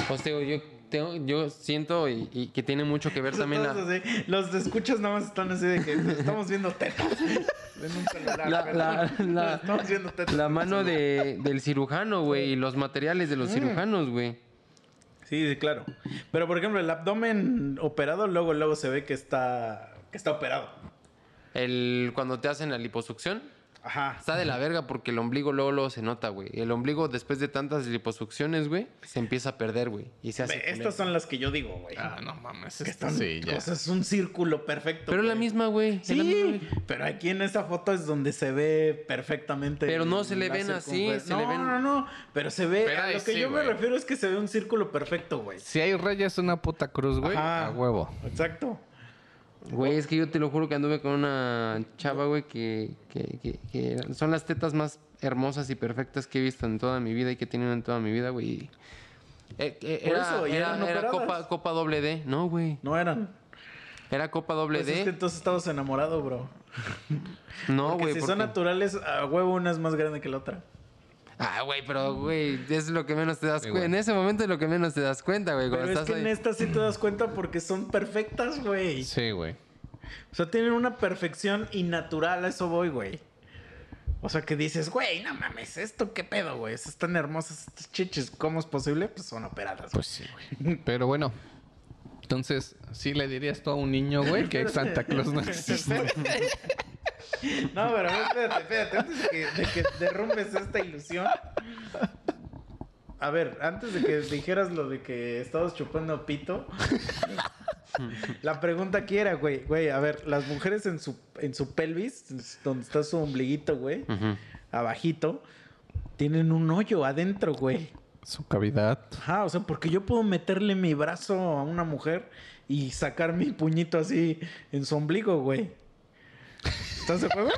Speaker 3: Pues te digo, yo, tengo, yo siento y, y que tiene mucho que ver también
Speaker 1: Todos
Speaker 3: la,
Speaker 1: así, los escuchas nada más están así de que estamos viendo tetas. en un celular,
Speaker 3: La- la- la-
Speaker 1: estamos viendo tetas.
Speaker 3: la mano de, del cirujano, güey, y los materiales de los cirujanos, güey.
Speaker 1: Sí, sí, claro. Pero por ejemplo, el abdomen operado luego luego se ve que está que está operado.
Speaker 3: El, cuando te hacen la liposucción,
Speaker 1: Ajá.
Speaker 3: está de la verga porque el ombligo luego, luego se nota, güey. El ombligo, después de tantas liposucciones, güey, se empieza a perder, güey. Y se hace.
Speaker 1: Ve,
Speaker 3: culero.
Speaker 1: Estas son las que yo digo, güey.
Speaker 2: Ah, no mames.
Speaker 1: que están,
Speaker 2: sí, ya.
Speaker 1: o sea, es un círculo perfecto.
Speaker 3: Pero es la
Speaker 1: güey.
Speaker 3: misma, güey. misma,
Speaker 1: Sí,
Speaker 3: güey.
Speaker 1: pero aquí en esa foto es donde se ve perfectamente.
Speaker 3: Pero no se le ven así, se
Speaker 1: no,
Speaker 3: le ven-
Speaker 1: No, no, pero se ve.
Speaker 2: Pero
Speaker 1: a lo que
Speaker 2: sí,
Speaker 1: yo me
Speaker 2: güey.
Speaker 1: refiero es que se ve un círculo perfecto, güey.
Speaker 2: Si hay reyes, una puta cruz, güey,
Speaker 1: Ajá.
Speaker 2: a huevo.
Speaker 1: Exacto.
Speaker 3: Güey, es que yo te lo juro que anduve con una chava, güey, que, que, que, que son las tetas más hermosas y perfectas que he visto en toda mi vida y que he tenido en toda mi vida, güey. Eh, eh,
Speaker 1: Por
Speaker 3: Era,
Speaker 1: eso, ¿y
Speaker 3: era,
Speaker 1: eran
Speaker 3: era copa, copa doble D. No, güey.
Speaker 1: No eran.
Speaker 3: Era copa doble
Speaker 1: Pues es
Speaker 3: D.
Speaker 1: que entonces estabas enamorado, bro.
Speaker 3: No,
Speaker 1: Porque
Speaker 3: güey.
Speaker 1: si
Speaker 3: porque-
Speaker 1: son naturales, a huevo una es más grande que la otra.
Speaker 3: Ah, güey, pero, güey, es lo que menos te das cuenta.
Speaker 2: güey.
Speaker 3: En ese momento es lo que menos te das cuenta, güey.
Speaker 1: Pero es que en
Speaker 3: ahí.
Speaker 1: esta sí te das cuenta porque son perfectas, güey.
Speaker 2: Sí, güey.
Speaker 1: O sea, tienen una perfección innatural, a eso voy, güey. O sea, que dices, güey, no mames, ¿esto qué pedo, güey? Están hermosas estas chiches. ¿Cómo es posible? Pues son operadas.
Speaker 2: Pues sí, güey. Pero bueno. Entonces, sí le dirías tú a un niño, güey, que Santa Claus no existe.
Speaker 1: No, pero espérate, espérate. Antes de que, de que derrumbes esta ilusión. A ver, antes de que dijeras lo de que estabas chupando pito. la pregunta aquí era, güey, güey, a ver, las mujeres en su, en su pelvis, donde está su ombliguito, güey, abajito, tienen un hoyo adentro, güey.
Speaker 2: Su cavidad.
Speaker 1: Ajá, o sea, porque yo puedo meterle mi brazo a una mujer y sacar mi puñito así en su ombligo, güey. ¿Estás de acuerdo?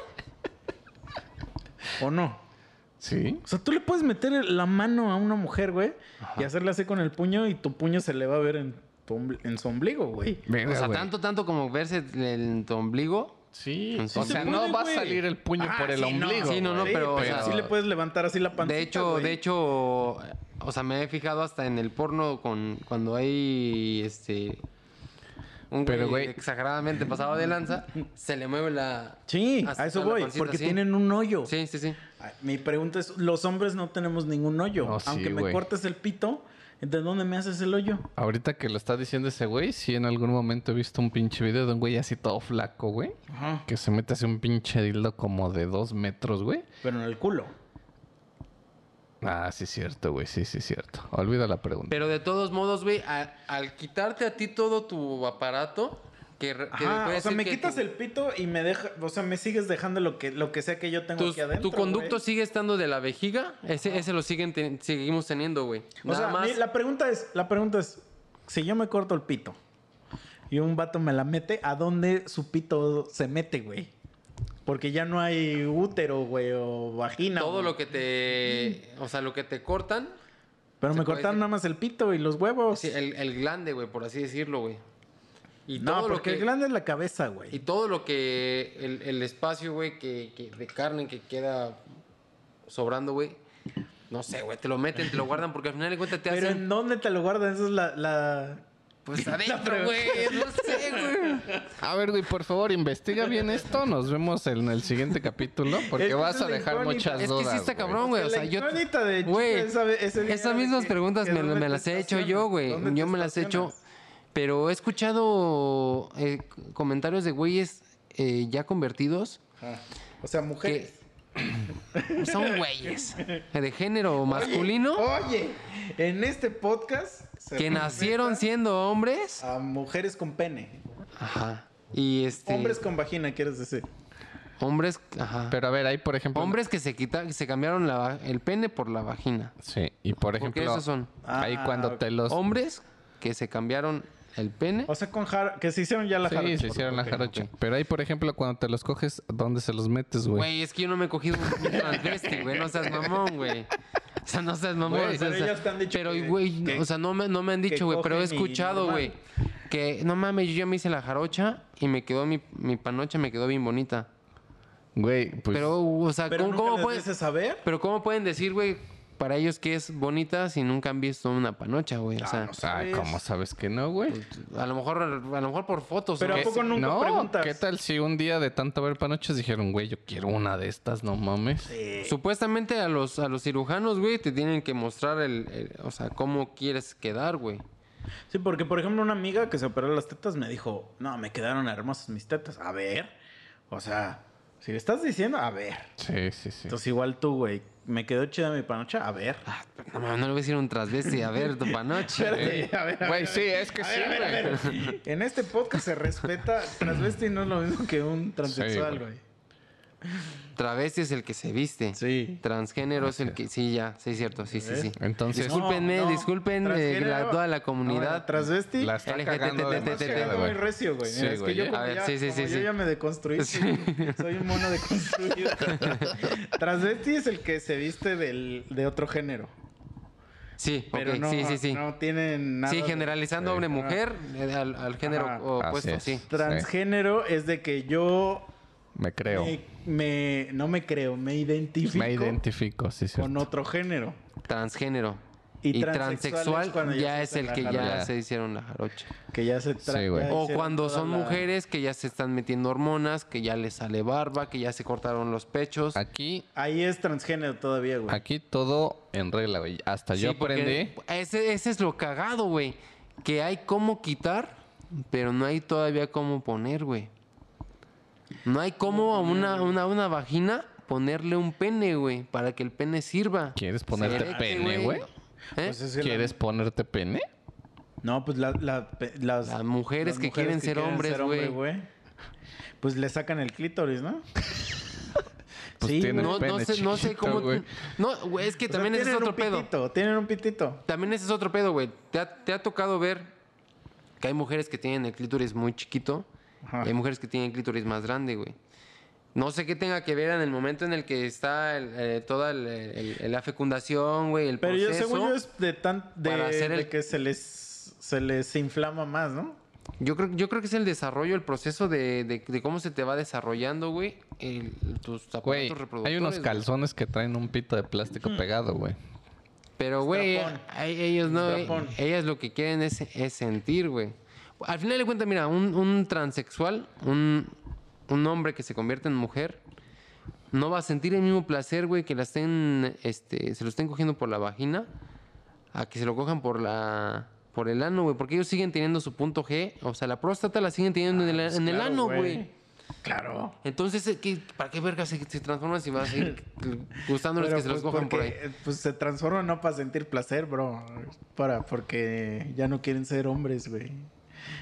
Speaker 1: ¿O no?
Speaker 2: Sí.
Speaker 1: O sea, tú le puedes meter la mano a una mujer, güey, y hacerle así con el puño y tu puño se le va a ver en, tu ombli- en su ombligo, güey.
Speaker 2: Verga,
Speaker 3: O sea,
Speaker 2: güey.
Speaker 3: tanto, tanto como verse en tu ombligo.
Speaker 2: Sí.
Speaker 3: Sí
Speaker 2: o
Speaker 3: se
Speaker 2: sea,
Speaker 1: puede,
Speaker 2: no va a salir el puño
Speaker 1: Ah,
Speaker 2: por el
Speaker 1: sí,
Speaker 2: ombligo.
Speaker 3: Sí, no, no,
Speaker 2: güey.
Speaker 3: pero, o
Speaker 1: pero
Speaker 3: sea,
Speaker 1: sí le puedes levantar así la pancita,
Speaker 3: De hecho,
Speaker 1: güey.
Speaker 3: de hecho, o sea, me he fijado hasta en el porno con cuando hay este un
Speaker 2: Pero,
Speaker 3: güey exageradamente pasado de lanza, se le mueve la
Speaker 1: Sí, a eso voy,
Speaker 3: pancita,
Speaker 1: porque
Speaker 3: sí.
Speaker 1: tienen un hoyo.
Speaker 3: Sí, sí, sí.
Speaker 1: Ay, Mi pregunta es, los hombres no tenemos ningún hoyo.
Speaker 2: No, sí,
Speaker 1: Aunque me cortes el pito, ¿de dónde me haces el hoyo?
Speaker 2: Ahorita que lo está diciendo ese güey, sí en algún momento he visto un pinche video de un güey así todo flaco, güey.
Speaker 1: Ajá.
Speaker 2: Que se mete así un pinche dildo como de dos metros, güey.
Speaker 1: Pero en el culo.
Speaker 2: Ah, sí, cierto, güey. Sí, sí, cierto. Olvida la pregunta.
Speaker 3: Pero de todos modos, güey, a- al quitarte a ti todo tu aparato, que, re- que
Speaker 1: Ajá,
Speaker 3: puede
Speaker 1: o sea,
Speaker 3: ser
Speaker 1: me
Speaker 3: que
Speaker 1: quitas
Speaker 3: tu-
Speaker 1: el pito y me deja, o sea, me sigues dejando lo que, lo que sea que yo tengo
Speaker 3: tus-
Speaker 1: aquí adentro.
Speaker 3: tu conducto
Speaker 1: güey.
Speaker 3: sigue estando de la vejiga, ese, ese lo siguen ten- seguimos teniendo, güey.
Speaker 1: O
Speaker 3: Nada
Speaker 1: sea,
Speaker 3: más.
Speaker 1: mi- la pregunta es, la pregunta es, si yo me corto el pito y un vato me la mete, ¿a dónde su pito se mete, güey? Porque ya no hay útero, güey, o vagina.
Speaker 3: Todo
Speaker 1: güey.
Speaker 3: lo que te. O sea, lo que te cortan.
Speaker 1: Pero me cortaron
Speaker 3: decir.
Speaker 1: nada más el pito y los huevos.
Speaker 3: sí, el, el glande, güey, por así decirlo, güey. Y
Speaker 1: no,
Speaker 3: todo lo
Speaker 1: porque
Speaker 3: que.
Speaker 1: el glande es la cabeza,
Speaker 3: Y
Speaker 1: güey.
Speaker 3: todo lo que. El, el espacio, güey, que, que de carne que queda sobrando, güey. No sé, güey, te lo meten, te lo guardan porque al final de cuentas te
Speaker 1: Pero
Speaker 3: hacen.
Speaker 1: ¿en dónde te lo guardan? Esa es la... la...
Speaker 3: Pues adentro, güey. No sé, güey.
Speaker 2: A ver, güey, por favor, investiga bien esto. Nos vemos en el siguiente capítulo porque vas a dejar
Speaker 1: incógnita.
Speaker 2: muchas
Speaker 3: Es que
Speaker 2: dudas.
Speaker 3: sí está cabrón, güey. O sea, yo. Güey, esas mismas
Speaker 1: que-
Speaker 3: preguntas
Speaker 1: que
Speaker 3: me, las he hecho yo, güey. Yo me las he hecho. Pero he escuchado eh, comentarios de güeyes eh, ya convertidos
Speaker 1: Ajá. O sea, mujeres.
Speaker 3: Son güeyes de género masculino
Speaker 1: Oye, en este podcast se
Speaker 3: que nacieron siendo hombres.
Speaker 1: a mujeres con pene.
Speaker 3: Ajá. Y este.
Speaker 1: Hombres con vagina, quieres decir.
Speaker 3: Hombres. Ajá.
Speaker 2: Pero a ver, ahí por ejemplo.
Speaker 3: hombres que se quita, se cambiaron la el pene por la vagina.
Speaker 2: Sí, y por
Speaker 3: Porque
Speaker 2: ejemplo.
Speaker 3: esos son
Speaker 2: Ahí
Speaker 1: Ah,
Speaker 2: cuando te los.
Speaker 3: hombres que se cambiaron el pene.
Speaker 1: O sea, con jar que se hicieron ya la
Speaker 2: Sí,
Speaker 1: jarocha.
Speaker 2: se hicieron la jarocha. Pero ahí, por ejemplo, cuando te los coges, ¿dónde se los metes, güey?
Speaker 3: Güey, es que yo no me he cogido un transvesti, güey. No seas mamón, güey. O sea, no seas mamón.
Speaker 2: Güey,
Speaker 3: o sea,
Speaker 1: pero
Speaker 3: o sea,
Speaker 1: ellos te han dicho
Speaker 3: pero, güey, o sea, no me, no me han dicho, güey. Pero he escuchado, güey. Que, no mames, yo ya me hice la jarocha y me quedó mi, mi panocha, me quedó bien bonita.
Speaker 2: Güey, pues.
Speaker 3: pero, o sea,
Speaker 1: Pero
Speaker 3: ¿cómo,
Speaker 1: nunca
Speaker 3: cómo
Speaker 1: les
Speaker 3: pueden,
Speaker 1: saber.
Speaker 3: pero ¿cómo pueden decir, güey, para ellos que es bonita si nunca han visto una panocha, güey? O sea,
Speaker 1: no sé.
Speaker 2: Ay, ¿cómo sabes que no, güey?
Speaker 3: a lo mejor, a lo mejor por fotos.
Speaker 1: Pero
Speaker 3: ¿no?
Speaker 1: ¿a poco nunca
Speaker 2: no,
Speaker 1: preguntas?
Speaker 2: ¿qué tal si un día de tanto ver panoches dijeron, güey, yo quiero una de estas, no mames?
Speaker 3: Supuestamente a los, a los cirujanos, güey, te tienen que mostrar el, el- o sea, cómo quieres quedar, güey.
Speaker 1: Sí, porque por ejemplo una amiga que se operó las tetas me dijo, no, me quedaron hermosas mis tetas. A ver. O sea, si le estás diciendo, a ver.
Speaker 2: Sí, sí, sí.
Speaker 1: Entonces igual tú, güey, me quedó chida mi panocha, a ver.
Speaker 3: Ah, no, no le voy a decir un transvesti. A ver, tu panoche.
Speaker 1: Espérate, a ver, a
Speaker 2: Güey, sí, es que
Speaker 1: a
Speaker 2: sí,
Speaker 1: ver, a ver, a
Speaker 2: güey.
Speaker 1: ver. En este podcast se respeta, transvesti no es lo mismo que un transexual,
Speaker 2: güey.
Speaker 3: Travesti es el que se viste.
Speaker 1: Sí.
Speaker 3: Transgénero es el que... Sí, ya. Sí, es cierto. Sí, sí, sí.
Speaker 2: Entonces,
Speaker 3: Discúlpenme, disculpen, eh, la- toda la
Speaker 1: no,
Speaker 3: comunidad.
Speaker 1: transvesti.
Speaker 2: la está
Speaker 1: muy recio, güey.
Speaker 2: Sí,
Speaker 1: es que yo como
Speaker 3: A ver,
Speaker 1: ya,
Speaker 3: sí, sí,
Speaker 1: como
Speaker 3: sí,
Speaker 1: yo
Speaker 3: sí.
Speaker 1: ya me deconstruí. Soy un mono deconstruido. Transvesti es el que se viste del, de otro género.
Speaker 3: Sí,
Speaker 1: Pero no,
Speaker 3: sí, sí, sí.
Speaker 1: no tienen nada.
Speaker 3: sí, generalizando hombre-mujer eh, al, al género
Speaker 1: Ajá.
Speaker 3: opuesto, sí.
Speaker 1: Transgénero es de que yo
Speaker 2: me creo.
Speaker 1: me, me- no me creo, me identifico
Speaker 2: Me identifico, sí, sí.
Speaker 1: con otro género.
Speaker 3: Transgénero.
Speaker 1: Y
Speaker 3: Y,
Speaker 1: transexual ya
Speaker 3: es el que ya se hicieron la jarocha.
Speaker 1: Que ya se
Speaker 2: Sí,
Speaker 3: O cuando son
Speaker 1: la-
Speaker 3: mujeres que ya se están metiendo hormonas, que ya les sale barba, que ya se cortaron los pechos.
Speaker 2: Aquí,
Speaker 1: Ahí es transgénero todavía, güey.
Speaker 2: aquí todo en regla, güey. Hasta yo
Speaker 3: Sí,
Speaker 2: aprendí.
Speaker 3: Ese, ese es lo cagado, güey. Que hay cómo quitar, pero no hay todavía cómo poner, güey. No hay cómo a una, una, una vagina ponerle un pene, güey, para que el pene sirva.
Speaker 2: ¿Quieres ponerte pene, güey?
Speaker 3: ¿Eh?
Speaker 1: Pues es que la-
Speaker 2: ¿Quieres ponerte pene?
Speaker 1: No, pues la- la- pe- las,
Speaker 3: Las mujeres que quieren ser hombres,
Speaker 1: hombre,
Speaker 3: güey.
Speaker 1: Pues le sacan el clítoris, ¿no?
Speaker 2: Pues
Speaker 1: Sí,
Speaker 3: no, no sé, no sé cómo. No, güey, es que
Speaker 1: O sea,
Speaker 3: también ese es
Speaker 1: tienen
Speaker 3: otro
Speaker 1: un
Speaker 3: pedo.
Speaker 1: pitito, Tienen un pitito.
Speaker 3: También ese es otro pedo, güey. ¿Te ha, te ha tocado ver que hay mujeres que tienen el clítoris muy chiquito
Speaker 1: Ajá.
Speaker 3: hay mujeres que tienen clítoris más grande, güey? No sé qué tenga que ver en el momento en el que está el- eh, toda el- el- el- la fecundación, güey, el
Speaker 1: Pero yo,
Speaker 3: proceso.
Speaker 1: según yo, es de, tan, de,
Speaker 3: para hacer el-
Speaker 1: de que se les, se les inflama más, ¿no?
Speaker 3: Yo creo, yo creo que es el desarrollo, el proceso de, de- de cómo se te va desarrollando, güey, el- tus aparatos
Speaker 2: Güey,
Speaker 3: reproductores.
Speaker 2: hay unos
Speaker 3: güey.
Speaker 2: calzones que traen un pito de plástico pegado, güey.
Speaker 3: Pero, güey, ellos no, ellas lo que quieren es, es sentir, güey. Al final de cuentas, mira, un, un transexual, un, un hombre que se convierte en mujer, no va a sentir el mismo placer, güey, que la estén, este, se lo estén cogiendo por la vagina, a que se lo cojan por la, por el ano, güey, porque ellos siguen teniendo su punto G, o sea, la próstata la siguen teniendo en el, en el ano, güey.
Speaker 1: Claro.
Speaker 3: Entonces, eh, ¿qué- ¿para qué verga se, se transforman si va a seguir gustándoles
Speaker 1: Pero,
Speaker 3: que se los
Speaker 1: pues,
Speaker 3: cojan por ahí?
Speaker 1: Pues se transforma no para sentir placer, bro. Para, porque ya no quieren ser hombres, güey.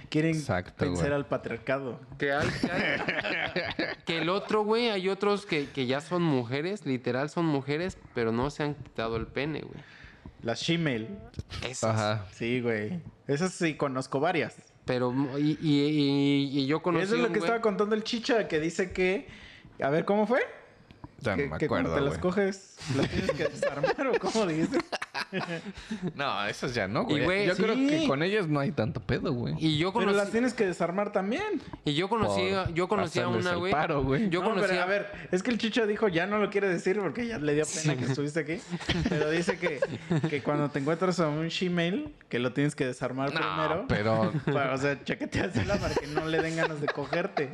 Speaker 1: Quieren
Speaker 2: Exacto,
Speaker 1: vencer
Speaker 2: güey.
Speaker 1: al patriarcado.
Speaker 3: Que, hay, que, hay- que el otro, güey, hay otros que, que ya son mujeres, literal son mujeres, pero no se han quitado el pene, güey.
Speaker 1: Las shemale.
Speaker 3: Esas.
Speaker 2: Ajá.
Speaker 1: Sí, güey. Esas sí conozco varias.
Speaker 3: Pero, y, y- y- y yo conocí
Speaker 1: Eso es lo
Speaker 3: un
Speaker 1: que
Speaker 3: güey-
Speaker 1: estaba contando el Chicha, que dice que A ver, ¿cómo fue?
Speaker 2: Ya no
Speaker 1: que,
Speaker 2: me
Speaker 1: que cuando
Speaker 2: acuerdo,
Speaker 1: te las coges, las tienes que desarmar o cómo dices.
Speaker 2: No, esas ya no, güey.
Speaker 3: güey,
Speaker 2: Yo
Speaker 1: sí.
Speaker 2: creo que con ellas no hay tanto pedo, güey.
Speaker 3: Y yo
Speaker 1: Pero las tienes que desarmar también.
Speaker 3: y yo conocí,
Speaker 2: Por
Speaker 3: yo conocí a una, güey.
Speaker 2: paro, güey.
Speaker 3: Yo
Speaker 1: No,
Speaker 3: conocí
Speaker 1: pero,
Speaker 3: a-
Speaker 1: a ver, es que el Chicho dijo, ya no lo quiere decir porque ya le dio pena
Speaker 3: Sí.
Speaker 1: que estuviste aquí. Pero dice que, que cuando te encuentras a un Gmail, que lo tienes que desarmar
Speaker 2: No,
Speaker 1: primero.
Speaker 2: pero
Speaker 1: Para, o sea, chaqueteársela para que no le den ganas de cogerte.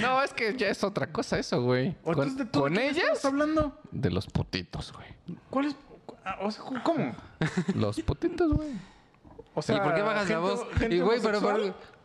Speaker 2: no, es que ya es otra cosa eso, güey. Con,
Speaker 1: entonces, ¿de todo
Speaker 2: con ellas,
Speaker 1: estás hablando?
Speaker 2: de los putitos, güey.
Speaker 1: ¿Cuál es? ah, O sea, ¿cómo?
Speaker 2: Los putitos, güey.
Speaker 1: O sea,
Speaker 3: ¿Y por qué bajas la voz? Y güey, pero,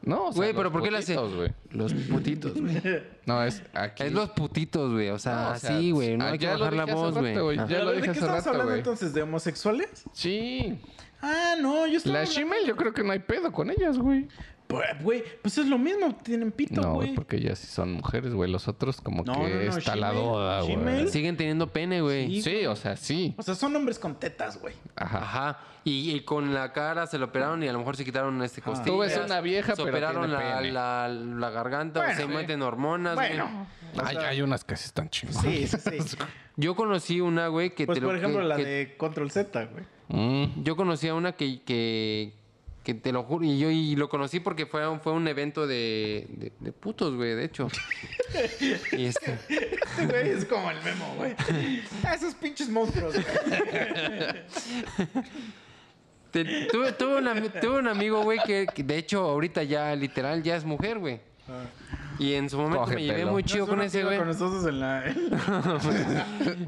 Speaker 2: No, o sea,
Speaker 3: Güey, pero ¿por qué le hace?
Speaker 2: putitos, güey.
Speaker 3: Los putitos, güey.
Speaker 2: No, es aquí.
Speaker 3: Es los putitos, güey. O sea,
Speaker 2: No, o sea,
Speaker 3: así, güey. No
Speaker 2: ah,
Speaker 3: hay que
Speaker 2: ya lo
Speaker 3: bajar la
Speaker 2: dije hace
Speaker 3: voz,
Speaker 2: rato,
Speaker 3: güey.
Speaker 2: güey.
Speaker 3: Ajá.
Speaker 2: Ya
Speaker 1: Pero,
Speaker 2: lo
Speaker 1: ¿De
Speaker 2: dije
Speaker 1: qué
Speaker 2: hace
Speaker 1: estamos
Speaker 2: rato,
Speaker 1: hablando
Speaker 2: güey.
Speaker 1: entonces? ¿De homosexuales?
Speaker 2: Sí.
Speaker 1: Ah, no, yo estaba
Speaker 2: La
Speaker 1: hablando-
Speaker 2: Shimel yo creo que no hay pedo con ellas, güey.
Speaker 1: Pues, Güey, pues es lo mismo, tienen pito,
Speaker 2: No,
Speaker 1: güey.
Speaker 2: güey, porque ellas sí son mujeres, güey. Los otros como
Speaker 1: No,
Speaker 2: que
Speaker 1: no, no,
Speaker 2: está la duda, güey.
Speaker 3: Siguen teniendo pene, güey.
Speaker 1: Sí.
Speaker 2: Sí, o sea, sí.
Speaker 1: O sea, son hombres con tetas, güey.
Speaker 2: Ajá.
Speaker 3: Ajá. Y, y con la cara se lo operaron y a lo mejor se quitaron este costillas.
Speaker 2: Tú ves una vieja,
Speaker 3: se
Speaker 2: pero
Speaker 3: operaron
Speaker 2: tiene
Speaker 3: la,
Speaker 2: pene.
Speaker 3: la, la garganta, o
Speaker 1: Bueno,
Speaker 3: se
Speaker 1: güey.
Speaker 3: meten hormonas, güey.
Speaker 1: Bueno. o
Speaker 2: Hay, hay unas que sí están chingadas.
Speaker 1: Sí, sí, sí.
Speaker 3: Yo conocí una, güey, que
Speaker 1: Pues
Speaker 3: te lo
Speaker 1: por ejemplo
Speaker 3: que-
Speaker 1: la
Speaker 3: que-
Speaker 1: de Control Z, güey.
Speaker 2: Mm.
Speaker 3: Yo conocí a una que, que, que te lo juro, y yo y lo conocí porque fue, un- fue un evento de, de, de putos, güey, de hecho. y este,
Speaker 1: Este güey es como el memo, güey. Ah, Esos pinches monstruos, güey.
Speaker 3: te- tuve, tuve, un, ami- tuve un amigo, güey, que, que de hecho ahorita ya literal ya es mujer, güey. Y en su momento me llevé muy chido con ese güey.
Speaker 1: Con nosotros en la...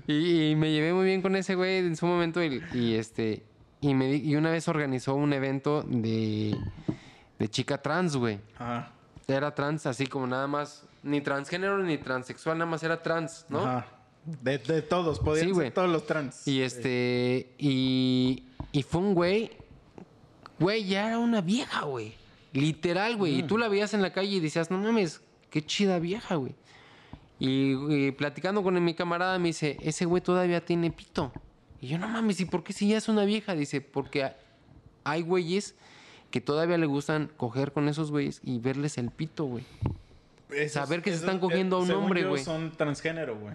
Speaker 3: Y, y me llevé muy bien con ese güey en su momento y, y, este y me di- y una vez organizó un evento de de chica trans, güey.
Speaker 1: Ajá.
Speaker 3: Era trans así como nada más ni transgénero ni transexual, nada más era trans, ¿no?
Speaker 1: Ajá. De, de todos, podían
Speaker 3: Sí,
Speaker 1: ser todos los trans.
Speaker 3: Y este y y fue un güey güey, ya era una vieja, güey. Literal, güey, y tú la veías en la calle y decías, "No mames, qué chida vieja, güey." Y, y platicando con mi camarada me dice, ese güey todavía tiene pito. Y yo, no mames, ¿y por qué si ya es una vieja? Dice, porque hay güeyes que todavía le gustan coger con esos güeyes y verles el pito, güey.
Speaker 1: Esos-
Speaker 3: saber que se están cogiendo a un
Speaker 1: según
Speaker 3: hombre,
Speaker 1: yo,
Speaker 3: güey.
Speaker 1: son transgénero, güey.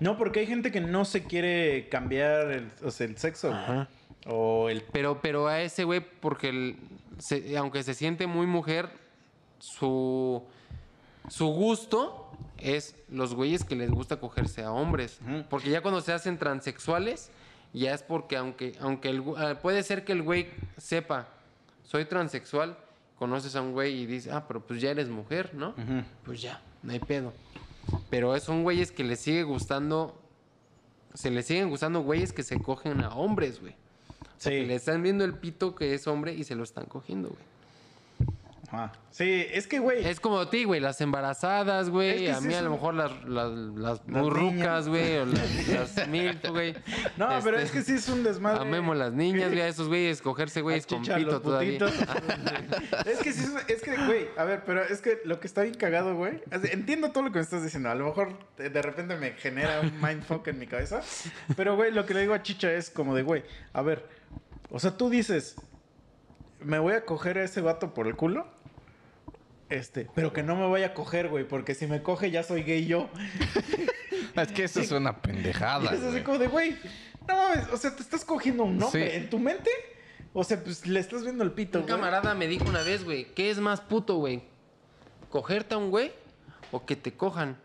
Speaker 1: No, porque hay gente que no se quiere cambiar el, o sea, el sexo, güey. O el...
Speaker 3: Pero, pero a ese güey, porque el- se- aunque se siente muy mujer, su, su gusto es los güeyes que les gusta cogerse a hombres. Porque ya cuando se hacen transexuales, ya es porque aunque, aunque el, ah, puede ser que el güey sepa, soy transexual, conoces a un güey y dices, ah, pero pues ya eres mujer, ¿no? Pues ya, no hay pedo. Pero son güeyes que les sigue gustando, se les siguen gustando güeyes que se cogen a hombres, güey. O sea, que le están viendo el pito que es hombre y se lo están cogiendo, güey.
Speaker 1: Sí, es que, güey...
Speaker 3: Es como a ti, güey, las embarazadas, güey.
Speaker 1: Es que
Speaker 3: a mí
Speaker 1: es
Speaker 3: a lo mejor las, las, las
Speaker 1: Las
Speaker 3: murrucas,
Speaker 1: niñas.
Speaker 3: güey, o las, las milf, güey.
Speaker 1: No, pero
Speaker 3: Este,
Speaker 1: es que sí es un desmadre.
Speaker 3: Amemos las niñas, güey, a esos güeyes, cogerse güeyes con
Speaker 1: Achicha a
Speaker 3: pito
Speaker 1: los
Speaker 3: todavía.
Speaker 1: es que sí, es que, güey, a ver, pero es que lo que está bien cagado, güey. Entiendo todo lo que me estás diciendo. A lo mejor de, de repente me genera un mindfuck en mi cabeza. Pero, güey, lo que le digo a Chicha es como de, güey, a ver, o sea, tú dices, me voy a coger a ese vato por el culo. Este, pero que no me vaya a coger, güey, porque si me coge ya soy gay yo.
Speaker 2: Es que eso es una
Speaker 1: Y
Speaker 2: pendejada,
Speaker 1: es así
Speaker 2: güey.
Speaker 1: como de, güey, no mames, o sea, te estás cogiendo un hombre
Speaker 2: Sí.
Speaker 1: en tu mente. O sea, pues le estás viendo el pito,
Speaker 3: Un
Speaker 1: güey.
Speaker 3: camarada me dijo una vez, güey, ¿qué es más puto, güey? ¿Cogerte a un güey o que te cojan?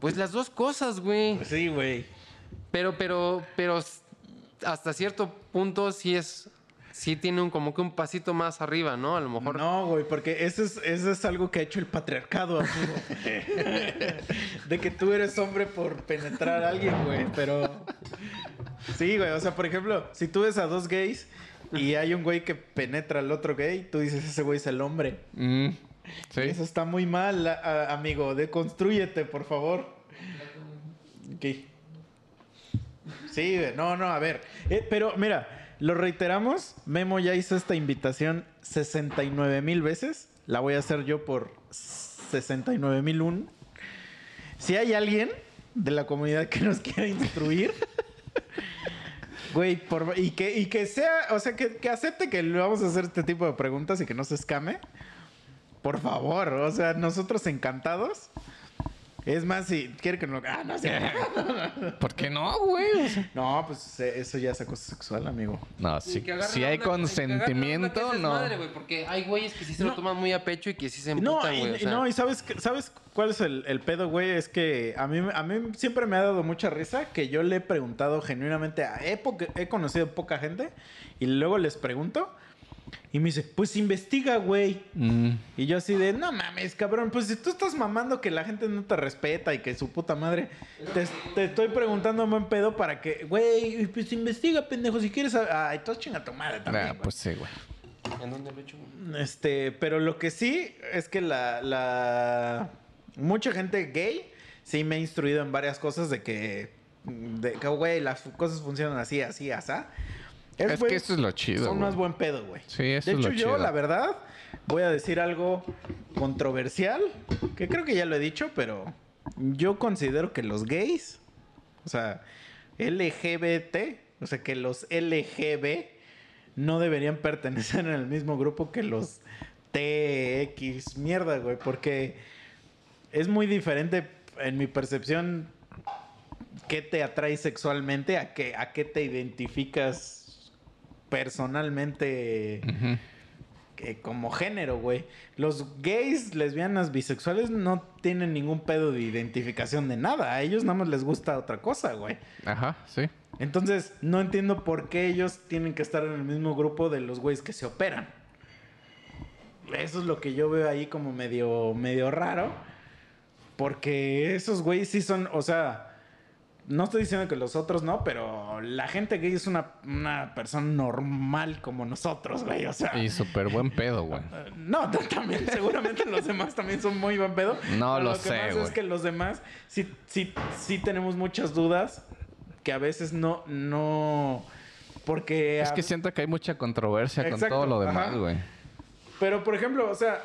Speaker 3: Pues las dos cosas, güey.
Speaker 1: Pues sí, güey.
Speaker 3: Pero, pero, pero hasta cierto punto sí es, sí tiene un como que un pasito más arriba, ¿no? A lo mejor.
Speaker 1: No, güey, porque eso es, eso es algo que ha hecho el patriarcado, amigo. de que tú eres hombre por penetrar a alguien, güey. Pero. Sí, güey. O sea, por ejemplo, si tú ves a dos gays y hay un güey que penetra al otro gay, tú dices, ese güey es el hombre.
Speaker 2: Mm, sí.
Speaker 1: Eso está muy mal, a- amigo. Deconstrúyete, por favor. Ok. Sí, güey. no, no, a ver. Eh, pero mira, lo reiteramos. Memo ya hizo esta invitación 69 mil veces. La voy a hacer yo por 69 mil un. Si hay alguien de la comunidad que nos quiera instruir, güey, por, y, que, y que sea, o sea, que, que acepte que le vamos a hacer este tipo de preguntas y que no se escame. Por favor, o sea, nosotros encantados. Es más, si quiere que no. Ah, no sé.
Speaker 2: ¿Por qué no, güey? O sea,
Speaker 1: No, pues eh, eso ya es acoso sexual, amigo.
Speaker 2: no, si, si hay consentimiento, no.
Speaker 3: Madre, güey, porque hay güeyes que sí se lo
Speaker 1: No.
Speaker 3: toman muy a pecho y que sí se
Speaker 1: No,
Speaker 3: emputan,
Speaker 1: y,
Speaker 3: güey. o
Speaker 1: y
Speaker 3: sea.
Speaker 1: no, y sabes, ¿sabes cuál es el, el pedo, güey? Es que a mí, a mí siempre me ha dado mucha risa que yo le he preguntado genuinamente a... He, he conocido poca gente y luego les pregunto y me dice, pues investiga, güey.
Speaker 2: Mm,
Speaker 1: Y yo así de, no mames, cabrón, pues si tú estás mamando que la gente no te respeta y que su puta madre, te, te estoy preguntando un buen pedo para que, güey, pues investiga, pendejo, si quieres... a- Ay, tú chinga tu madre también.
Speaker 2: ah, pues sí, güey.
Speaker 3: ¿En dónde lo he hecho?
Speaker 1: Este, pero lo que sí es que la, la mucha gente gay sí me ha instruido en varias cosas de que, de que, güey, las cosas funcionan así, así, asá.
Speaker 2: Es, que eso es lo chido,
Speaker 1: son
Speaker 2: güey.
Speaker 1: más buen pedo, güey.
Speaker 2: Sí, eso
Speaker 1: De
Speaker 2: es
Speaker 1: hecho,
Speaker 2: lo
Speaker 1: yo,
Speaker 2: chido.
Speaker 1: la verdad, voy a decir algo controversial, que creo que ya lo he dicho, pero yo considero que los gays, o sea, LGBT, o sea, que los LGB no deberían pertenecer en el mismo grupo que los TX mierda, güey, porque es muy diferente en mi percepción qué te atrae sexualmente a qué, a qué te identificas personalmente como género, güey. Los gays, lesbianas, bisexuales no tienen ningún pedo de identificación de nada. A ellos nada más les gusta otra cosa, güey.
Speaker 2: Ajá, sí.
Speaker 1: Entonces, no entiendo por qué ellos tienen que estar en el mismo grupo de los güeyes que se operan. Eso es lo que yo veo ahí como medio, medio raro. Porque esos güeyes sí son, o sea, no estoy diciendo que los otros no, pero la gente gay es una, una persona normal como nosotros, güey. O sea,
Speaker 2: Y súper buen pedo, güey.
Speaker 1: No, también, seguramente los demás también son muy buen pedo.
Speaker 2: No lo
Speaker 1: que
Speaker 2: sé,
Speaker 1: pasa es
Speaker 2: güey.
Speaker 1: que los demás sí, sí, sí tenemos muchas dudas que a veces no, no, porque...
Speaker 2: Es que siento que hay mucha controversia
Speaker 1: Exacto,
Speaker 2: con todo lo demás, güey.
Speaker 1: Pero, por ejemplo, o sea,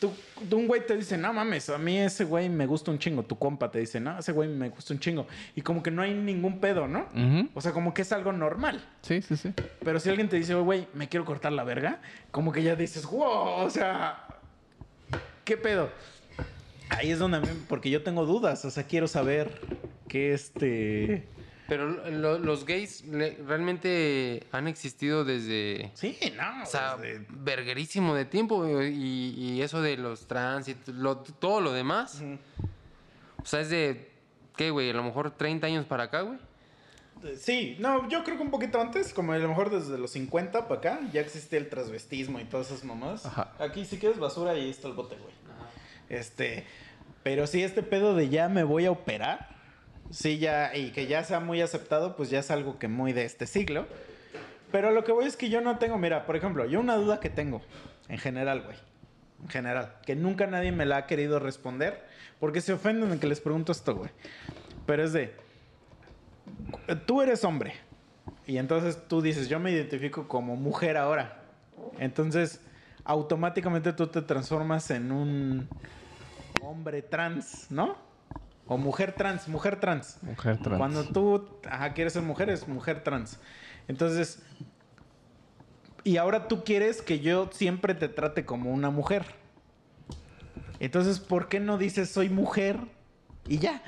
Speaker 1: tú, tú un güey te dice, no mames, a mí ese güey me gusta un chingo. Tu compa te dice, no, ese güey me gusta un chingo. Y como que no hay ningún pedo, ¿no? O sea, como que es algo normal.
Speaker 2: Sí, sí, sí.
Speaker 1: Pero si alguien te dice, güey, me quiero cortar la verga, como que ya dices, wow, o sea, ¿qué pedo? Ahí es donde a mí, porque yo tengo dudas, o sea, quiero saber qué este...
Speaker 3: Pero lo- los gays le- realmente han existido desde...
Speaker 1: Sí, no,
Speaker 3: O sea,
Speaker 1: desde-
Speaker 3: verguerísimo de tiempo, y, y eso de los trans y lo- todo lo demás. O sea, es de, ¿qué, güey? A lo mejor 30 años para acá, güey.
Speaker 1: Sí, no, yo creo que un poquito antes, como a lo mejor desde los 50 para acá, ya existía el transvestismo y todas esas mamadas.
Speaker 2: Ajá.
Speaker 1: Aquí si quieres basura, ahí está el bote, güey. Este, pero sí, este pedo de ya me voy a operar, sí, ya, y que ya sea muy aceptado, pues ya es algo que muy de este siglo. Pero lo que voy es que yo no tengo, mira, por ejemplo, yo una duda que tengo, en general, güey, en general, que nunca nadie me la ha querido responder, porque se ofenden de que les pregunto esto, güey. Pero es de, tú eres hombre, y entonces tú dices, yo me identifico como mujer ahora. Entonces, automáticamente tú te transformas en un hombre trans, ¿no? O mujer trans, mujer trans.
Speaker 2: Mujer trans.
Speaker 1: Cuando tú ajá, quieres ser mujer, es mujer trans. Entonces, y ahora tú quieres que yo siempre te trate como una mujer. Entonces, ¿por qué no dices soy mujer y ya?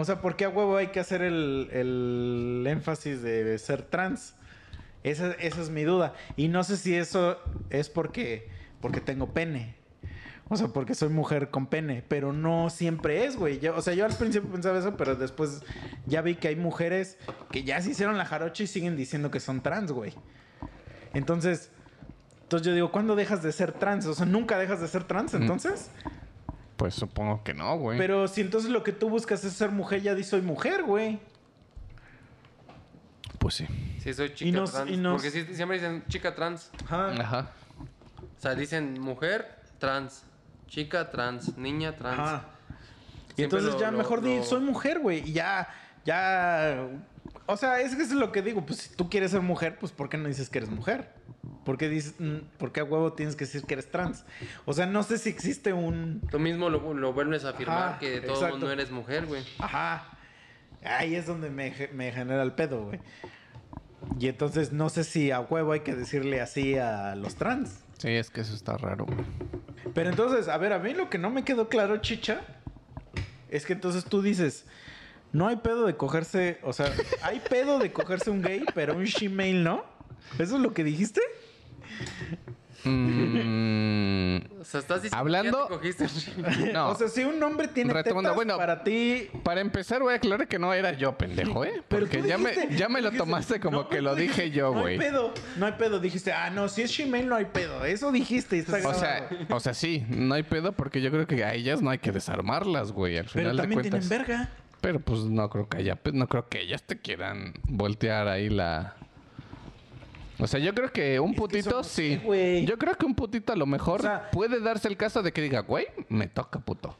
Speaker 1: O sea, ¿por qué a huevo hay que hacer el, el énfasis de ser trans? Esa, esa es mi duda. Y no sé si eso es porque, porque tengo pene. O sea, porque soy mujer con pene. Pero no siempre es, güey. Yo- o sea, yo al principio pensaba eso, pero después ya vi que hay mujeres que ya se hicieron la jarocha y siguen diciendo que son trans, güey. Entonces, entonces yo digo, ¿cuándo dejas de ser trans? O sea, nunca dejas de ser trans, entonces.
Speaker 2: Pues supongo que no, güey.
Speaker 1: Pero si entonces lo que tú buscas es ser mujer, ya di soy mujer, güey.
Speaker 2: Pues sí.
Speaker 3: Sí, soy chica
Speaker 1: Y nos-
Speaker 3: trans.
Speaker 1: y nos-
Speaker 3: Porque sí, siempre dicen chica trans.
Speaker 1: Ajá.
Speaker 2: Ajá.
Speaker 3: O sea, dicen mujer trans, chica trans, niña trans.
Speaker 1: Ajá. Y entonces
Speaker 3: lo-
Speaker 1: ya
Speaker 3: lo-
Speaker 1: mejor di,
Speaker 3: lo-
Speaker 1: soy mujer, güey. Y ya, ya. O sea, es que es lo que digo. Pues si tú quieres ser mujer, pues ¿por qué no dices que eres mujer? ¿Por qué, dices, mm, ¿por qué a huevo tienes que decir que eres trans? O sea, no sé si existe un.
Speaker 3: Tú mismo lo, vuelves a afirmar
Speaker 1: Ajá,
Speaker 3: que de todo mundo eres mujer, güey.
Speaker 1: Ajá. Ahí es donde me, me genera el pedo, güey. Y entonces no sé si a huevo hay que decirle así a los trans.
Speaker 2: Sí, es que eso está raro.
Speaker 1: Pero entonces, a ver, a mí lo que no me quedó claro, chicha, es que entonces tú dices, no hay pedo de cogerse, o sea, hay pedo de cogerse un gay, pero un shemale no. ¿Eso es lo que dijiste?
Speaker 2: Mm,
Speaker 3: O sea, estás diciendo
Speaker 2: Hablando-
Speaker 3: que ya te cogiste.
Speaker 2: no.
Speaker 1: O sea, si un hombre tiene
Speaker 2: Retomando,
Speaker 1: tetas,
Speaker 2: bueno,
Speaker 1: para ti...
Speaker 2: Para empezar, voy a aclarar que no era yo, pendejo, ¿eh?
Speaker 1: Pero
Speaker 2: Porque ya me, ya me lo
Speaker 1: dijiste,
Speaker 2: tomaste como
Speaker 1: no,
Speaker 2: que lo dije yo,
Speaker 1: No hay
Speaker 2: güey.
Speaker 1: pedo, no hay pedo. Dijiste, ah, no, si es shemale no hay pedo. Eso dijiste y está
Speaker 2: O sea, o sea, sí, no hay pedo porque yo creo que a ellas no hay que desarmarlas, güey, al
Speaker 1: Pero
Speaker 2: final de
Speaker 1: también
Speaker 2: cuentas.
Speaker 1: tienen verga.
Speaker 2: Pero pues no creo que haya, pues, no creo que ellas te quieran voltear ahí la. O sea, yo creo que un
Speaker 1: Es
Speaker 2: putito sí. yo creo que un putito a lo mejor
Speaker 1: O sea-
Speaker 2: puede darse el caso de que diga, güey, me toca puto.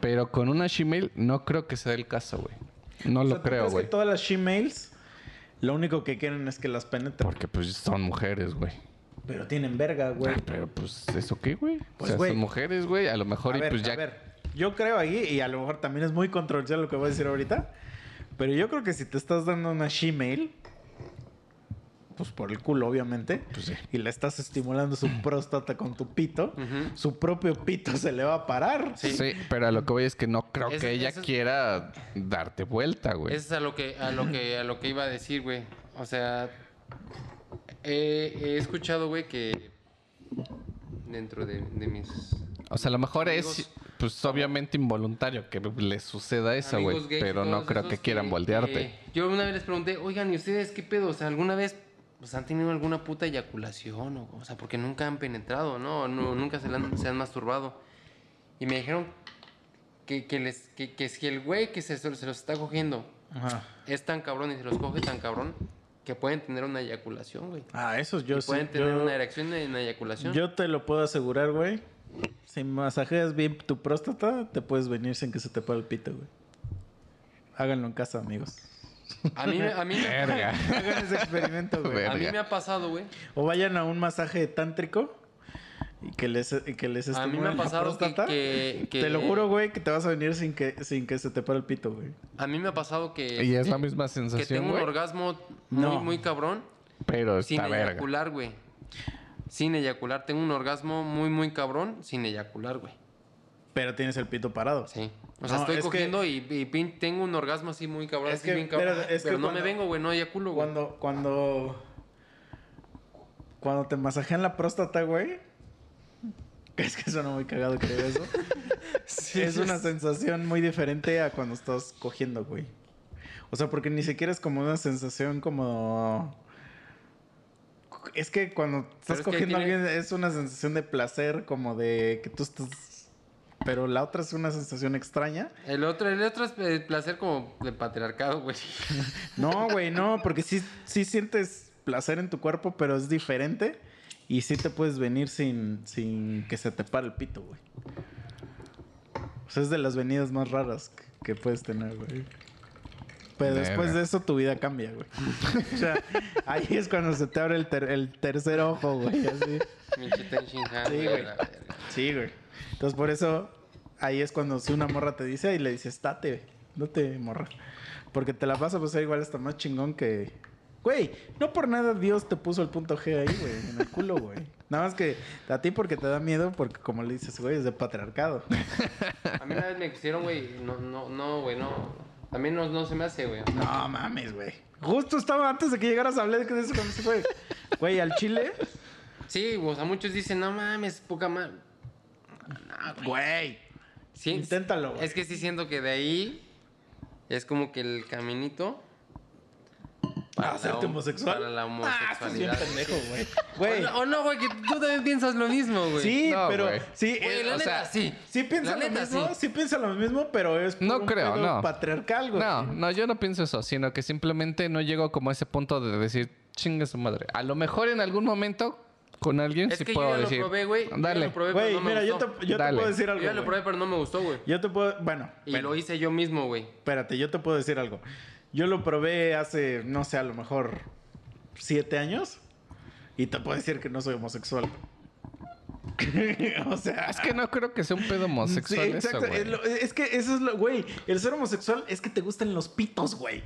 Speaker 2: Pero con una shemale no creo que sea el caso, güey. No
Speaker 1: O sea,
Speaker 2: lo
Speaker 1: ¿tú
Speaker 2: creo, güey.
Speaker 1: todas las shemales lo único que quieren es que las penetren?
Speaker 2: Porque pues son mujeres, güey.
Speaker 1: Pero tienen verga, güey.
Speaker 2: Ah, Pero pues, ¿eso qué, güey?
Speaker 1: Pues,
Speaker 2: o sea, son mujeres, güey. A lo mejor
Speaker 1: A
Speaker 2: y
Speaker 1: ver,
Speaker 2: pues
Speaker 1: a
Speaker 2: ya.
Speaker 1: ver, yo creo ahí, y a lo mejor también es muy controversial lo que voy a decir ahorita, pero yo creo que si te estás dando una shemale, pues por el culo, obviamente,
Speaker 2: Pues sí.
Speaker 1: y le estás estimulando su próstata con tu pito, su propio pito se le va a parar.
Speaker 2: Sí. pero a lo que voy es que no creo que ella
Speaker 3: es-
Speaker 2: quiera darte vuelta, güey.
Speaker 3: Eso es a lo que, a lo que, a lo que iba a decir, güey. O sea, he, he escuchado, güey, que dentro de, de mis
Speaker 2: O sea, a lo mejor
Speaker 3: amigos-
Speaker 2: es, pues obviamente involuntario que le suceda eso, güey. Pero no creo que quieran voltearte.
Speaker 3: que- yo una vez les pregunté, oigan, ¿y ustedes qué pedo? O sea, ¿alguna vez pues, han tenido alguna puta eyaculación? O, o sea, porque nunca han penetrado, ¿no? No, nunca se, han, se han masturbado. Y me dijeron que, que les, que, que si el güey que se, se los está cogiendo
Speaker 1: Ajá.
Speaker 3: es tan cabrón y se los coge tan cabrón, que pueden tener una eyaculación, güey.
Speaker 1: Ah, eso yo
Speaker 3: Y
Speaker 1: sí.
Speaker 3: pueden tener
Speaker 1: yo-
Speaker 3: una erección en la eyaculación.
Speaker 1: Yo te lo puedo asegurar, güey. Si masajeas bien tu próstata, te puedes venir sin que se te pare el pito, güey. Háganlo en casa, amigos.
Speaker 3: A mí, me- a mí, me-
Speaker 2: Verga.
Speaker 1: Hagan ese experimento, güey.
Speaker 2: Verga.
Speaker 3: a mí me ha pasado, güey.
Speaker 1: O vayan a un masaje tántrico y que les, y que les
Speaker 3: A mí me ha pasado que, que- que-
Speaker 1: Te lo juro, güey, que te vas a venir sin que, sin que se te pare el pito, güey.
Speaker 3: A mí me ha pasado que...
Speaker 2: Y es la misma
Speaker 3: Que
Speaker 2: sensación,
Speaker 3: tengo un orgasmo muy,
Speaker 1: No.
Speaker 3: muy cabrón.
Speaker 2: Pero
Speaker 3: Sin
Speaker 2: está verga.
Speaker 3: eyacular, güey. Sin eyacular. Tengo un orgasmo muy, muy cabrón sin eyacular, güey.
Speaker 1: Pero tienes el pito parado.
Speaker 3: Sí. O sea,
Speaker 1: No,
Speaker 3: estoy
Speaker 1: es que-
Speaker 3: cogiendo y, y pin- tengo un orgasmo así muy cabrón.
Speaker 1: Es
Speaker 3: así
Speaker 1: que-
Speaker 3: bien cabrón.
Speaker 1: pero es que
Speaker 3: pero no
Speaker 1: cuando-
Speaker 3: me vengo, güey. No eyaculo, güey.
Speaker 1: Cuando, cuando, cuando te masajean la próstata, güey. Es que suena muy cagado diga eso. es una sensación muy diferente a cuando estás cogiendo, güey. O sea, porque ni siquiera es como una sensación como... Es que cuando estás
Speaker 3: es
Speaker 1: cogiendo a
Speaker 3: tiene-
Speaker 1: alguien es una sensación de placer, como de que tú estás... Pero la otra es una sensación extraña.
Speaker 3: El otro, el otro es el placer como de patriarcado, güey.
Speaker 1: No, güey, no, porque sí, sí sientes placer en tu cuerpo, pero es diferente. Y sí te puedes venir sin, sin que se te pare el pito, güey. O sea, es de las venidas más raras que, que puedes tener, güey. Pero después de eso tu vida cambia, güey. o sea, ahí es cuando se te abre el, ter- el tercer ojo, güey, así. Sí,
Speaker 3: güey.
Speaker 1: Sí, güey. Entonces por eso ahí es cuando si una morra te dice y le dices, estate, no te morra. Porque te la vas a pasar igual hasta más chingón que. Güey, no por nada Dios te puso el punto G ahí, güey, en el culo, güey. Nada más que a ti porque te da miedo, porque como le dices, güey, es de patriarcado.
Speaker 3: A mí una vez me quisieron, güey. No, no, no, güey, no. También no, no se me hace, güey.
Speaker 1: No mames, güey. Justo estaba antes de que llegaras a hablar de eso con ese güey. Güey, al chile.
Speaker 3: Sí, o sea, muchos dicen, no mames, poca madre.
Speaker 1: Güey.
Speaker 3: Sí,
Speaker 1: Inténtalo, güey.
Speaker 3: Es que sí siento que de ahí es como que el caminito
Speaker 1: ¿Para hacerte
Speaker 3: la-
Speaker 1: homosexual?
Speaker 3: Para la
Speaker 1: Ah, estás bien
Speaker 3: homosexualidad.
Speaker 1: pendejo, güey. Güey.
Speaker 3: O no, güey, que tú también piensas lo mismo, güey.
Speaker 1: Sí,
Speaker 2: No,
Speaker 1: pero
Speaker 2: güey.
Speaker 1: sí,
Speaker 3: Güey,
Speaker 1: eh,
Speaker 3: la
Speaker 1: o
Speaker 3: neta,
Speaker 1: sea,
Speaker 3: sí.
Speaker 1: sí piensa
Speaker 3: La
Speaker 1: lo
Speaker 3: neta,
Speaker 1: mismo,
Speaker 3: sí.
Speaker 1: sí. piensa lo mismo, pero es por
Speaker 2: No
Speaker 1: un
Speaker 2: creo,
Speaker 1: pedo
Speaker 2: no.
Speaker 1: patriarcal, güey.
Speaker 2: No, no, yo no pienso eso, sino que simplemente no llego como a ese punto de decir, chingue su madre. A lo mejor en algún momento con alguien
Speaker 3: Es
Speaker 2: sí
Speaker 3: que yo
Speaker 2: puedo
Speaker 3: ya lo
Speaker 2: decir.
Speaker 3: probé, güey. Yo ya
Speaker 2: Dale.
Speaker 3: lo probé,
Speaker 1: Güey,
Speaker 3: pero no me
Speaker 1: mira, yo te, yo puedo decir
Speaker 3: Yo
Speaker 1: algo.
Speaker 3: ya lo probé, pero no me gustó, güey.
Speaker 1: Yo te puedo, bueno,
Speaker 3: Y
Speaker 1: bueno,
Speaker 3: lo hice yo mismo, güey.
Speaker 1: espérate, yo te puedo decir algo. Yo lo probé hace, no sé, a lo mejor siete años y te puedo decir que no soy homosexual. o sea,
Speaker 2: Es que no creo que sea un pedo homosexual
Speaker 1: Sí,
Speaker 2: eso,
Speaker 1: exacto.
Speaker 2: güey.
Speaker 1: Es, que eso es lo, güey. El ser homosexual es que te gustan los pitos, güey.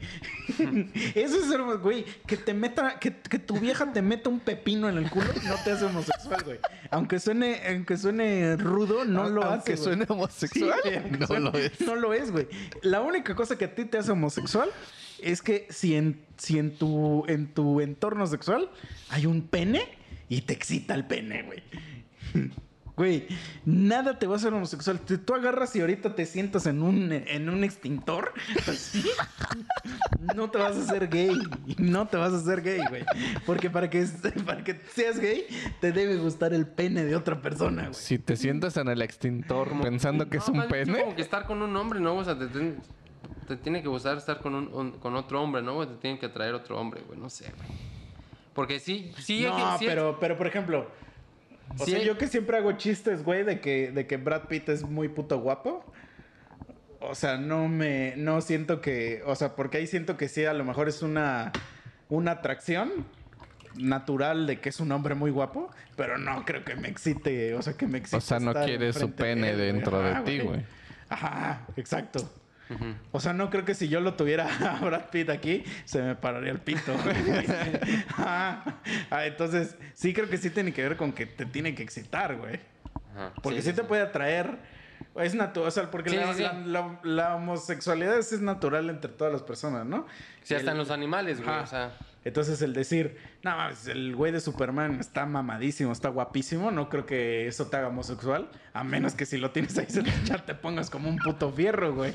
Speaker 1: eso es ser güey. Que te meta, que, que tu vieja te meta un pepino en el culo, no te hace homosexual, güey. Aunque suene, aunque suene rudo, no lo
Speaker 2: Aunque
Speaker 1: hace. güey.
Speaker 2: suene homosexual,
Speaker 1: Sí, aunque
Speaker 2: no
Speaker 1: suene-
Speaker 2: lo es.
Speaker 1: No lo es, güey. La única cosa que a ti te hace homosexual es que si en, si en tu, en tu entorno sexual hay un pene y te excita el pene, güey. Güey, nada te va a hacer homosexual. Te- tú agarras y ahorita te sientas en un, en un extintor, así, no te vas a hacer gay. No te vas a hacer gay, güey. Porque para que, para que seas gay, te debe gustar el pene de otra persona, güey.
Speaker 2: Si te sientas en el extintor pensando que es un pene,
Speaker 3: como que estar con un hombre, ¿no? O sea, te, ten- te tiene que gustar estar con, un, un- con otro hombre, ¿no? Te tiene que atraer otro hombre, güey. No sé, güey. Porque sí, sí,
Speaker 1: no,
Speaker 3: que- sí-
Speaker 1: pero, pero por ejemplo, o
Speaker 3: Sí
Speaker 1: sea, yo que siempre hago chistes, güey, de que, de que Brad Pitt es muy puto guapo. O sea, no me, no siento que, o sea, porque ahí siento que sí, a lo mejor es una, una atracción natural de que es un hombre muy guapo, pero no creo que me excite, o sea, que me excite.
Speaker 2: O sea, no
Speaker 1: estar
Speaker 2: quieres su
Speaker 1: de
Speaker 2: pene dentro de ti, güey.
Speaker 1: Ajá, exacto. O sea, no creo que si yo lo tuviera a Brad Pitt aquí, se me pararía el pito. güey. ah, ah, entonces, sí creo que sí tiene que ver con que te tiene que excitar, güey. Porque sí, te puede atraer. Es natural, o sea, porque la,
Speaker 3: sí, sí.
Speaker 1: la- la- la homosexualidad es natural entre todas las personas, ¿no?
Speaker 3: Sí, hasta
Speaker 1: El-
Speaker 3: en los animales, güey. O sea,
Speaker 1: Entonces el decir, no mames, el güey de Superman está mamadísimo, está guapísimo, no creo que eso te haga homosexual, a menos que si lo tienes ahí cerca ya te pongas como un puto fierro, güey.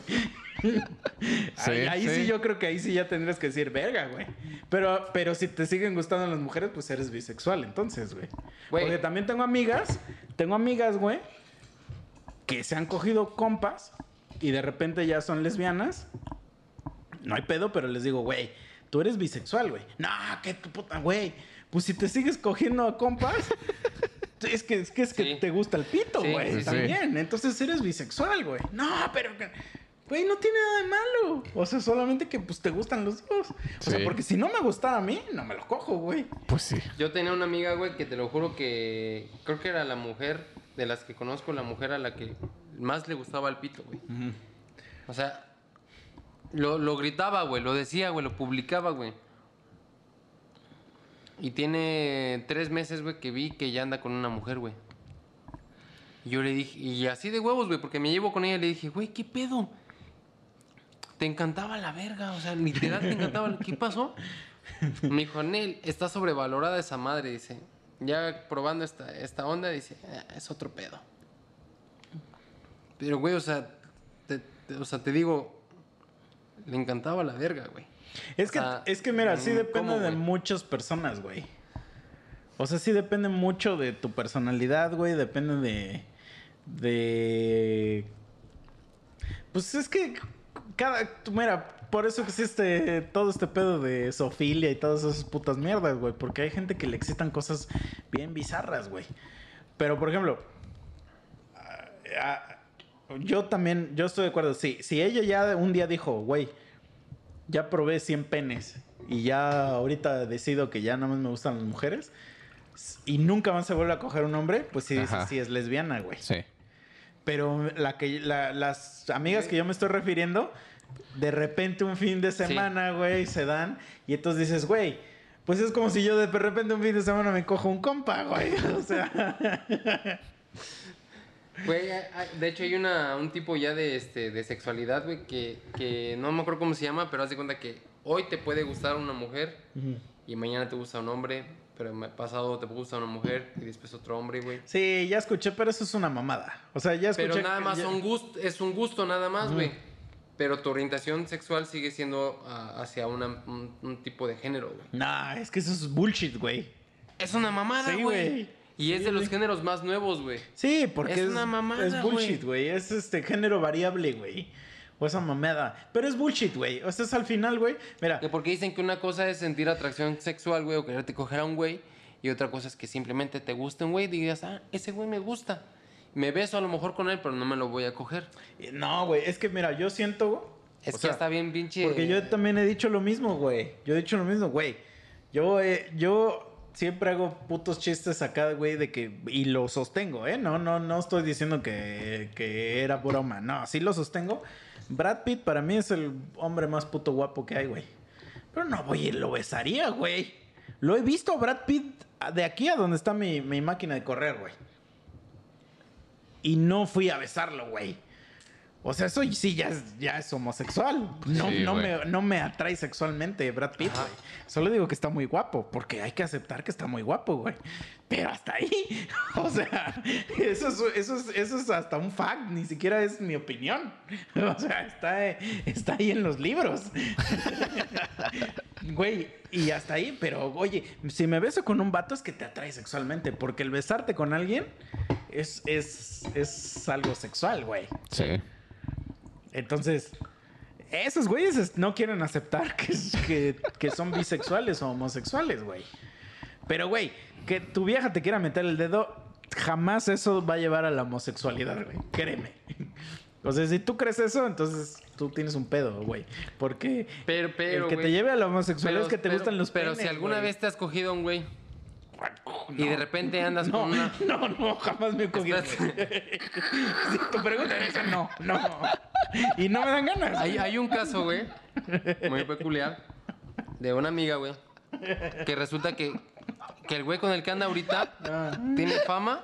Speaker 1: ahí ahí sí.
Speaker 2: sí.
Speaker 1: yo creo que ahí sí ya tendrías que decir, verga, güey. Pero, pero si te siguen gustando las mujeres, pues eres bisexual, entonces, güey.
Speaker 3: Güey.
Speaker 1: Porque también tengo amigas, tengo amigas, güey, que se han cogido compas y de repente ya son lesbianas. No hay pedo, pero les digo, güey, tú eres bisexual, güey. No, qué tu puta, güey. Pues si te sigues cogiendo a compas, es que es que, es que
Speaker 3: Sí.
Speaker 1: te gusta el pito,
Speaker 3: Sí,
Speaker 1: güey.
Speaker 2: sí, sí.
Speaker 1: también. Entonces eres bisexual, güey. No, pero que- Güey, no tiene nada de malo. O sea, solamente que pues te gustan los dos. O sea, porque si no me gustara a mí, no me lo cojo, güey.
Speaker 2: pues sí.
Speaker 3: yo tenía una amiga, güey, que te lo juro que creo que era la mujer de las que conozco, la mujer a la que más le gustaba el pito, güey. O sea, lo, lo gritaba, güey, lo decía, güey, lo publicaba, güey. Y tiene tres meses, güey, que vi que ya anda con una mujer, güey. Y yo le dije, y así de huevos, güey, porque me llevo con ella, le dije, güey, ¿qué pedo? Te encantaba la verga, o sea, literal te encantaba. ¿Qué pasó? Me dijo, Nel, está sobrevalorada esa madre, dice. Ya probando esta, esta onda, dice, "Ah, es otro pedo. Pero, güey, o sea, te, te- o sea, te digo, le encantaba la verga, güey.
Speaker 1: Es que, es que mira, sí
Speaker 3: mm,
Speaker 1: depende
Speaker 3: ¿cómo,
Speaker 1: de
Speaker 3: güey?
Speaker 1: muchas personas, güey. O sea, sí depende mucho de tu personalidad, güey. Depende de. De. Pues es que cada. Mira, por eso existe todo este pedo de sofilia y todas esas putas mierdas, güey. Porque hay gente que le excitan cosas bien bizarras, güey. Pero, por ejemplo. Yo también, yo estoy de acuerdo. Sí, si ella ya un día dijo, güey, ya probé 100 penes y ya ahorita decido que ya nada más me gustan las mujeres y nunca más se vuelve a coger un hombre, pues sí,
Speaker 2: Ajá.
Speaker 1: sí es lesbiana, güey.
Speaker 2: Sí.
Speaker 1: Pero la que, la- las amigas que yo me estoy refiriendo, de repente un fin de semana, güey, se dan y entonces dices, güey, pues es como si yo de repente un fin de semana me cojo un compa, güey. O sea,
Speaker 3: Güey, de hecho hay una, un tipo ya de, este, de sexualidad, güey, que, que no me acuerdo cómo se llama, pero haz de cuenta que hoy te puede gustar una mujer y mañana te gusta un hombre, pero ma- pasado te gusta una mujer y después otro hombre, güey.
Speaker 1: sí, ya escuché, pero eso es una mamada. O sea, ya escuché.
Speaker 3: Pero nada más
Speaker 1: ya-
Speaker 3: es un gusto nada más, güey. Pero tu orientación sexual sigue siendo ah, hacia una- un, un tipo de género, güey.
Speaker 1: Nah, es que eso es bullshit, güey.
Speaker 3: Es una mamada,
Speaker 1: Sí,
Speaker 3: güey.
Speaker 1: güey.
Speaker 3: Y es de los géneros más nuevos, güey.
Speaker 1: Sí, porque
Speaker 3: Es
Speaker 1: es,
Speaker 3: una mamada,
Speaker 1: es bullshit, güey. Es este género variable, güey. O esa mamada. Pero es bullshit, güey. O sea, es al final, güey. Mira,
Speaker 3: Que porque dicen que una cosa es sentir atracción sexual, güey, o quererte coger a un güey, y otra cosa es que simplemente te guste un güey y digas, ah, ese güey me gusta. Me beso a lo mejor con él, pero no me lo voy a coger.
Speaker 1: no, güey. Es que, mira, yo siento.
Speaker 3: Es
Speaker 1: o
Speaker 3: que
Speaker 1: sea,
Speaker 3: está bien pinche.
Speaker 1: Porque yo también he dicho lo mismo, güey. Yo he dicho lo mismo, güey. Yo, eh, yo siempre hago putos chistes acá, güey, de que. Y lo sostengo, ¿eh? No, no, no estoy diciendo que, que era broma. No, sí lo sostengo. Brad Pitt para mí es el hombre más puto guapo que hay, güey. Pero no voy lo besaría, güey. Lo he visto a Brad Pitt de aquí a donde está mi, mi máquina de correr, güey. Y no fui a besarlo, güey. O sea, eso sí ya es, ya es homosexual. No,
Speaker 2: Sí,
Speaker 1: no,
Speaker 2: güey.
Speaker 1: me, no me atrae sexualmente Brad Pitt, güey. Solo digo que está muy guapo, porque hay que aceptar que está muy guapo, güey. Pero hasta ahí. O sea, eso es, eso es, eso es hasta un fact, ni siquiera es mi opinión. O sea, está, está ahí en los libros. Güey, y hasta ahí, pero oye, si me beso con un vato es que te atrae sexualmente, porque el besarte con alguien es, es, es algo sexual, güey.
Speaker 2: Sí.
Speaker 1: Entonces, esos güeyes es- no quieren aceptar que, que, que son bisexuales o homosexuales, güey. Pero, güey, que tu vieja te quiera meter el dedo, jamás eso va a llevar a la homosexualidad, güey. Créeme. O sea, si tú crees eso, entonces tú tienes un pedo, güey. Porque
Speaker 3: Pero, pero,
Speaker 1: el que te lleve a la homosexualidad es que te
Speaker 3: pero-
Speaker 1: gustan los
Speaker 3: Pero
Speaker 1: penes,
Speaker 3: si alguna vez te has cogido a un güey y de repente andas
Speaker 1: No,
Speaker 3: con una...
Speaker 1: no, no, jamás me he cogido. Si tu pregunta es no, no. Y no me dan ganas.
Speaker 3: Hay, hay un caso, güey, muy peculiar, de una amiga, güey, que resulta que, que el güey con el que anda ahorita
Speaker 1: Ah.
Speaker 3: tiene fama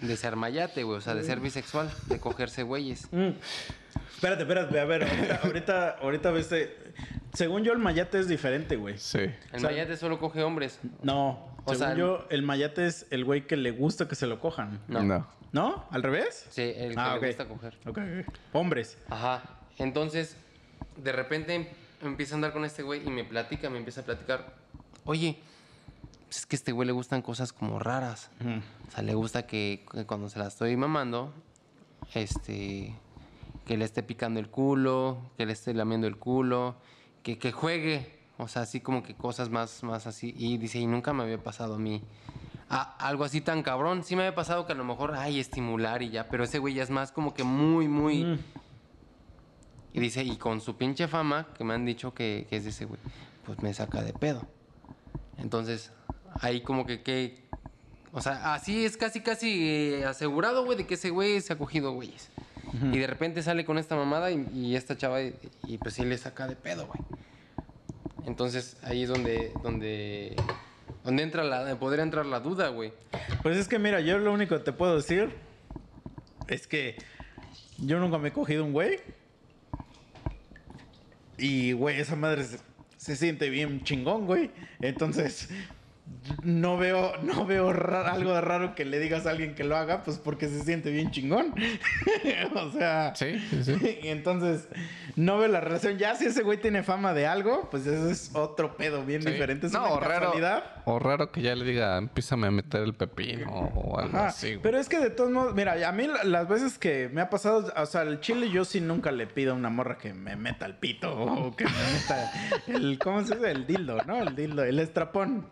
Speaker 3: de ser mayate, güey, o sea, de ser bisexual, de cogerse güeyes.
Speaker 1: Mm. Espérate, espérate, a ver, ahorita, ahorita, eh, según yo el mayate es diferente, güey.
Speaker 2: Sí.
Speaker 3: El
Speaker 1: O sea,
Speaker 3: mayate solo coge hombres.
Speaker 1: No,
Speaker 3: O
Speaker 1: según
Speaker 3: sea,
Speaker 1: yo el mayate es el güey que le gusta que se lo cojan.
Speaker 3: No.
Speaker 2: No.
Speaker 1: ¿No? ¿Al revés?
Speaker 3: Sí, el que
Speaker 1: Ah,
Speaker 3: le gusta coger.
Speaker 1: Ok, ok. Hombres.
Speaker 3: Ajá. Entonces, de repente empieza a andar con este güey y me platica, me empieza a platicar. Oye, pues es que a este güey le gustan cosas como raras. O sea, le gusta que, que cuando se la estoy mamando, este, que le esté picando el culo, que le esté lamiendo el culo, que, que juegue. O sea, así como que cosas más, más así. Y dice, y nunca me había pasado a mí. A- algo así tan cabrón. Sí me había pasado que a lo mejor, ay, estimular y ya. Pero ese güey ya es más como que muy, muy...
Speaker 1: Mm.
Speaker 3: Y dice, y con su pinche fama, que me han dicho que, que es de ese güey, pues me saca de pedo. Entonces, ahí como que, que o sea, así es casi, casi eh, asegurado, güey, de que ese güey se ha cogido güeyes. Y de repente sale con esta mamada y, y esta chava, y, y pues sí le saca de pedo, güey. Entonces, ahí es donde, donde, donde entra la, podría entrar la duda, güey.
Speaker 1: Pues es que mira, yo lo único que te puedo decir es que yo nunca me he cogido un güey. Y, güey, esa madre se, se siente bien chingón, güey. Entonces, no veo, no veo algo de raro que le digas a alguien que lo haga, pues porque se siente bien chingón. o sea.
Speaker 2: Sí, sí, sí.
Speaker 1: Y entonces, no veo la relación. Ya si ese güey tiene fama de algo, pues eso es otro pedo bien
Speaker 2: Sí.
Speaker 1: diferente. Es
Speaker 2: no,
Speaker 1: una
Speaker 2: o raro, o raro que ya le diga, empiézame a meter el pepino o algo
Speaker 1: Ajá,
Speaker 2: así. güey.
Speaker 1: Pero es que de todos modos, mira, a mí la- las veces que me ha pasado, o sea, el chile yo sí nunca le pido a una morra que me meta el pito o que me meta el, ¿cómo se dice? El dildo, ¿no? El dildo, el estrapón.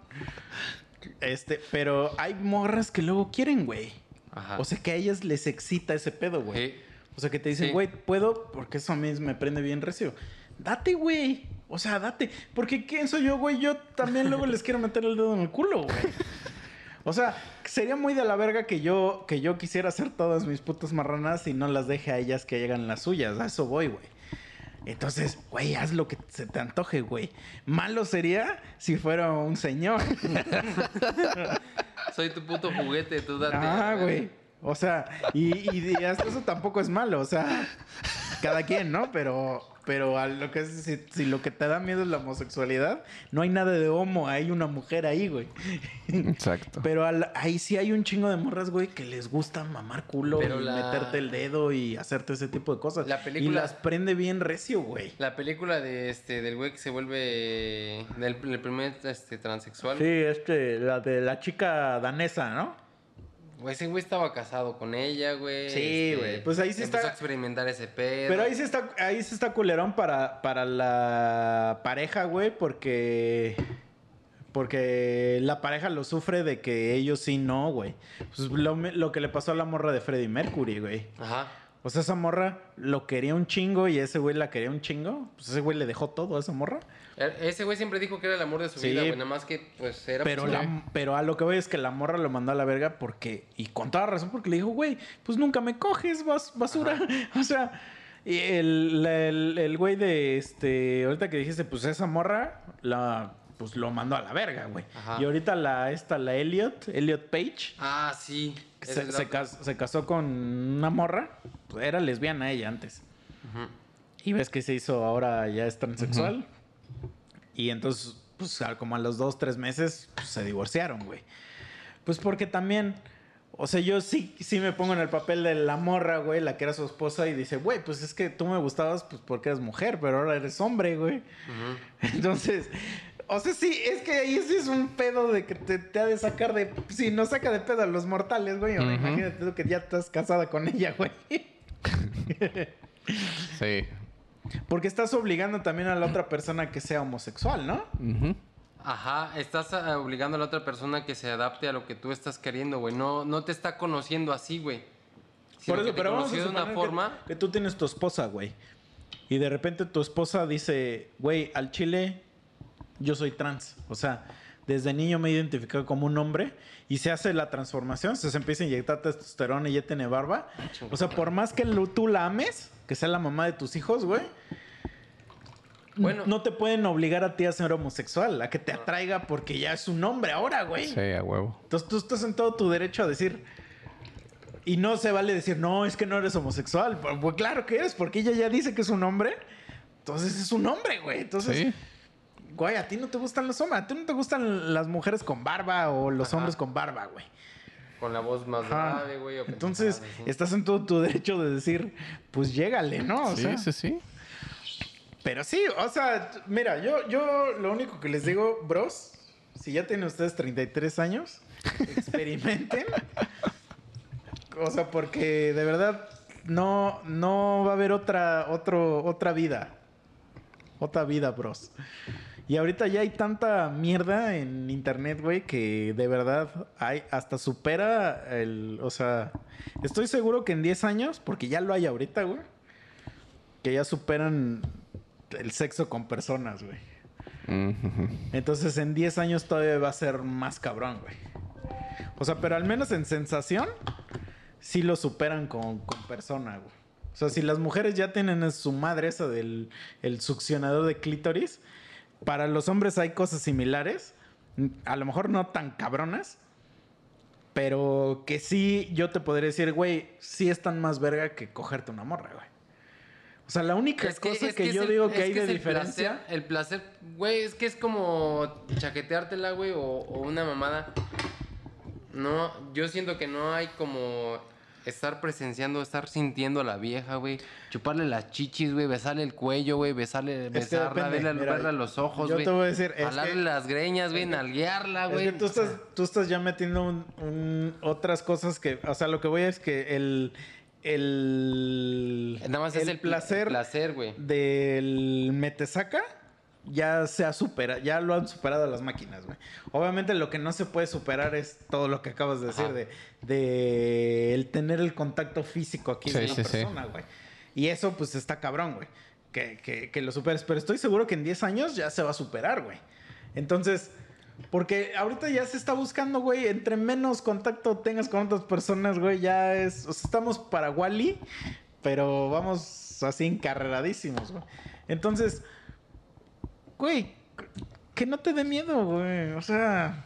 Speaker 1: Este, pero hay morras que luego quieren, güey.
Speaker 3: Ajá.
Speaker 1: O sea, que a ellas les excita ese pedo, güey.
Speaker 3: Sí.
Speaker 1: O sea, que te dicen,
Speaker 3: Sí.
Speaker 1: güey, puedo, porque eso a mí me prende bien recio. Date, güey. O sea, date. Porque ¿quién soy yo, güey? Yo también luego les quiero meter el dedo en el culo, güey. O sea, sería muy de la verga que yo, que yo quisiera hacer todas mis putas marranas y no las deje a ellas que hagan las suyas. A eso voy, güey. Entonces, güey, haz lo que se te antoje, güey. Malo sería si fuera un señor.
Speaker 3: Soy tu puto juguete, tú date.
Speaker 1: Ah, güey. O sea, y, y, y hasta eso tampoco es malo. O sea, cada quien, ¿no? Pero, pero a lo que es, si, si lo que te da miedo es la homosexualidad, no hay nada de homo, hay una mujer ahí, güey.
Speaker 2: Exacto.
Speaker 1: Pero al- ahí sí hay un chingo de morras, güey, que les gusta mamar culo
Speaker 3: Pero
Speaker 1: y
Speaker 3: la-
Speaker 1: meterte el dedo y hacerte ese tipo de cosas.
Speaker 3: La película-
Speaker 1: Y las prende bien recio, güey.
Speaker 3: La película de este del güey que se vuelve del, el primer este transexual.
Speaker 1: Sí, este, la de la chica danesa, ¿no?
Speaker 3: Ese güey estaba casado con ella, güey.
Speaker 1: Sí,
Speaker 3: este,
Speaker 1: güey, pues ahí sí
Speaker 3: empezó
Speaker 1: está-
Speaker 3: a experimentar ese pedo.
Speaker 1: Pero ahí sí está, ahí sí está culerón para, para la pareja, güey, porque. Porque la pareja lo sufre de que ellos sí no, güey. Pues lo, lo que le pasó a la morra de Freddie Mercury, güey.
Speaker 3: Ajá.
Speaker 1: O sea, esa morra lo quería un chingo y ese güey la quería un chingo. Pues ese güey le dejó todo a esa morra.
Speaker 3: E- Ese güey siempre dijo que era el amor de su
Speaker 1: Sí.
Speaker 3: vida, güey. Nada más que, pues, era...
Speaker 1: Pero,
Speaker 3: pues,
Speaker 1: la- pero a lo que voy es que la morra lo mandó a la verga porque, y con toda razón, porque le dijo, güey, pues nunca me coges, bas- basura. O sea, y el, el, el güey de este, ahorita que dijiste, pues esa morra, la, pues lo mandó a la verga, güey.
Speaker 3: Ajá.
Speaker 1: Y ahorita la, esta, la Elliot, Elliot Page,
Speaker 3: Ah, sí.
Speaker 1: Se, se cas- se casó con una morra, pues, era lesbiana ella antes.
Speaker 3: Ujú.
Speaker 1: Y ves que se hizo ahora ya es transexual. Y entonces, pues como a los dos, tres meses, pues, se divorciaron, güey. Pues porque también, o sea, yo sí, sí me pongo en el papel de la morra, güey, la que era su esposa, y dice, güey, pues es que tú me gustabas pues porque eres mujer, pero ahora eres hombre, güey. Entonces, o sea, sí, es que ahí sí es un pedo de que te, te ha de sacar de. Si no saca de pedo a los mortales, güey. ahora
Speaker 2: Ujú.
Speaker 1: Imagínate tú que ya estás casada con ella, güey.
Speaker 2: Sí.
Speaker 1: Porque estás obligando también a la otra persona que sea homosexual, ¿no?
Speaker 2: Ujú.
Speaker 3: Ajá, estás ah, obligando a la otra persona que se adapte a lo que tú estás queriendo, güey. No, no te está conociendo así, güey.
Speaker 1: Por eso, pero vamos a
Speaker 3: de una
Speaker 1: suponer que-
Speaker 3: forma.
Speaker 1: que, tú tienes tu esposa, güey. Y de repente tu esposa dice, güey, al chile yo soy trans. O sea, desde niño me he identificado como un hombre y se hace la transformación, se, se empieza a inyectar testosterona y ya tiene barba. O sea, por más que lo- tú la ames, que sea la mamá de tus hijos, güey.
Speaker 3: Bueno.
Speaker 1: no te pueden obligar a ti a ser homosexual, a que te atraiga porque ya es un hombre ahora, güey.
Speaker 2: Sí, a huevo.
Speaker 1: Entonces tú estás en todo tu derecho a decir. Y no se vale decir, no, es que no eres homosexual. Pues, pues, claro que eres, porque ella ya dice que es un hombre. Entonces es un hombre, güey. Entonces,
Speaker 2: Sí.
Speaker 1: Güey, a ti no te gustan los hombres. A ti no te gustan las mujeres con barba o los
Speaker 3: Ajá.
Speaker 1: hombres con barba, güey.
Speaker 3: Con la voz más grave, güey.
Speaker 1: Entonces, estás en todo tu derecho de decir, pues llégale, ¿no? O
Speaker 2: sí,
Speaker 1: sea,
Speaker 2: sí, sí.
Speaker 1: Pero sí, o sea, mira, yo, yo lo único que les digo, bros, si ya tienen ustedes 33 años, experimenten. o sea, porque de verdad no, no va a haber otra, otro, otra vida. Otra vida, bros. Y ahorita ya hay tanta mierda en internet, güey, que de verdad hay, hasta supera el. O sea, estoy seguro que en 10 años, porque ya lo hay ahorita, güey, que ya superan el sexo con personas, güey.
Speaker 2: Ujú.
Speaker 1: Entonces en 10 años todavía va a ser más cabrón, güey. O sea, pero al menos en sensación, sí lo superan con, con persona, güey. O sea, si las mujeres ya tienen su madre esa del el succionador de clítoris, para los hombres hay cosas similares. A lo mejor no tan cabronas. Pero que sí, yo te podría decir, güey, sí están más verga que cogerte una morra, güey. O sea, la única
Speaker 3: Es que-
Speaker 1: cosa
Speaker 3: es
Speaker 1: que,
Speaker 3: es
Speaker 1: yo
Speaker 3: el-
Speaker 1: digo
Speaker 3: es
Speaker 1: que hay de
Speaker 3: es el
Speaker 1: diferencia.
Speaker 3: placer- el placer, güey, es que es como chaqueteártela, güey, o, o una mamada. No, yo siento que no hay como estar presenciando, estar sintiendo a la vieja, güey. Chuparle las chichis, güey, besarle el cuello, güey, besarle, besarla, verle,
Speaker 1: mira,
Speaker 3: verle a los ojos,
Speaker 1: yo
Speaker 3: güey.
Speaker 1: te voy a decir, es
Speaker 3: Jalarle
Speaker 1: que-
Speaker 3: las greñas, güey, nalguearla,
Speaker 1: Es
Speaker 3: güey.
Speaker 1: que tú estás, tú estás ya metiendo un- un- otras cosas que, o sea, lo que voy es que el, el,
Speaker 3: Nada más es el
Speaker 1: placer,
Speaker 3: placer, güey.
Speaker 1: del metesaca ya se ha superado, ya lo han superado las máquinas, güey. Obviamente lo que no se puede superar es todo lo que acabas de decir
Speaker 3: Ajá.
Speaker 1: de, de el tener el contacto físico aquí
Speaker 2: Sí,
Speaker 1: de una
Speaker 2: sí,
Speaker 1: persona, güey. Y eso pues está cabrón, güey. Que, que, que lo superes. Pero estoy seguro que en 10 años ya se va a superar, güey. Entonces, porque ahorita ya se está buscando, güey, entre menos contacto tengas con otras personas, güey, ya es, o sea, estamos para Wally, pero vamos así encarreradísimos, güey. Entonces, güey, que no te dé miedo, güey, o sea,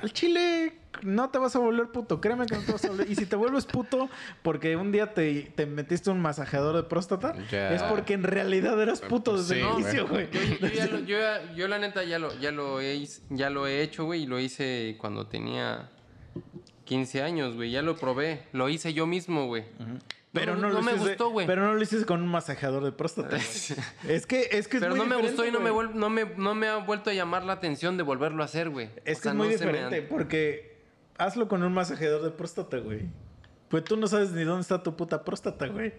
Speaker 1: al chile no te vas a volver puto, créeme que no te vas a volver. Y si te vuelves puto porque un día te, te metiste un masajeador de próstata,
Speaker 2: Ya.
Speaker 1: es porque en realidad eras puto desde
Speaker 2: Sí,
Speaker 1: el inicio, güey.
Speaker 3: Yo, yo ya lo- yo ya- yo la neta ya lo, ya lo he, ya lo he hecho, güey, y lo hice cuando tenía 15 años, güey. Ya lo probé. Lo hice yo mismo, güey.
Speaker 1: Pero
Speaker 3: No,
Speaker 1: no,
Speaker 3: no
Speaker 1: lo
Speaker 3: me
Speaker 1: hiciste-
Speaker 3: gustó, güey.
Speaker 1: Pero no lo hiciste con un masajeador de próstata. es que es que es
Speaker 3: Pero
Speaker 1: muy
Speaker 3: no me gustó y no me, vuel- no, me, no me ha vuelto a llamar la atención de volverlo a hacer, güey.
Speaker 1: Es
Speaker 3: O
Speaker 1: que
Speaker 3: sea,
Speaker 1: es muy
Speaker 3: me
Speaker 1: diferente porque hazlo con un masajeador de próstata, güey. Pues tú no sabes ni dónde está tu puta próstata, güey.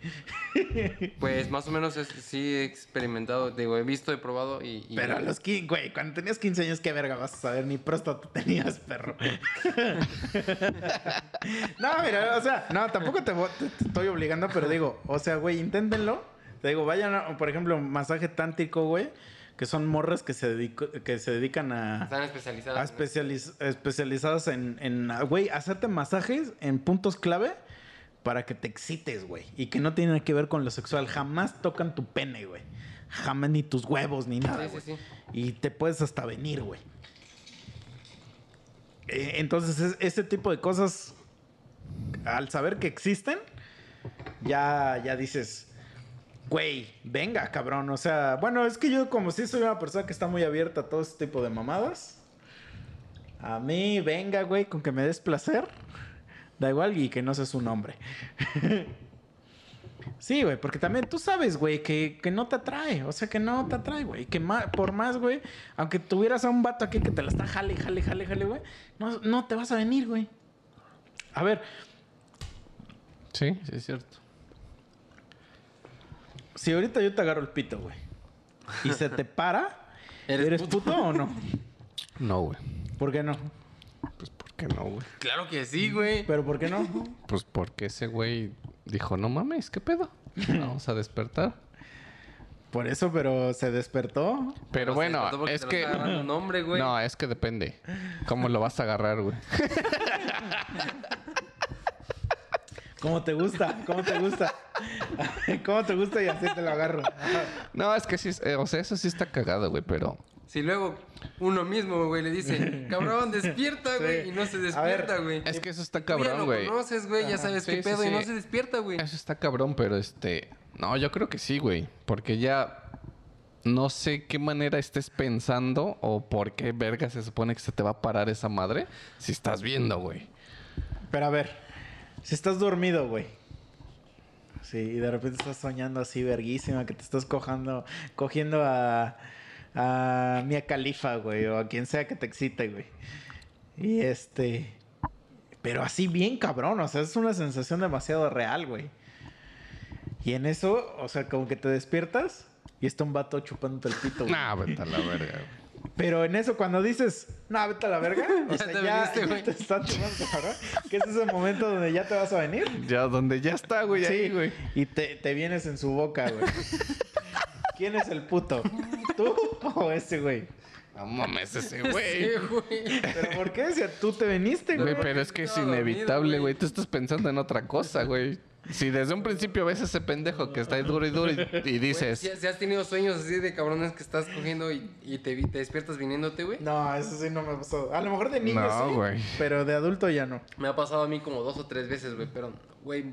Speaker 3: Pues más o menos es- sí he experimentado, digo, he visto, he probado y... y-
Speaker 1: Pero a los 15, güey, cuando tenías 15 años, qué verga vas a saber, ni próstata tenías, perro. no, mira, o sea, no, tampoco te, te- te estoy obligando, pero digo, o sea, güey, inténtenlo. Te digo, vayan, a, por ejemplo, masaje tántrico, güey, que son morras que se, dedico- que se dedican a...
Speaker 3: Están especializadas.
Speaker 1: a especializ- especializadas en, en, güey, hacerte masajes en puntos clave para que te excites, güey. Y que no tienen que ver con lo sexual. Jamás tocan tu pene, güey. Jamás ni tus huevos ni nada,
Speaker 3: Sí,
Speaker 1: güey.
Speaker 3: sí, sí.
Speaker 1: Y te puedes hasta venir, güey. Eh, entonces, es- ese tipo de cosas, al saber que existen, ya, ya dices, güey, venga, cabrón. O sea, bueno, es que yo como si soy una persona que está muy abierta a todo este tipo de mamadas. A mí, venga, güey, con que me des placer. Da igual y que no seas un hombre. Sí, güey, porque también tú sabes, güey, que, que no te atrae. O sea, que no te atrae, güey. Que por más, güey, aunque tuvieras a un vato aquí que te la está jale, jale, jale, jale, güey, no, no te vas a venir, güey. A ver,
Speaker 2: Sí, sí es cierto.
Speaker 1: Si ahorita yo te agarro el pito, güey, y se te para,
Speaker 3: ¿Eres
Speaker 1: ¿eres,
Speaker 3: puto?
Speaker 1: puto? o no?
Speaker 2: No, güey.
Speaker 1: ¿Por qué no?
Speaker 2: Pues ¿por qué no, güey?
Speaker 3: Claro que sí, güey.
Speaker 1: ¿Pero por qué no?
Speaker 2: Pues porque ese güey dijo, no mames, ¿qué pedo? Vamos a despertar.
Speaker 1: Por eso, pero se despertó.
Speaker 2: Pero bueno,
Speaker 3: despertó porque
Speaker 2: es que...
Speaker 3: güey.
Speaker 2: No, es que depende. ¿Cómo lo vas a agarrar, güey?
Speaker 1: ¿Cómo te gusta? ¿Cómo te gusta? ¿Cómo te gusta? Y así te lo agarro.
Speaker 2: No, es que sí, eh, o sea, eso sí está cagado, güey, pero...
Speaker 3: Si luego uno mismo, güey, le dice, cabrón, despierta, güey,
Speaker 1: Sí.
Speaker 3: y no se despierta, güey.
Speaker 2: Es que eso está
Speaker 3: Tú ya
Speaker 2: cabrón,
Speaker 3: lo
Speaker 2: güey.
Speaker 3: conoces, güey, ya sabes
Speaker 2: Sí,
Speaker 3: qué
Speaker 2: sí,
Speaker 3: pedo y no se despierta, güey.
Speaker 2: Eso está cabrón, pero este... No, yo creo que sí, güey. Porque ya... No sé qué manera estés pensando o por qué verga se supone que se te va a parar esa madre si estás viendo, güey.
Speaker 1: Pero a ver, si estás dormido, güey. Sí, y de repente estás soñando así, verguísima, que te estás cojando, cogiendo a, a Mia Califa, güey, o a quien sea que te excite, güey. Y este. Pero así bien cabrón, o sea, es una sensación demasiado real, güey. Y en eso, o sea, como que te despiertas y está un vato chupándote el pito, güey.
Speaker 2: Nah, vete a la verga, güey.
Speaker 1: Pero en eso, cuando dices, no, vete a la verga, o
Speaker 3: Ya
Speaker 1: sea,
Speaker 3: te
Speaker 1: ya,
Speaker 3: viniste,
Speaker 1: ya
Speaker 3: güey.
Speaker 1: te está chupando, cabrón. Que ese es el momento donde ya te vas a venir.
Speaker 2: Ya, donde ya está, güey, ahí, güey.
Speaker 1: Y te, te vienes en su boca, güey. ¿Quién es el puto? ¿Tú o ese güey?
Speaker 2: No mames ese
Speaker 3: Sí,
Speaker 2: güey.
Speaker 1: ¿Pero por qué? Si tú te viniste, güey.
Speaker 2: Güey, pero es que es inevitable,
Speaker 3: güey.
Speaker 2: güey. Tú estás pensando en otra cosa, güey. Si desde un principio ves ese pendejo que está ahí duro y duro y, y dices...
Speaker 3: Si, si has tenido sueños así de cabrones que estás cogiendo y, y te, despiertas viniéndote, güey.
Speaker 1: No, eso sí no me pasó. A lo mejor de niño
Speaker 2: No,
Speaker 1: sí,
Speaker 2: güey.
Speaker 1: pero de adulto ya no.
Speaker 3: Me ha pasado a mí como dos o tres veces, güey, pero, güey,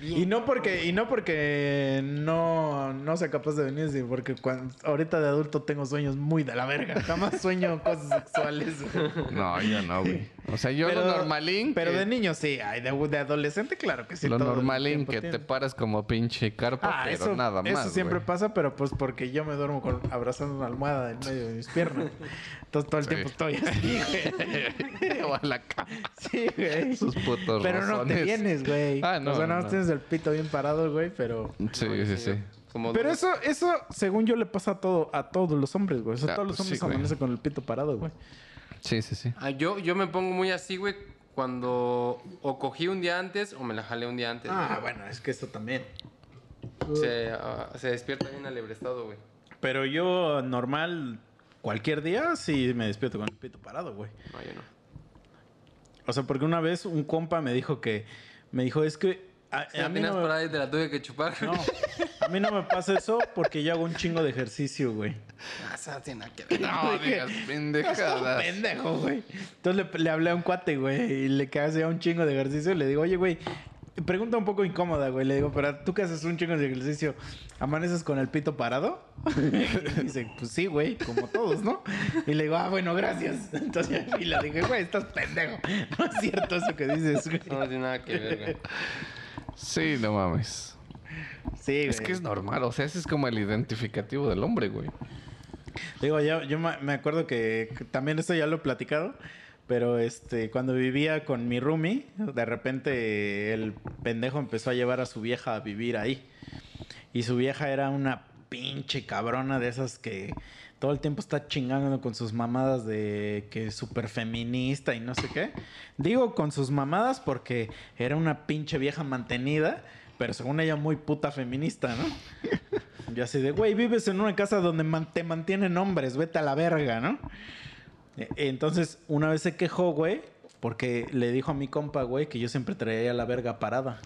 Speaker 3: bien.
Speaker 1: Y no porque, y no porque no, no sea capaz de venir, sino porque cuando, ahorita de adulto tengo sueños muy de la verga. Jamás sueño cosas sexuales.
Speaker 2: No, yo no, güey. O sea, yo lo normalín...
Speaker 1: Pero
Speaker 2: que-
Speaker 1: de niño sí. Ay, de, de adolescente, claro que sí.
Speaker 2: lo normalín que
Speaker 1: tiene.
Speaker 2: te paras como pinche carpa,
Speaker 1: Ah,
Speaker 2: pero
Speaker 1: eso,
Speaker 2: nada más,
Speaker 1: eso siempre
Speaker 2: güey.
Speaker 1: pasa, pero pues porque yo me duermo con, abrazando una almohada en medio de mis piernas. Entonces todo el
Speaker 2: Sí.
Speaker 1: tiempo estoy así, güey.
Speaker 2: o a la cama.
Speaker 1: Sí, güey.
Speaker 2: Sus putos
Speaker 1: Pero no te vienes, güey.
Speaker 2: Ah, no,
Speaker 1: O sea, nada más
Speaker 2: no.
Speaker 1: tienes el pito bien parado, güey, pero...
Speaker 2: Sí, sí, sí.
Speaker 3: Como
Speaker 1: Pero
Speaker 3: dos-
Speaker 1: eso, eso, según yo, le pasa a todo, a todos los hombres, güey. O sea,
Speaker 2: Ah,
Speaker 1: todos los
Speaker 2: pues sí,
Speaker 1: hombres
Speaker 2: güey.
Speaker 1: amanecen con el pito parado, güey.
Speaker 2: Sí, sí, sí.
Speaker 3: Ah, yo, yo me pongo muy así, güey, cuando o cogí un día antes o me la jalé un día antes.
Speaker 1: Ah, bueno, es que esto también.
Speaker 3: Se, ah, se despierta bien alebrestado, güey.
Speaker 1: Pero yo, normal, cualquier día, sí me despierto con el pito parado, güey.
Speaker 3: No, yo no.
Speaker 1: O sea, porque una vez un compa me dijo que... Me dijo, es que... A,
Speaker 3: Si
Speaker 1: a mí no,
Speaker 3: por ahí te la tuve que chupar.
Speaker 1: no, a mí no me pasa eso porque yo hago un chingo de ejercicio, güey.
Speaker 3: Ah, no tiene nada que ver.
Speaker 2: No, digas pendejadas.
Speaker 1: Pendejo, güey. Entonces le, le hablé a un cuate, güey, y le que hace un chingo de ejercicio. Y le digo, oye, güey, pregunta un poco incómoda, güey. Le digo, pero tú que haces un chingo de ejercicio, ¿amaneces con el pito parado? Y dice, pues sí, güey, como todos, ¿no? Y le digo, ah, bueno, gracias. Entonces y le dije, güey, estás pendejo. No es cierto eso que dices, güey.
Speaker 3: No tiene nada que ver, güey.
Speaker 2: Sí, no mames.
Speaker 1: Sí, güey.
Speaker 2: Es que es normal, o sea, ese es como el identificativo del hombre, güey.
Speaker 1: Digo, yo, yo me acuerdo que, que también esto ya lo he platicado, Pero este, cuando vivía con mi roomie, de repente el pendejo empezó a llevar a su vieja a vivir ahí. Y su vieja era una pinche cabrona de esas que todo el tiempo está chingando con sus mamadas de que es súper feminista y no sé qué. Digo con sus mamadas porque era una pinche vieja mantenida, pero según ella muy puta feminista, ¿no? Yo así de, güey, vives en una casa donde te mantienen hombres, vete a la verga, ¿no? E- Entonces, una vez se quejó, güey, porque le dijo a mi compa, güey, que yo siempre traía la verga parada.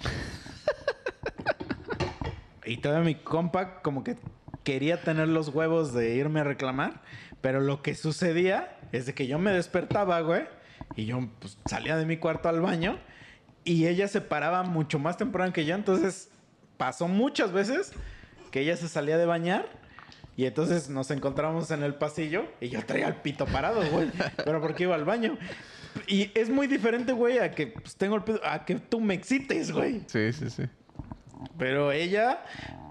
Speaker 1: y todavía mi compa como que quería tener los huevos de irme a reclamar, pero lo que sucedía es de que yo me despertaba, güey, y yo pues, salía de mi cuarto al baño y ella se paraba mucho más temprano que yo, entonces pasó muchas veces que ella se salía de bañar y entonces nos encontramos en el pasillo y yo traía el pito parado, güey, pero porque iba al baño. Y es muy diferente, güey, a que pues, tengo el pito, a que tú me excites, güey.
Speaker 2: Sí, sí, sí.
Speaker 1: Pero ella,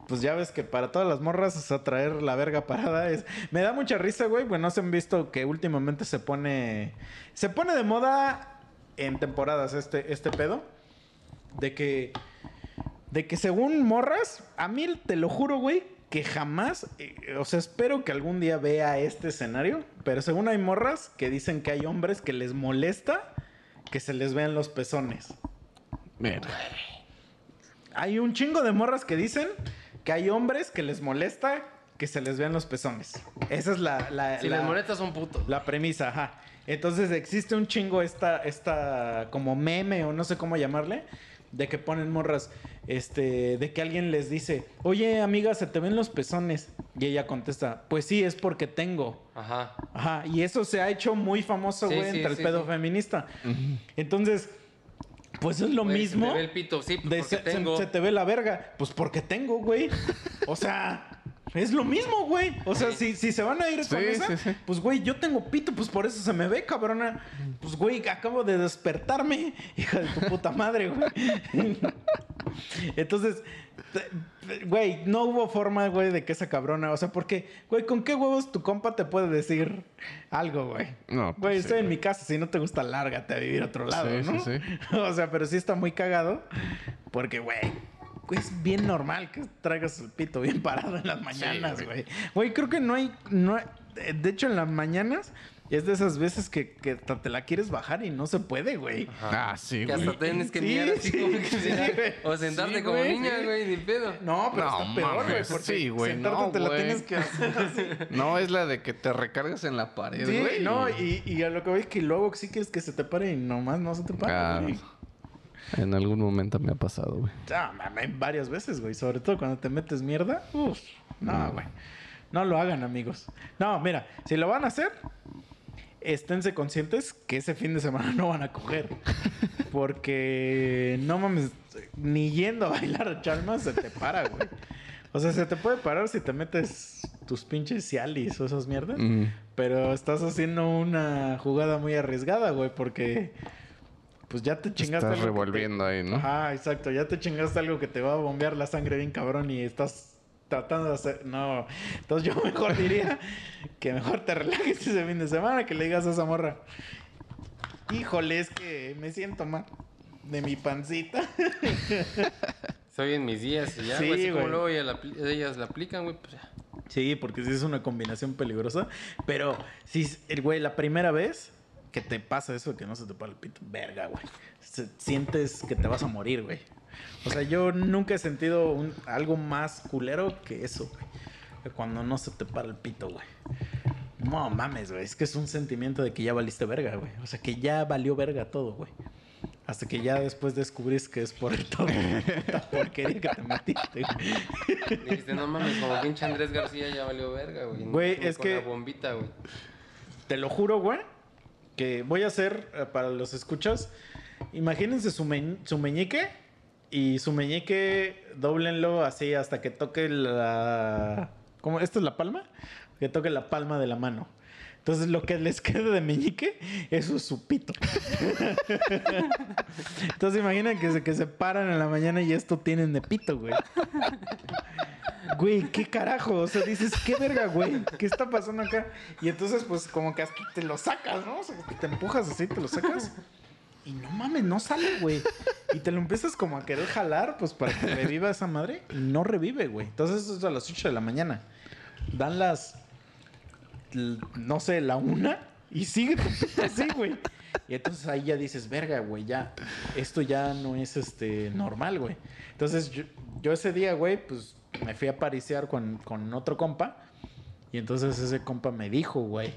Speaker 1: pues ya ves que para todas las morras, o sea, traer la verga parada es. Me da mucha risa, güey. Bueno, no se han visto que últimamente se pone. Se pone de moda en temporadas este, este pedo. De que. De que según morras, a mí te lo juro, güey, que jamás. eh, o sea, espero que algún día vea este escenario. Pero según hay morras que dicen que hay hombres que les molesta que se les vean los pezones.
Speaker 2: Mira.
Speaker 1: Hay un chingo de morras que dicen que hay hombres que les molesta que se les vean los pezones. Esa es la, la,
Speaker 3: Si
Speaker 1: la-
Speaker 3: les molestas son putos.
Speaker 1: la premisa, ajá. Entonces existe un chingo esta, esta como meme o no sé cómo llamarle, de que ponen morras, este, de que alguien les dice, oye amiga, se te ven los pezones. Y ella contesta, pues sí, es porque tengo.
Speaker 3: Ajá.
Speaker 1: Ajá, y eso se ha hecho muy famoso, güey,
Speaker 3: sí,
Speaker 1: entre el pedo feminista. Entonces, pues es lo
Speaker 3: Güey, se
Speaker 1: mismo.
Speaker 3: me ve el pito, sí, pues,
Speaker 1: de
Speaker 3: porque
Speaker 1: se,
Speaker 3: tengo.
Speaker 1: se te ve la verga. Pues porque tengo, güey. O sea, es lo mismo, güey. O sea, si, si se van a ir con esa,
Speaker 2: sí, sí.
Speaker 1: pues güey, yo tengo pito, pues por eso se me ve, cabrona. Pues güey, acabo de despertarme, hija de tu puta madre, güey. Entonces, güey, no hubo forma, güey, de que esa cabrona, o sea, porque, güey, ¿con qué huevos tu compa te puede decir algo, güey?
Speaker 2: No, pues
Speaker 1: Güey, estoy en
Speaker 2: güey.
Speaker 1: mi casa, si no te gusta, lárgate a vivir a otro lado,
Speaker 2: Sí,
Speaker 1: ¿no?
Speaker 2: sí, sí.
Speaker 1: O sea, pero sí está muy cagado. Porque, güey, es bien normal que traigas el pito bien parado en las mañanas,
Speaker 2: güey.
Speaker 1: güey. Güey, creo que no hay, no hay- De hecho, en las mañanas es de esas veces que, que hasta te la quieres bajar y no se puede, güey.
Speaker 2: Ah, sí,
Speaker 3: Que
Speaker 2: güey.
Speaker 3: hasta tienes que
Speaker 1: Sí,
Speaker 3: mirar así
Speaker 1: sí,
Speaker 3: como que
Speaker 1: sí.
Speaker 3: O sentarte
Speaker 2: Sí,
Speaker 3: como
Speaker 2: güey,
Speaker 3: niña,
Speaker 2: sí.
Speaker 3: güey, ni pedo.
Speaker 1: No, pero
Speaker 2: No
Speaker 1: está peor, güey.
Speaker 2: sí, güey,
Speaker 1: sentarte
Speaker 2: no,
Speaker 1: te la tienes que hacer así.
Speaker 2: No, es la de que te recargas en la pared,
Speaker 1: Sí,
Speaker 2: güey.
Speaker 1: no, y, y a lo que voy es que luego sí quieres que se te pare y nomás no se te para,
Speaker 2: Ah,
Speaker 1: güey.
Speaker 2: En algún momento me ha pasado, güey.
Speaker 1: Ah, varias veces, güey. Sobre todo cuando te metes mierda. Uf, no, güey. No lo hagan, amigos. No, mira, si lo van a hacer, esténse conscientes que ese fin de semana no van a coger. Porque no mames, ni yendo a bailar a chalmas se te para, güey. O sea, se te puede parar si te metes tus pinches cialis o esas mierdas.
Speaker 2: Mm.
Speaker 1: Pero estás haciendo una jugada muy arriesgada, güey, porque pues ya te chingaste.
Speaker 2: Estás
Speaker 1: algo que te-
Speaker 2: revolviendo ahí, ¿no?
Speaker 1: Ajá, exacto. Ya te chingaste algo que te va a bombear la sangre bien cabrón y estás tratando de hacer. No. Entonces yo mejor diría que mejor te relajes ese fin de semana que le digas a esa morra. Híjole, es que me siento mal de mi pancita.
Speaker 3: Soy en mis días y ya,
Speaker 1: Sí,
Speaker 3: güey. Así como luego ellas la, ellas la aplican, güey, pues ya.
Speaker 1: Sí, porque sí es una combinación peligrosa. Pero si, el güey, la primera vez que te pasa eso, que no se te para el pito, verga, güey. Sientes que te vas a morir, güey. O sea, yo nunca he sentido un- algo más culero que eso, güey. Cuando no se te para el pito, güey. No mames, güey. Es que es un sentimiento de que ya valiste verga, güey. O sea, que ya valió verga todo, güey. Hasta que ya después descubrís que es por toda la porquería que te metiste, güey.
Speaker 3: Dijiste, no mames, como pinche Andrés García ya valió verga, güey.
Speaker 1: Güey, es que-
Speaker 3: bombita, güey.
Speaker 1: Te lo juro, güey, que voy a hacer eh, para los escuchas. Imagínense su, meñ- su meñique y su meñique doblenlo así hasta que toque la. ¿Cómo? ¿Esto es la palma? Que toque la palma de la mano. Entonces lo que les quede de meñique, es su pito. Entonces imaginen que se, que se paran en la mañana y esto tienen de pito, güey. güey, ¿qué carajo? O sea, dices, ¿qué verga, güey? ¿Qué está pasando acá? Y entonces, pues, como que hasta te lo sacas, ¿no? O sea, te empujas así, te lo sacas. Y no mames, no sale, güey. Y te lo empiezas como a querer jalar, pues, para que reviva esa madre. Y no revive, güey. Entonces, eso es a las 8 de la mañana. Dan las, no sé, la una. Y sigue así, güey. Y entonces ahí ya dices, verga, güey, ya. Esto ya no es, este, normal, güey. Entonces, yo, yo ese día, güey, pues, me fui a parisear con, con otro compa. Y entonces ese compa me dijo, güey.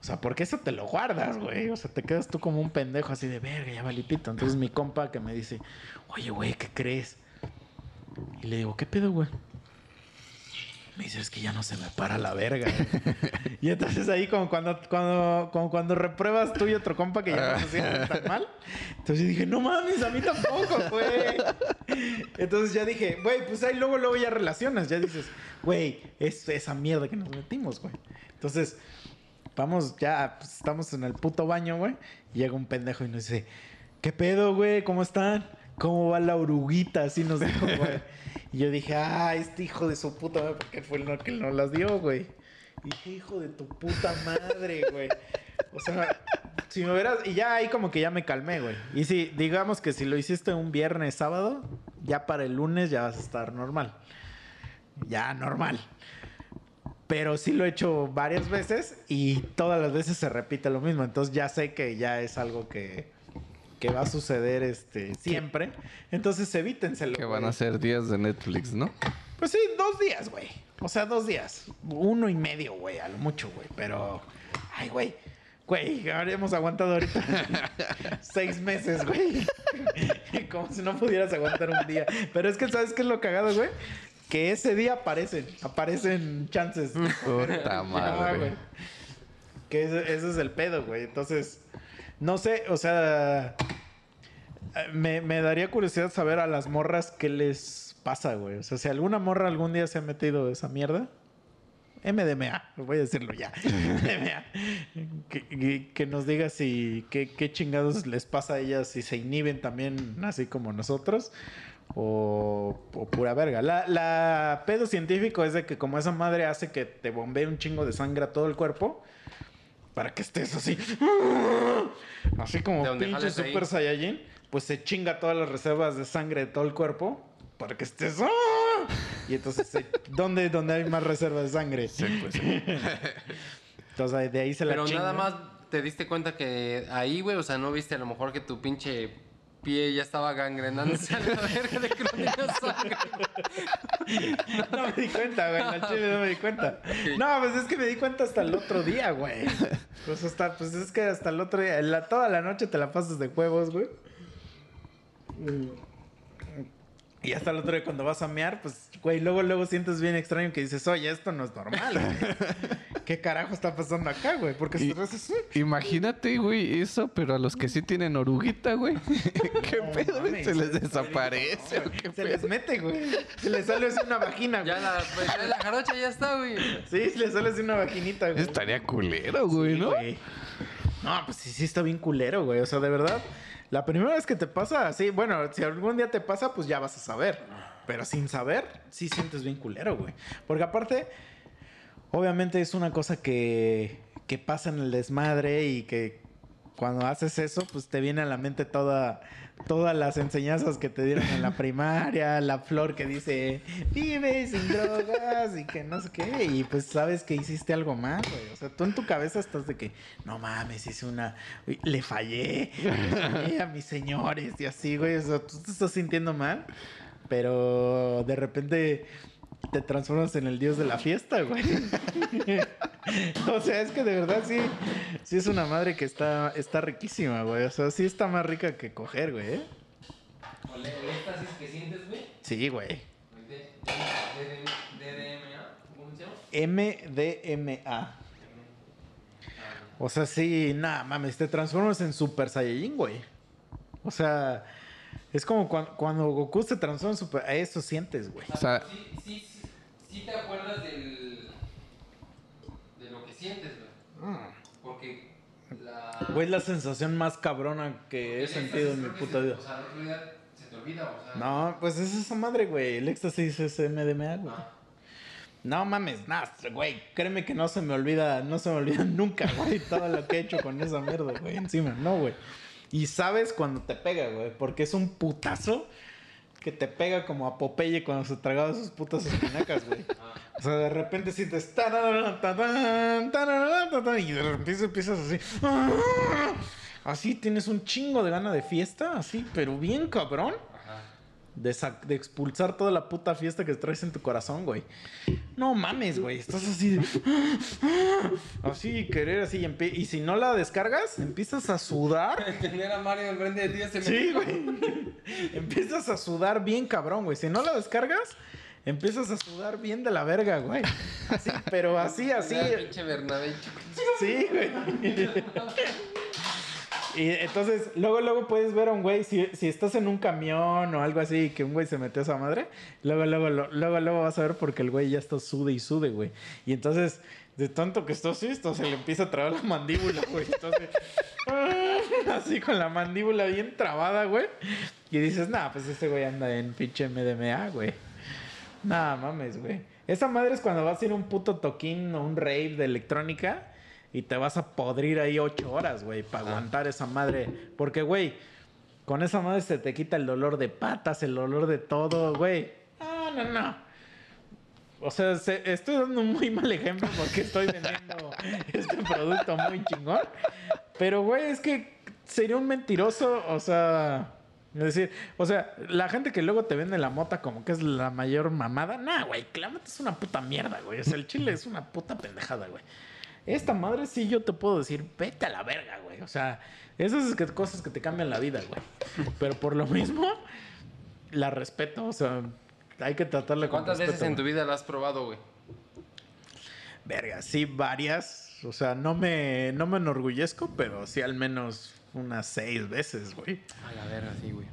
Speaker 1: O sea, ¿por qué eso te lo guardas, güey? O sea, te quedas tú como un pendejo así de verga, ya valipito. Entonces mi compa que me dice, oye, güey, ¿qué crees? Y le digo, ¿qué pedo, güey? Me dice, es que ya no se me para la verga. güey". y entonces ahí como cuando, cuando, como cuando repruebas tú y otro compa que ya no se sienten tan mal. Entonces dije, no mames, a mí tampoco, güey. Entonces ya dije, güey, pues ahí luego, luego ya relacionas. Ya dices, güey, es esa mierda que nos metimos, güey. Entonces, vamos, ya pues, estamos en el puto baño, güey. Y llega un pendejo y nos dice, ¿qué pedo, güey? ¿Cómo están? ¿Cómo va la oruguita? Así nos dijo, güey. Y yo dije, ah, este hijo de su puta madre, porque fue el que nos las dio, güey. Y dije, hijo de tu puta madre, güey. O sea, si me hubieras... Y ya ahí como que ya me calmé, güey. Y si, digamos que si lo hiciste un viernes, sábado, ya para el lunes ya vas a estar normal. Ya normal. Pero sí lo he hecho varias veces y todas las veces se repite lo mismo. Entonces ya sé que ya es algo que, que va a suceder este, siempre. Entonces evítenselo.
Speaker 2: Que van a ser días de Netflix, ¿no?
Speaker 1: Pues sí, dos días, güey. O sea, dos días. Uno y medio, güey, a lo mucho, güey. Pero, ay, güey. Güey, habríamos aguantado ahorita seis meses, güey. Como si no pudieras aguantar un día. Pero es que, ¿sabes qué es lo cagado, güey? Que ese día aparecen, aparecen chances.
Speaker 2: Puta
Speaker 1: Ah,
Speaker 2: madre.
Speaker 1: Que ese, ese es el pedo, güey. Entonces, no sé, o sea, me, me daría curiosidad saber a las morras qué les pasa, güey. O sea, si alguna morra algún día se ha metido esa mierda. MDMA, voy a decirlo ya. MDMA. Que, que- nos diga si qué, qué chingados les pasa a ellas, si se inhiben también así como nosotros. O, o pura verga. La, la pedo científico es de que como esa madre hace que te bombee un chingo de sangre a todo el cuerpo. Para que estés así. Así como pinche. Super Saiyajin. Pues se chinga todas las reservas de sangre de todo el cuerpo. Para que estés. ¡ah! Y entonces, ¿dónde, ¿dónde hay más reservas de sangre?
Speaker 2: pues,
Speaker 1: Entonces de ahí se la
Speaker 3: Pero
Speaker 1: chinga.
Speaker 3: nada más te diste cuenta que ahí, güey, o sea, no viste a lo mejor que tu pinche pie ya estaba gangrenándose a la verga de que no tenías sangre.
Speaker 1: No me di cuenta, güey. Al chile no me di cuenta. No, pues es que me di cuenta hasta el otro día, güey. Pues hasta, pues es que hasta el otro día. la- toda la noche te la pasas de huevos, güey. Y hasta el otro día cuando vas a mear, pues, güey, luego, luego sientes bien extraño que dices, oye, esto no es normal, güey. ¿Qué carajo está pasando acá, güey? Porque
Speaker 2: Y-
Speaker 1: haces...
Speaker 2: Imagínate, güey, eso, pero a los que sí tienen oruguita, güey. ¿Qué
Speaker 1: No
Speaker 2: pedo? güey?
Speaker 1: mames,
Speaker 2: ¿Se les desaparece o
Speaker 1: peligroso,
Speaker 2: qué
Speaker 1: güey. Se les mete, güey. Se les sale así una vagina, güey.
Speaker 3: Ya la, pues, ya la jarocha ya está, güey.
Speaker 1: Sí, se les sale así una vaginita, güey.
Speaker 2: Estaría culero, güey,
Speaker 1: Sí,
Speaker 2: ¿no?
Speaker 1: güey. No, pues sí, sí está bien culero, güey. O sea, de verdad, la primera vez que te pasa, sí, bueno, si algún día te pasa, pues ya vas a saber. Pero sin saber, sí sientes bien culero, güey. Porque aparte, obviamente es una cosa que, que pasa en el desmadre y que cuando haces eso, pues te viene a la mente toda, todas las enseñanzas que te dieron en la primaria, la flor que dice, vive sin drogas y que no sé qué, y pues sabes que hiciste algo mal, güey. O sea, tú en tu cabeza estás de que, no mames, hice una, le fallé, le fallé a mis señores y así, güey. O sea, tú te estás sintiendo mal, pero de repente te transformas en el dios de la fiesta, güey. o sea, es que de verdad sí, sí es una madre que está, está riquísima, güey. O sea, sí está más rica que coger, güey. ¿eh?
Speaker 3: El éxtasis que sientes, güey.
Speaker 1: Sí, güey.
Speaker 3: DDMA, ¿cómo se llama?
Speaker 1: MDMA. O sea, sí, nada, mames, te transformas en Super Saiyajin, güey. O sea, es como cuan- cuando, Goku se transforma en Super... a Eso sientes, güey.
Speaker 2: O sea,
Speaker 3: Sí, sí, sí, te acuerdas del, de lo que sientes, güey. Porque la...
Speaker 1: Güey, la sensación más cabrona que he sentido en mi puta vida.
Speaker 3: O sea, otro día se te olvida, o sea...
Speaker 1: No, pues es esa madre, güey. El éxtasis es MDMA, güey.
Speaker 3: Ah,
Speaker 1: No mames, nada, güey. Créeme que no se me olvida, no se me olvida nunca, güey, todo lo que he hecho con esa mierda, güey. Encima, no, güey. Y sabes cuando te pega, güey, porque es un putazo que te pega como a cuando se tragaba sus putas espinacas, güey. O sea, de repente sientes... Y de repente empiezas así... Así tienes un chingo de gana de fiesta, así, pero bien cabrón. De, expulsar toda la puta fiesta que traes en tu corazón, güey. No mames, güey. Estás así de... Así, querer así. Y, si no la descargas, empiezas a sudar.
Speaker 3: Tener a Mario al frente de ti se me...
Speaker 1: Sí, güey. Empiezas a sudar bien cabrón, güey. Si no la descargas, empiezas a sudar bien de la verga, güey. Así, pero así, así.
Speaker 3: Pinche Bernabé.
Speaker 1: Sí, güey. Y entonces, luego, luego puedes ver a un güey, si, si estás en un camión o algo así, que un güey se metió a esa madre, luego, luego, luego, luego vas a ver porque el güey ya está sude y sude, güey. Y entonces, de tanto que está así, esto se le empieza a trabar la mandíbula, güey. Entonces, así con la mandíbula bien trabada, güey. Y dices, nah, pues este güey anda en pinche MDMA, güey. Nah, mames, güey. Esa madre es cuando vas a ir un puto toquín o un rave de electrónica y te vas a podrir ahí ocho horas, güey, para aguantar esa madre. Porque, güey, con esa madre se te quita el dolor de patas, el dolor de todo, güey. Ah, no, no. O sea, se- estoy dando un muy mal ejemplo porque estoy vendiendo este producto muy chingón. Pero, güey, es que sería un mentiroso, o sea... Es decir, o sea, la gente que luego te vende la mota como que es la mayor mamada. Nah, güey, que la mota es una puta mierda, güey. O sea, el chile es una puta pendejada, güey. Esta madre sí yo te puedo decir, vete a la verga, güey. O sea, esas cosas que te cambian la vida, güey. Pero por lo mismo, la respeto. O sea, hay que tratarla con
Speaker 3: ¿Cuántas
Speaker 1: respeto,
Speaker 3: veces en tu vida la has probado, güey?
Speaker 1: Verga, sí, varias. O sea, no me, no me enorgullezco, pero sí al menos unas seis veces, güey.
Speaker 3: A la verga, sí, güey.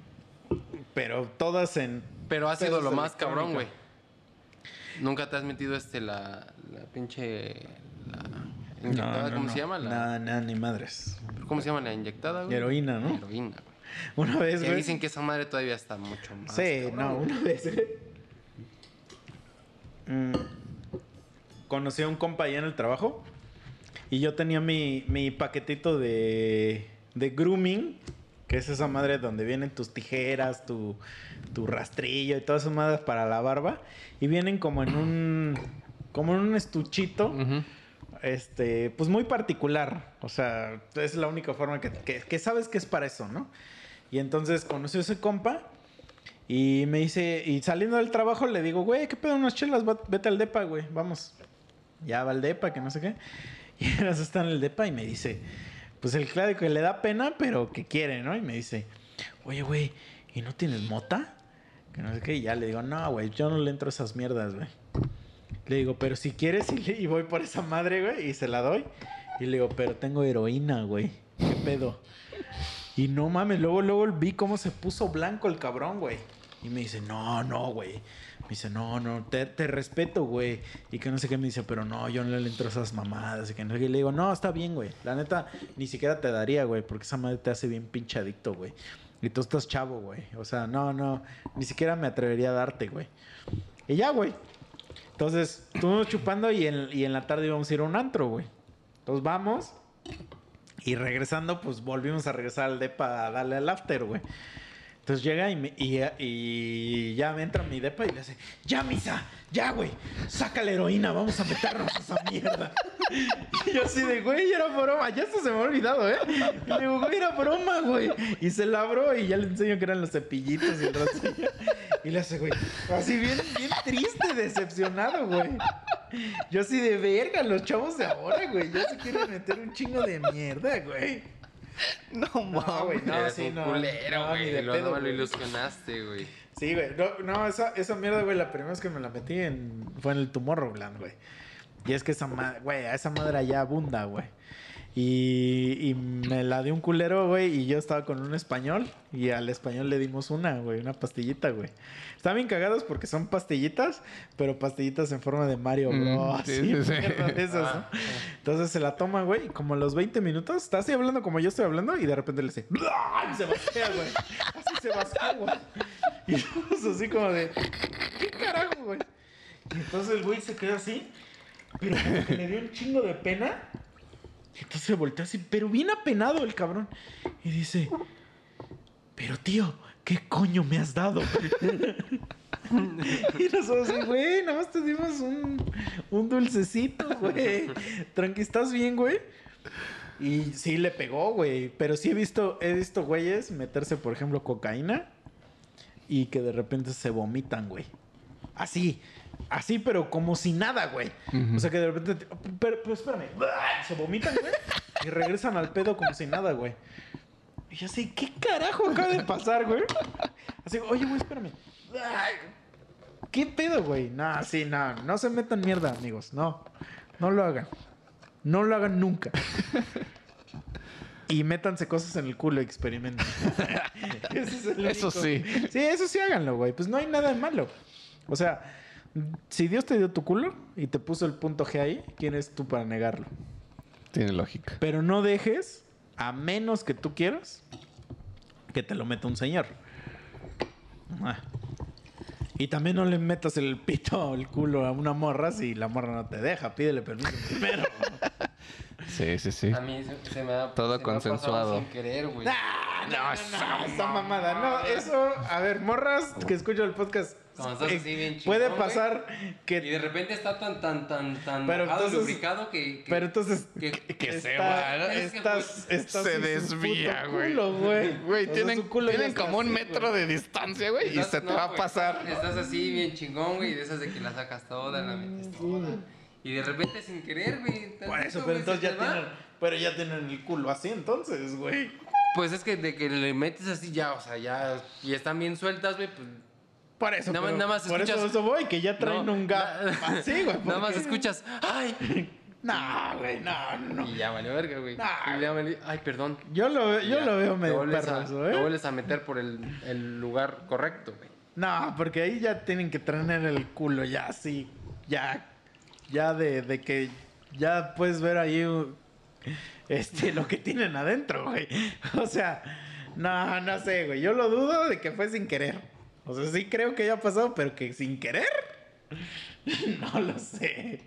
Speaker 1: Pero todas en...
Speaker 3: Pero ha sido lo más cabrón, güey. Nunca te has metido este, la, la pinche... La inyectada,
Speaker 1: No, no,
Speaker 3: ¿cómo
Speaker 1: no.
Speaker 3: se llama? La,
Speaker 1: Nada, nada, ni madres.
Speaker 3: ¿Cómo se llama la inyectada, güey?
Speaker 1: Heroína, ¿no?
Speaker 3: Heroína, güey.
Speaker 1: Una vez, güey.
Speaker 3: dicen que esa madre todavía está mucho más.
Speaker 1: Sí,
Speaker 3: cabrón,
Speaker 1: no, una vez. mm, conocí a un compa allá en el trabajo y yo tenía mi, mi paquetito de, de grooming, que es esa madre donde vienen tus tijeras, tu, tu rastrillo y todas esas madres para la barba y vienen como en un como en un estuchito
Speaker 2: Ujú.
Speaker 1: Este, pues muy particular. O sea, es la única forma que, que- que sabes que es para eso, ¿no? Y entonces conocí a ese compa y me dice, y saliendo del trabajo le digo, güey, ¿qué pedo unas chelas? Vete al depa, güey, vamos. Ya va al depa, que no sé qué. Y ahora está en el depa y me dice, pues el claro que le da pena, pero que quiere, ¿no? Y me dice, oye, güey, ¿y no tienes mota? Que no sé qué. Y ya le digo, no, güey, yo no le entro a esas mierdas, güey. Le digo, pero si quieres, y, voy por esa madre, güey, y se la doy. Y le digo, pero tengo heroína, güey. ¿Qué pedo? Y no mames, luego, luego vi cómo se puso blanco el cabrón, güey. Y me dice, no, no, güey. Me dice, no, no, te, te respeto, güey. Y que no sé qué me dice, pero no, yo no le entro a esas mamadas. Y que no sé qué. Y le digo, no, está bien, güey. La neta, ni siquiera te daría, güey, porque esa madre te hace bien pinche adicto, güey. Y tú estás chavo, güey. O sea, no, no, ni siquiera me atrevería a darte, güey. Y ya, güey. Entonces, estuvimos chupando y en, la tarde íbamos a ir a un antro, güey. Entonces vamos. Y regresando, pues volvimos a regresar al depa a darle al after, güey. Entonces llega y, me- y, ya me entra mi depa y le hace, ya misa, ya güey, saca la heroína, vamos a meternos a esa mierda. Y yo así de, güey, era broma, ya esto se me ha olvidado, ¿eh? Y le digo, güey, era broma, güey. Y se la abrió y ya le enseño que eran los cepillitos y el. Y le hace, güey, así bien, bien triste, decepcionado, güey. Yo así de verga, los chavos de ahora, güey, ya se quieren meter un chingo de mierda, güey.
Speaker 2: No,
Speaker 1: No, güey, no, sí, no.
Speaker 3: culero,
Speaker 1: no,
Speaker 3: güey.
Speaker 1: ni de
Speaker 3: Lo,
Speaker 1: pedo,
Speaker 3: no me lo ilusionaste, güey.
Speaker 1: Sí, güey. No, no, esa, esa mierda, güey, la primera vez que me la metí en, fue en el Tomorrowland, güey. Y es que esa madre, güey, a esa madre allá abunda, güey. Y, y me la dio un culero, güey, y yo estaba con un español. Y al español le dimos una, güey, una pastillita, güey. Están bien cagados porque son pastillitas, pero pastillitas en forma de Mario
Speaker 2: Mm,
Speaker 1: Bros.
Speaker 2: sí, sí, sí.
Speaker 1: esas, ¿no? Entonces se la toma, güey, y como a los 20 minutos, está así hablando como yo estoy hablando, y de repente le dice, y se güey. Así se vació, güey. Y todos así como de, ¿qué carajo, güey? Y entonces el güey se queda así, pero como que le dio un chingo de pena. Entonces se voltea así, pero bien apenado el cabrón. Y dice, pero tío, ¿qué coño me has dado? y nosotros güey, nada más te dimos un, un dulcecito, güey. Tranqui, ¿estás bien, güey? Y sí le pegó, güey. Pero sí he visto, he visto güeyes meterse, por ejemplo, cocaína y que de repente se vomitan, güey. Así. Así, pero como si nada, güey. O sea que de repente. te- Pero, pero espérame. Se vomitan, güey. Y regresan al pedo como si nada, güey. Y yo así, ¿qué carajo acaba de pasar, güey? Así, oye, güey, espérame. ¿Qué pedo, güey? No, sí, no. No se metan mierda, amigos. No. No lo hagan. No lo hagan nunca. Y métanse cosas en el culo y experimenten. Es
Speaker 2: Eso
Speaker 1: único-
Speaker 2: sí.
Speaker 1: Sí, eso sí háganlo, güey. Pues no hay nada de malo. O sea, si Dios te dio tu culo y te puso el punto G ahí, ¿quién eres tú para negarlo?
Speaker 2: Tiene lógica.
Speaker 1: Pero no dejes, a menos que tú quieras, que te lo meta un señor. Ah. Y también no le metas el pito o el culo a una morra si la morra no te deja. Pídele permiso primero.
Speaker 2: Sí, sí, sí.
Speaker 3: A mí se, se me ha
Speaker 2: Todo
Speaker 3: se me ha
Speaker 2: consensuado.
Speaker 3: sin querer, güey.
Speaker 1: Ah, no, no, no, esa mamada. No, eso, a ver, morras que escucho el podcast.
Speaker 3: Como estás
Speaker 1: eh,
Speaker 3: así bien chingón,
Speaker 1: puede pasar
Speaker 3: Y de
Speaker 1: que.
Speaker 3: repente está tan, tan, tan, tan
Speaker 1: Pero
Speaker 3: mojado,
Speaker 1: entonces-
Speaker 3: lubricado que, que-
Speaker 1: Pero entonces.
Speaker 3: que-
Speaker 2: que se
Speaker 1: está-
Speaker 2: va.
Speaker 3: Es que,
Speaker 1: Estás, estás
Speaker 2: Se desvía, güey.
Speaker 1: güey.
Speaker 2: Tienen,
Speaker 1: su culo ya
Speaker 2: tienen
Speaker 1: está
Speaker 2: como un metro de distancia, güey, y se te
Speaker 3: no,
Speaker 2: va a pasar.
Speaker 3: Estás así bien chingón, güey, y de esas de que la sacas toda, la metes toda. Y de repente sin querer, güey.
Speaker 1: Por eso, pero entonces ya tienen. Pero ya tienen el culo así entonces, güey.
Speaker 3: Pues es que de que le metes así ya, o sea, ya. Y están bien sueltas, güey, pues.
Speaker 1: Por eso,
Speaker 3: Nada más-
Speaker 1: pero
Speaker 3: nada más
Speaker 1: por eso,
Speaker 3: escuchas-
Speaker 1: eso voy, que ya traen
Speaker 3: No,
Speaker 1: un gap
Speaker 3: na-
Speaker 1: así, güey.
Speaker 3: Nada más escuchas, ¡ay!
Speaker 1: No, güey, no, no.
Speaker 3: Y ya vale verga, güey.
Speaker 1: Nah.
Speaker 3: Y ya vale- Ay, perdón.
Speaker 1: Yo lo, veo- yo
Speaker 3: Ya,
Speaker 1: lo veo medio perro
Speaker 3: a-
Speaker 1: ¿eh?
Speaker 3: vuelves a meter por el, el lugar correcto, güey.
Speaker 1: No, porque ahí ya tienen que tener el culo ya así, ya, ya de, de que ya puedes ver ahí uh, este, lo que tienen adentro, güey. O sea, no, no sé, güey. Yo lo dudo de que fue sin querer. O sea, sí creo que haya pasado, pero que sin querer, no lo sé.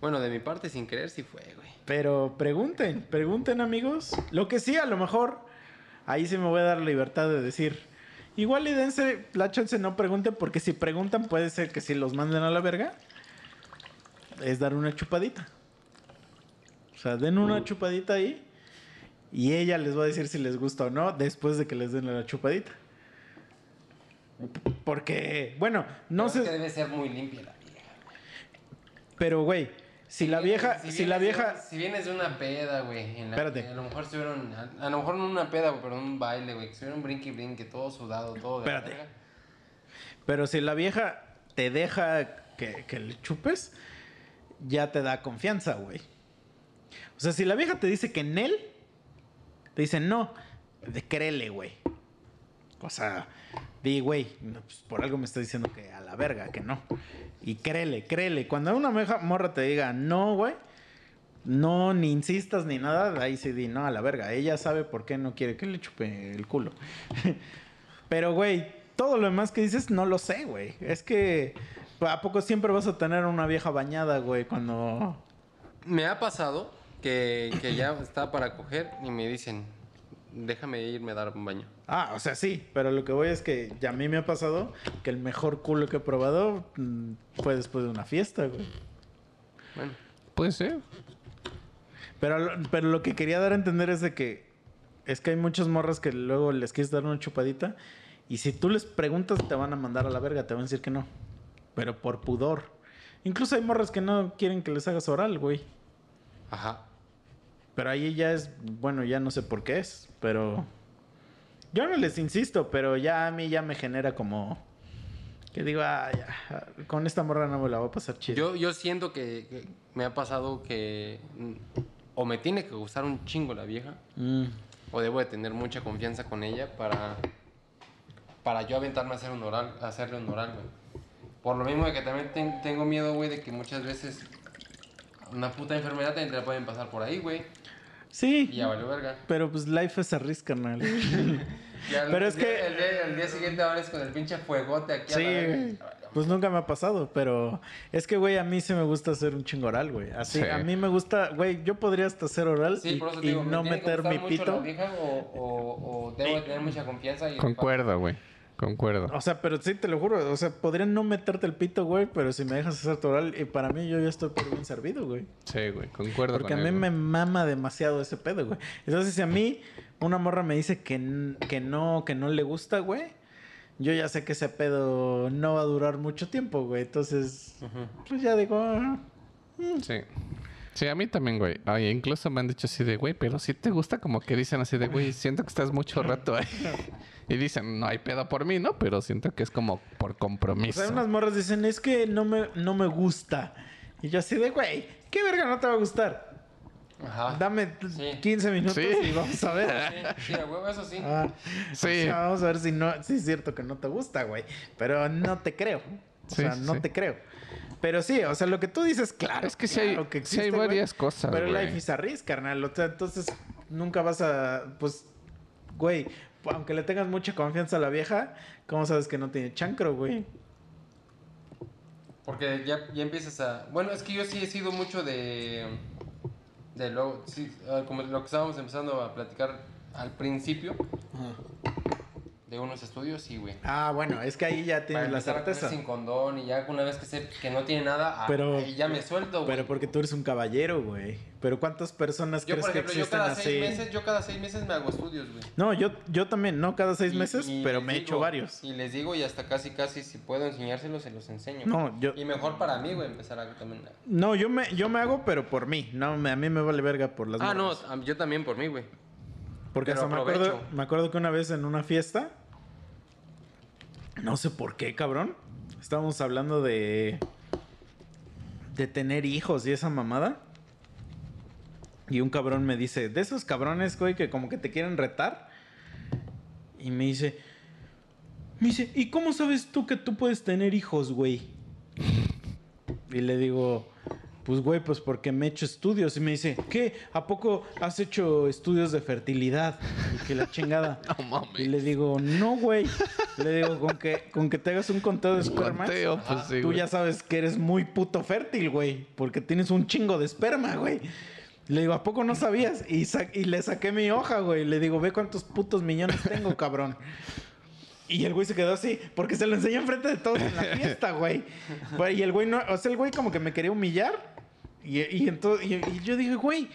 Speaker 3: Bueno, de mi parte, sin querer, sí fue, güey.
Speaker 1: Pero pregunten, pregunten amigos. Lo que sí, a lo mejor, ahí sí me voy a dar la libertad de decir. Igual y dense la chance, no pregunten, porque si preguntan puede ser que si los manden a la verga, es dar una chupadita. O sea, den una chupadita ahí y ella les va a decir si les gusta o no después de que les den la chupadita. Porque, bueno, no
Speaker 3: Pero
Speaker 1: sé,
Speaker 3: es que debe ser muy limpia la vieja.
Speaker 1: pero güey, si la vieja, si la
Speaker 3: vienes de-
Speaker 1: vieja,
Speaker 3: si vienes de una peda, güey.
Speaker 1: Espérate.
Speaker 3: A lo mejor estuvieron. A, a lo mejor no una peda, pero un baile, güey. Estuvieron brinque brinque, todo sudado, todo
Speaker 1: Espérate. Pero si la vieja te deja que, que le chupes, ya te da confianza, güey. O sea, si la vieja te dice que en él, te dice no, créele, güey. O sea, di, güey, pues, por algo me está diciendo que a la verga, que no. Y créele, créele. Cuando una morra te diga no, güey, no, ni insistas ni nada, ahí sí di no a la verga. Ella sabe por qué no quiere que le chupe el culo. Pero, güey, todo lo demás que dices no lo sé, güey. Es que, ¿a poco siempre vas a tener una vieja bañada, güey, cuando...
Speaker 3: Me ha pasado que, que ya está para coger y me dicen, déjame irme a dar un baño.
Speaker 1: Ah, o sea, sí, pero lo que voy es que ya a mí me ha pasado que el mejor culo que he probado mm, fue después de una fiesta, güey.
Speaker 3: Bueno,
Speaker 2: Puede ser.
Speaker 1: Pero, lo- pero lo que quería dar a entender es de que es que hay muchas morras que luego les quieres dar una chupadita y si tú les preguntas te van a mandar a la verga, te van a decir que no. Pero por pudor. Incluso hay morras que no quieren que les hagas oral, güey.
Speaker 3: ajá.
Speaker 1: Pero ahí ya es, bueno, ya no sé por qué es, pero yo no les insisto, pero ya a mí ya me genera como que digo, ah, ya, con esta morra no me la voy a pasar chido.
Speaker 3: Yo, yo siento que, que me ha pasado que mm, o me tiene que gustar un chingo la vieja
Speaker 1: Mm,
Speaker 3: o debo de tener mucha confianza con ella para para yo aventarme a hacer un oral, a hacerle un oral, güey. Por lo mismo de que también ten- tengo miedo, güey, de que muchas veces una puta enfermedad también te la pueden pasar por ahí, güey.
Speaker 1: Sí,
Speaker 3: Y ya valió verga.
Speaker 1: pero pues life es a risk, carnal.
Speaker 3: Al-
Speaker 1: Pero es
Speaker 3: el día-
Speaker 1: que-
Speaker 3: El día, el día siguiente ahora es con el pinche fuegote aquí a
Speaker 1: Sí, güey. Pues nunca me ha pasado, pero es que, güey, a mí sí me gusta hacer un chingo oral, güey. Así,
Speaker 2: Sí.
Speaker 1: a mí me gusta, güey, yo podría hasta hacer oral
Speaker 3: Sí,
Speaker 1: y,
Speaker 3: por eso te
Speaker 1: y
Speaker 3: digo, me
Speaker 1: no meter mi
Speaker 3: mucho la
Speaker 1: pito.
Speaker 3: vieja o, o, o debo de tener mucha confianza. Y
Speaker 2: Concuerdo, güey. Concuerdo.
Speaker 1: O sea, pero sí, te lo juro, o sea, podría no meterte el pito, güey, pero si me dejas hacer tu oral, y para mí yo ya estoy por bien servido, güey.
Speaker 2: Sí, güey. Concuerdo
Speaker 1: Porque a mí
Speaker 2: él,
Speaker 1: me mama demasiado ese pedo, güey. Entonces, si a mí una morra me dice que, que no, que no le gusta, güey, yo ya sé que ese pedo no va a durar mucho tiempo, güey. Entonces, pues ya digo, ah,
Speaker 2: Sí. Sí, a mí también, güey. Oye, incluso me han dicho así de, güey, pero si te gusta como que dicen así de, güey, siento que estás mucho rato ahí. y dicen, no hay pedo por mí, ¿no? Pero siento que es como por
Speaker 1: o
Speaker 2: compromiso.
Speaker 1: sea, unas morras dicen, es que no me, no me gusta. Y yo así de, güey, ¿qué verga no te va a gustar?
Speaker 3: Ajá.
Speaker 1: Dame
Speaker 3: Sí.
Speaker 1: 15 minutos
Speaker 2: Sí.
Speaker 1: y vamos a ver.
Speaker 3: Sí, sí, a huevo, eso sí.
Speaker 1: Ah,
Speaker 2: Sí.
Speaker 1: o sea, vamos a ver si no, si es cierto que no te gusta, güey. Pero no te creo. O
Speaker 2: Sí,
Speaker 1: sea, no
Speaker 2: sí.
Speaker 1: te creo. Pero sí, o sea, lo que tú dices, claro.
Speaker 2: Es que sí hay-
Speaker 1: claro que
Speaker 2: sí hay
Speaker 1: existe, güey.
Speaker 2: cosas,
Speaker 1: Pero
Speaker 2: güey.
Speaker 1: life is a risk, carnal. O sea, entonces nunca vas a, pues, güey, aunque le tengas mucha confianza a la vieja, ¿cómo sabes que no tiene chancro, güey?
Speaker 3: Porque ya, ya empiezas a... Bueno, es que yo sí he sido mucho de... De lo, sí, ah, como lo que estábamos empezando a platicar al principio. De unos estudios, sí, güey.
Speaker 1: Ah, bueno, es que ahí ya tienes la certeza.
Speaker 3: sin condón y ya una vez que sé que no tiene nada, ah,
Speaker 1: Pero-
Speaker 3: ahí ya me suelto, güey.
Speaker 1: Pero porque tú eres un caballero, güey. Pero ¿cuántas personas
Speaker 3: Yo,
Speaker 1: crees
Speaker 3: por
Speaker 1: que
Speaker 3: ejemplo, yo
Speaker 1: existen
Speaker 3: cada
Speaker 1: así?
Speaker 3: seis meses, yo cada seis meses me hago estudios, güey.
Speaker 1: No, yo, yo también, no cada seis
Speaker 3: Y-
Speaker 1: meses,
Speaker 3: y
Speaker 1: pero me he hecho varios.
Speaker 3: Y les digo y hasta casi, casi, si puedo enseñárselos, se los enseño.
Speaker 1: No, yo,
Speaker 3: Y mejor para mí, güey, empezar a también...
Speaker 1: no, yo me, yo me hago, pero por mí. No, a mí me vale verga por las
Speaker 3: Ah, no,
Speaker 1: morras.
Speaker 3: yo también por mí, güey.
Speaker 1: Porque hasta me acuerdo, me acuerdo que una vez en una fiesta, no sé por qué, cabrón, estábamos hablando de de tener hijos y esa mamada. Y un cabrón me dice, de esos cabrones, güey, que como que te quieren retar. Y me dice, me dice, ¿y cómo sabes tú que tú puedes tener hijos, güey? Y le digo, pues güey, pues porque me he hecho estudios. Y me dice, ¿qué? ¿A poco has hecho estudios de fertilidad? Y que la chingada.
Speaker 2: No mames.
Speaker 1: Y le digo, no, güey. Le digo, con que, con que te hagas un conteo de espermas,
Speaker 2: Conteo, pues sí,
Speaker 1: tú
Speaker 2: güey.
Speaker 1: ya sabes que eres muy puto fértil, güey. Porque tienes un chingo de esperma, güey. Le digo, ¿a poco no sabías? Y, sa- y le saqué mi hoja, güey. Le digo, ve cuántos putos millones tengo, cabrón. Y el güey se quedó así, porque se lo enseñó enfrente de todos en la fiesta, güey. Güey, Y el güey no, o sea, el güey como que me quería humillar. Y, y, entonces, y, y yo dije, güey,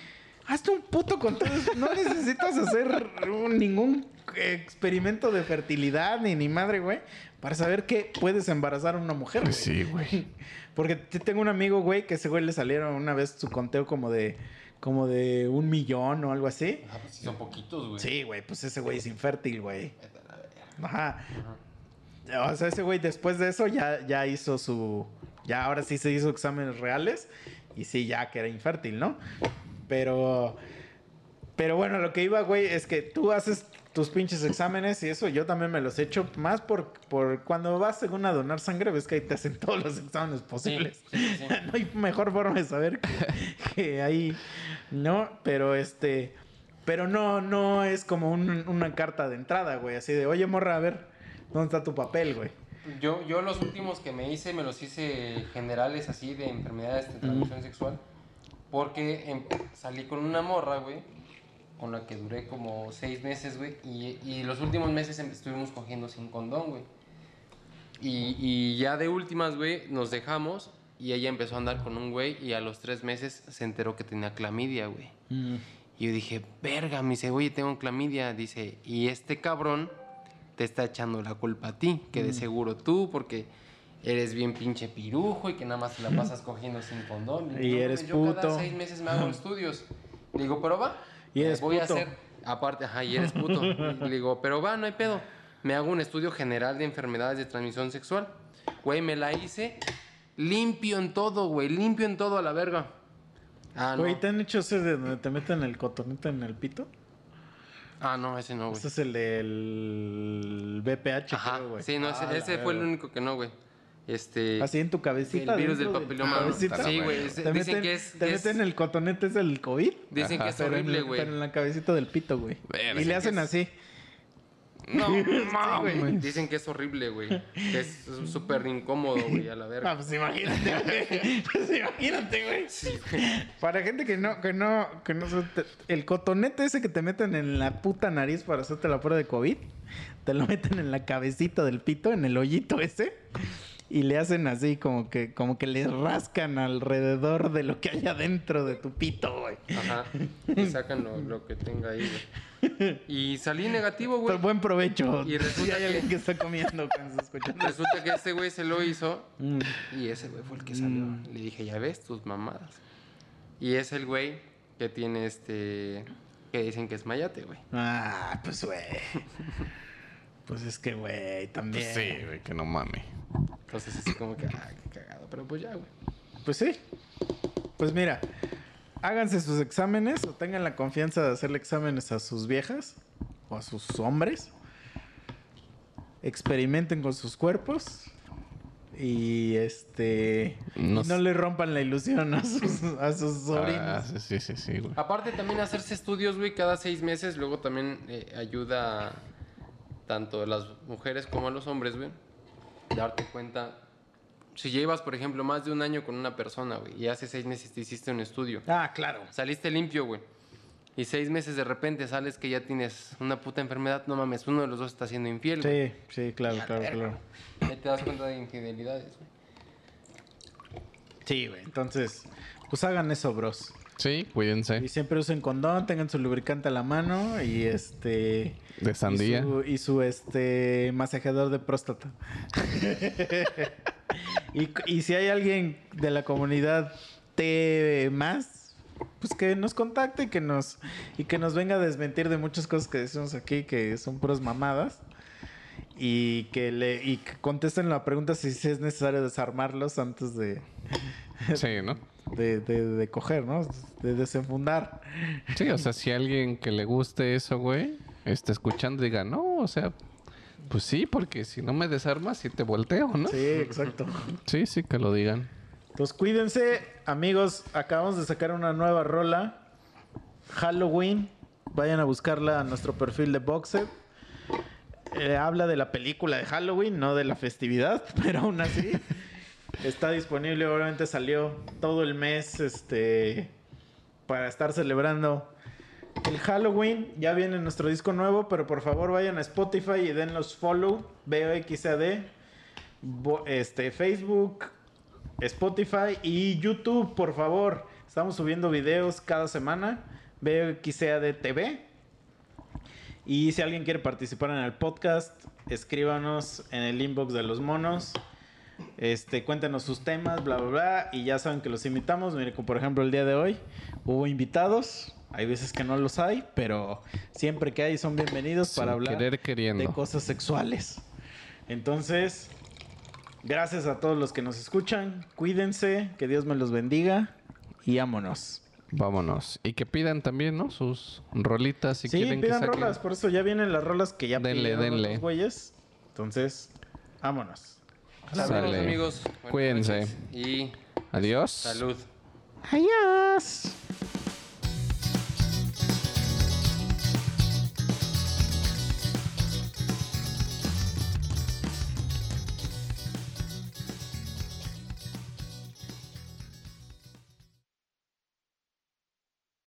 Speaker 1: hazte un puto conteo. No necesitas hacer ningún experimento de fertilidad ni ni madre, güey, para saber que puedes embarazar a una mujer.
Speaker 2: Pues
Speaker 1: güey.
Speaker 2: sí, güey.
Speaker 1: Porque tengo un amigo, güey, que ese güey le salieron una vez su conteo como de, como de un millón o algo así.
Speaker 3: Ah, pues sí son poquitos, güey.
Speaker 1: Sí, güey, pues ese güey es infértil, güey.
Speaker 3: Vete a la verga.
Speaker 1: Ajá. O sea, ese güey después de eso ya, ya hizo su... Ya ahora sí se hizo exámenes reales y sí, ya que era infértil, ¿no? Pero... Pero bueno, lo que iba, güey, es que tú haces tus pinches exámenes y eso yo también me los he hecho más por, por cuando vas según a donar sangre, ves que ahí te hacen todos los exámenes posibles.
Speaker 3: Sí, sí, sí.
Speaker 1: no hay mejor forma de saber que, que ahí, ¿no? Pero este, pero no, no es como un- una carta de entrada, güey, así de, oye, morra, a ver, ¿dónde está tu papel, güey?
Speaker 3: Yo, yo los últimos que me hice, me los hice generales así de enfermedades de transmisión sexual. Porque em- salí con una morra, güey, con la que duré como seis meses, güey. Y, y los últimos meses em- estuvimos cogiendo sin condón, güey. Y, y ya de últimas, güey, nos dejamos. Y ella empezó a andar con un güey. Y a los tres meses se enteró que tenía clamidia, güey. Y yo dije, verga, me dice, oye, tengo clamidia. Dice, y este cabrón te está echando la culpa a ti, que de seguro tú, porque eres bien pinche pirujo y que nada más te la pasas cogiendo sin condón.
Speaker 1: Y
Speaker 3: yo,
Speaker 1: eres
Speaker 3: yo cada seis meses me hago estudios. Le digo, pero va.
Speaker 1: Y eres
Speaker 3: voy
Speaker 1: puto.
Speaker 3: a hacer, aparte, ajá, y eres puto. Y le digo, pero va, no hay pedo. Me hago un estudio general de enfermedades de transmisión sexual. Güey, me la hice limpio en todo, güey, limpio en todo a la verga. Ah, no.
Speaker 1: Güey, ¿te han hecho ese de donde te meten el cotonete en el pito?
Speaker 3: Ah, no, ese no, güey.
Speaker 1: Ese es el del BPH,
Speaker 3: Ajá,
Speaker 1: creo, güey.
Speaker 3: sí, no, ese,
Speaker 1: Ah,
Speaker 3: ese fue el único que no, güey. este
Speaker 1: Así en tu cabecita.
Speaker 3: el virus del
Speaker 1: de
Speaker 3: papiloma.
Speaker 1: cabecita.
Speaker 3: Sí, güey.
Speaker 2: Te
Speaker 3: Dicen
Speaker 1: meten,
Speaker 3: que es,
Speaker 1: te
Speaker 3: que es-
Speaker 1: meten el cotonete es el COVID.
Speaker 3: dicen que es horrible, güey.
Speaker 1: pero en la cabecita del pito, güey. Y le hacen
Speaker 3: es-
Speaker 1: así.
Speaker 2: No, mames.
Speaker 3: Dicen que es horrible, güey. Que es súper incómodo, güey, a la
Speaker 1: Ah,
Speaker 3: verga.
Speaker 1: pues imagínate, güey. Pues imagínate, güey. Para gente que no, que no, que no el cotonete ese que te meten en la puta nariz para hacerte la prueba de COVID, te lo meten en la cabecita del pito, en el hoyito ese, y le hacen así como que, como que le rascan alrededor de lo que hay adentro de tu pito, güey.
Speaker 3: Ajá. Y sacan lo, lo que tenga ahí, güey. Y salí negativo, güey.
Speaker 1: Buen provecho.
Speaker 3: Y resulta
Speaker 1: si hay
Speaker 3: que-
Speaker 1: alguien que está comiendo cuando está escuchando.
Speaker 3: Resulta que este güey se lo hizo
Speaker 1: Mm.
Speaker 3: y ese güey fue el que salió. Le dije, ya ves tus mamadas. Y es el güey que tiene este. que dicen que es mayate, güey.
Speaker 1: Ah, pues güey. Pues es que, güey, también.
Speaker 2: Pues sí, güey, que no mames.
Speaker 3: Entonces, así como que, ah, qué cagado. Pero pues ya, güey.
Speaker 1: Pues sí. Pues mira, háganse sus exámenes o tengan la confianza de hacerle exámenes a sus viejas o a sus hombres. Experimenten con sus cuerpos. Y este.
Speaker 2: No
Speaker 1: y no
Speaker 2: sé.
Speaker 1: le rompan la ilusión a sus, a sus sobrinos.
Speaker 2: Ah, sí, sí, sí, sí, güey.
Speaker 3: Aparte, también hacerse estudios, güey, cada seis meses. Luego también eh, ayuda tanto a las mujeres como a los hombres, güey. Darte cuenta. Si llevas, por ejemplo, más de un año con una persona, güey, y hace seis meses te hiciste un estudio.
Speaker 1: Ah, claro.
Speaker 3: Saliste limpio, güey. Y seis meses de repente sales que ya tienes una puta enfermedad. No mames, uno de los dos está siendo infiel. güey.
Speaker 1: Sí, sí, claro, claro, claro.
Speaker 3: Ahí te das cuenta de infidelidades, güey.
Speaker 1: Sí, güey. Entonces, pues hagan eso, bros.
Speaker 2: Sí, cuídense.
Speaker 1: Y siempre usen condón, tengan su lubricante a la mano y este.
Speaker 2: De sandía.
Speaker 1: Y su, y su, este masajeador de próstata. y, y si hay alguien de la comunidad T más, pues que nos contacte y que nos, y que nos venga a desmentir de muchas cosas que decimos aquí que son puras mamadas. Y que le y que contesten la pregunta si, es necesario desarmarlos antes de,
Speaker 2: Sí, ¿no?
Speaker 1: de, de, de coger, ¿no? De desenfundar.
Speaker 2: Sí, o sea, si alguien que le guste eso, güey, está escuchando diga, no, o sea, pues sí, porque si no me desarmas, sí te volteo, ¿no?
Speaker 1: Sí, exacto.
Speaker 2: Sí, sí, que lo digan.
Speaker 1: Entonces cuídense, amigos. Acabamos de sacar una nueva rola. Halloween. Vayan a buscarla a nuestro perfil de Boxed. Eh, habla de la película de Halloween, no de la festividad, pero aún así está disponible. Obviamente salió todo el mes este, para estar celebrando el Halloween. Ya viene nuestro disco nuevo, pero por favor vayan a Spotify y denlos follow. BOXAD. Bo- Este, Facebook, Spotify y YouTube, por favor. Estamos subiendo videos cada semana. De TV. Y si alguien quiere participar en el podcast, escríbanos en el inbox de los monos. Este, cuéntenos sus temas, bla, bla, bla. Y ya saben que los invitamos. Miren, por ejemplo el día de hoy hubo invitados. Hay veces que no los hay, pero siempre que hay son bienvenidos
Speaker 2: Sin
Speaker 1: para hablar
Speaker 2: querer queriendo.
Speaker 1: de cosas sexuales. Entonces, gracias a todos los que nos escuchan. Cuídense, que Dios me los bendiga y ámonos.
Speaker 2: Vámonos. Y que pidan también, ¿no? Sus rolitas si
Speaker 1: sí,
Speaker 2: quieren que
Speaker 1: pidan
Speaker 2: saquen.
Speaker 1: rolas, por eso ya vienen las rolas que ya
Speaker 2: Denle,
Speaker 1: pidieron
Speaker 2: denle.
Speaker 1: los güeyes. Entonces, vámonos.
Speaker 3: Saludos, amigos. Buenas
Speaker 2: Cuídense.
Speaker 3: noches Y
Speaker 2: Adiós.
Speaker 3: salud.
Speaker 1: Adiós.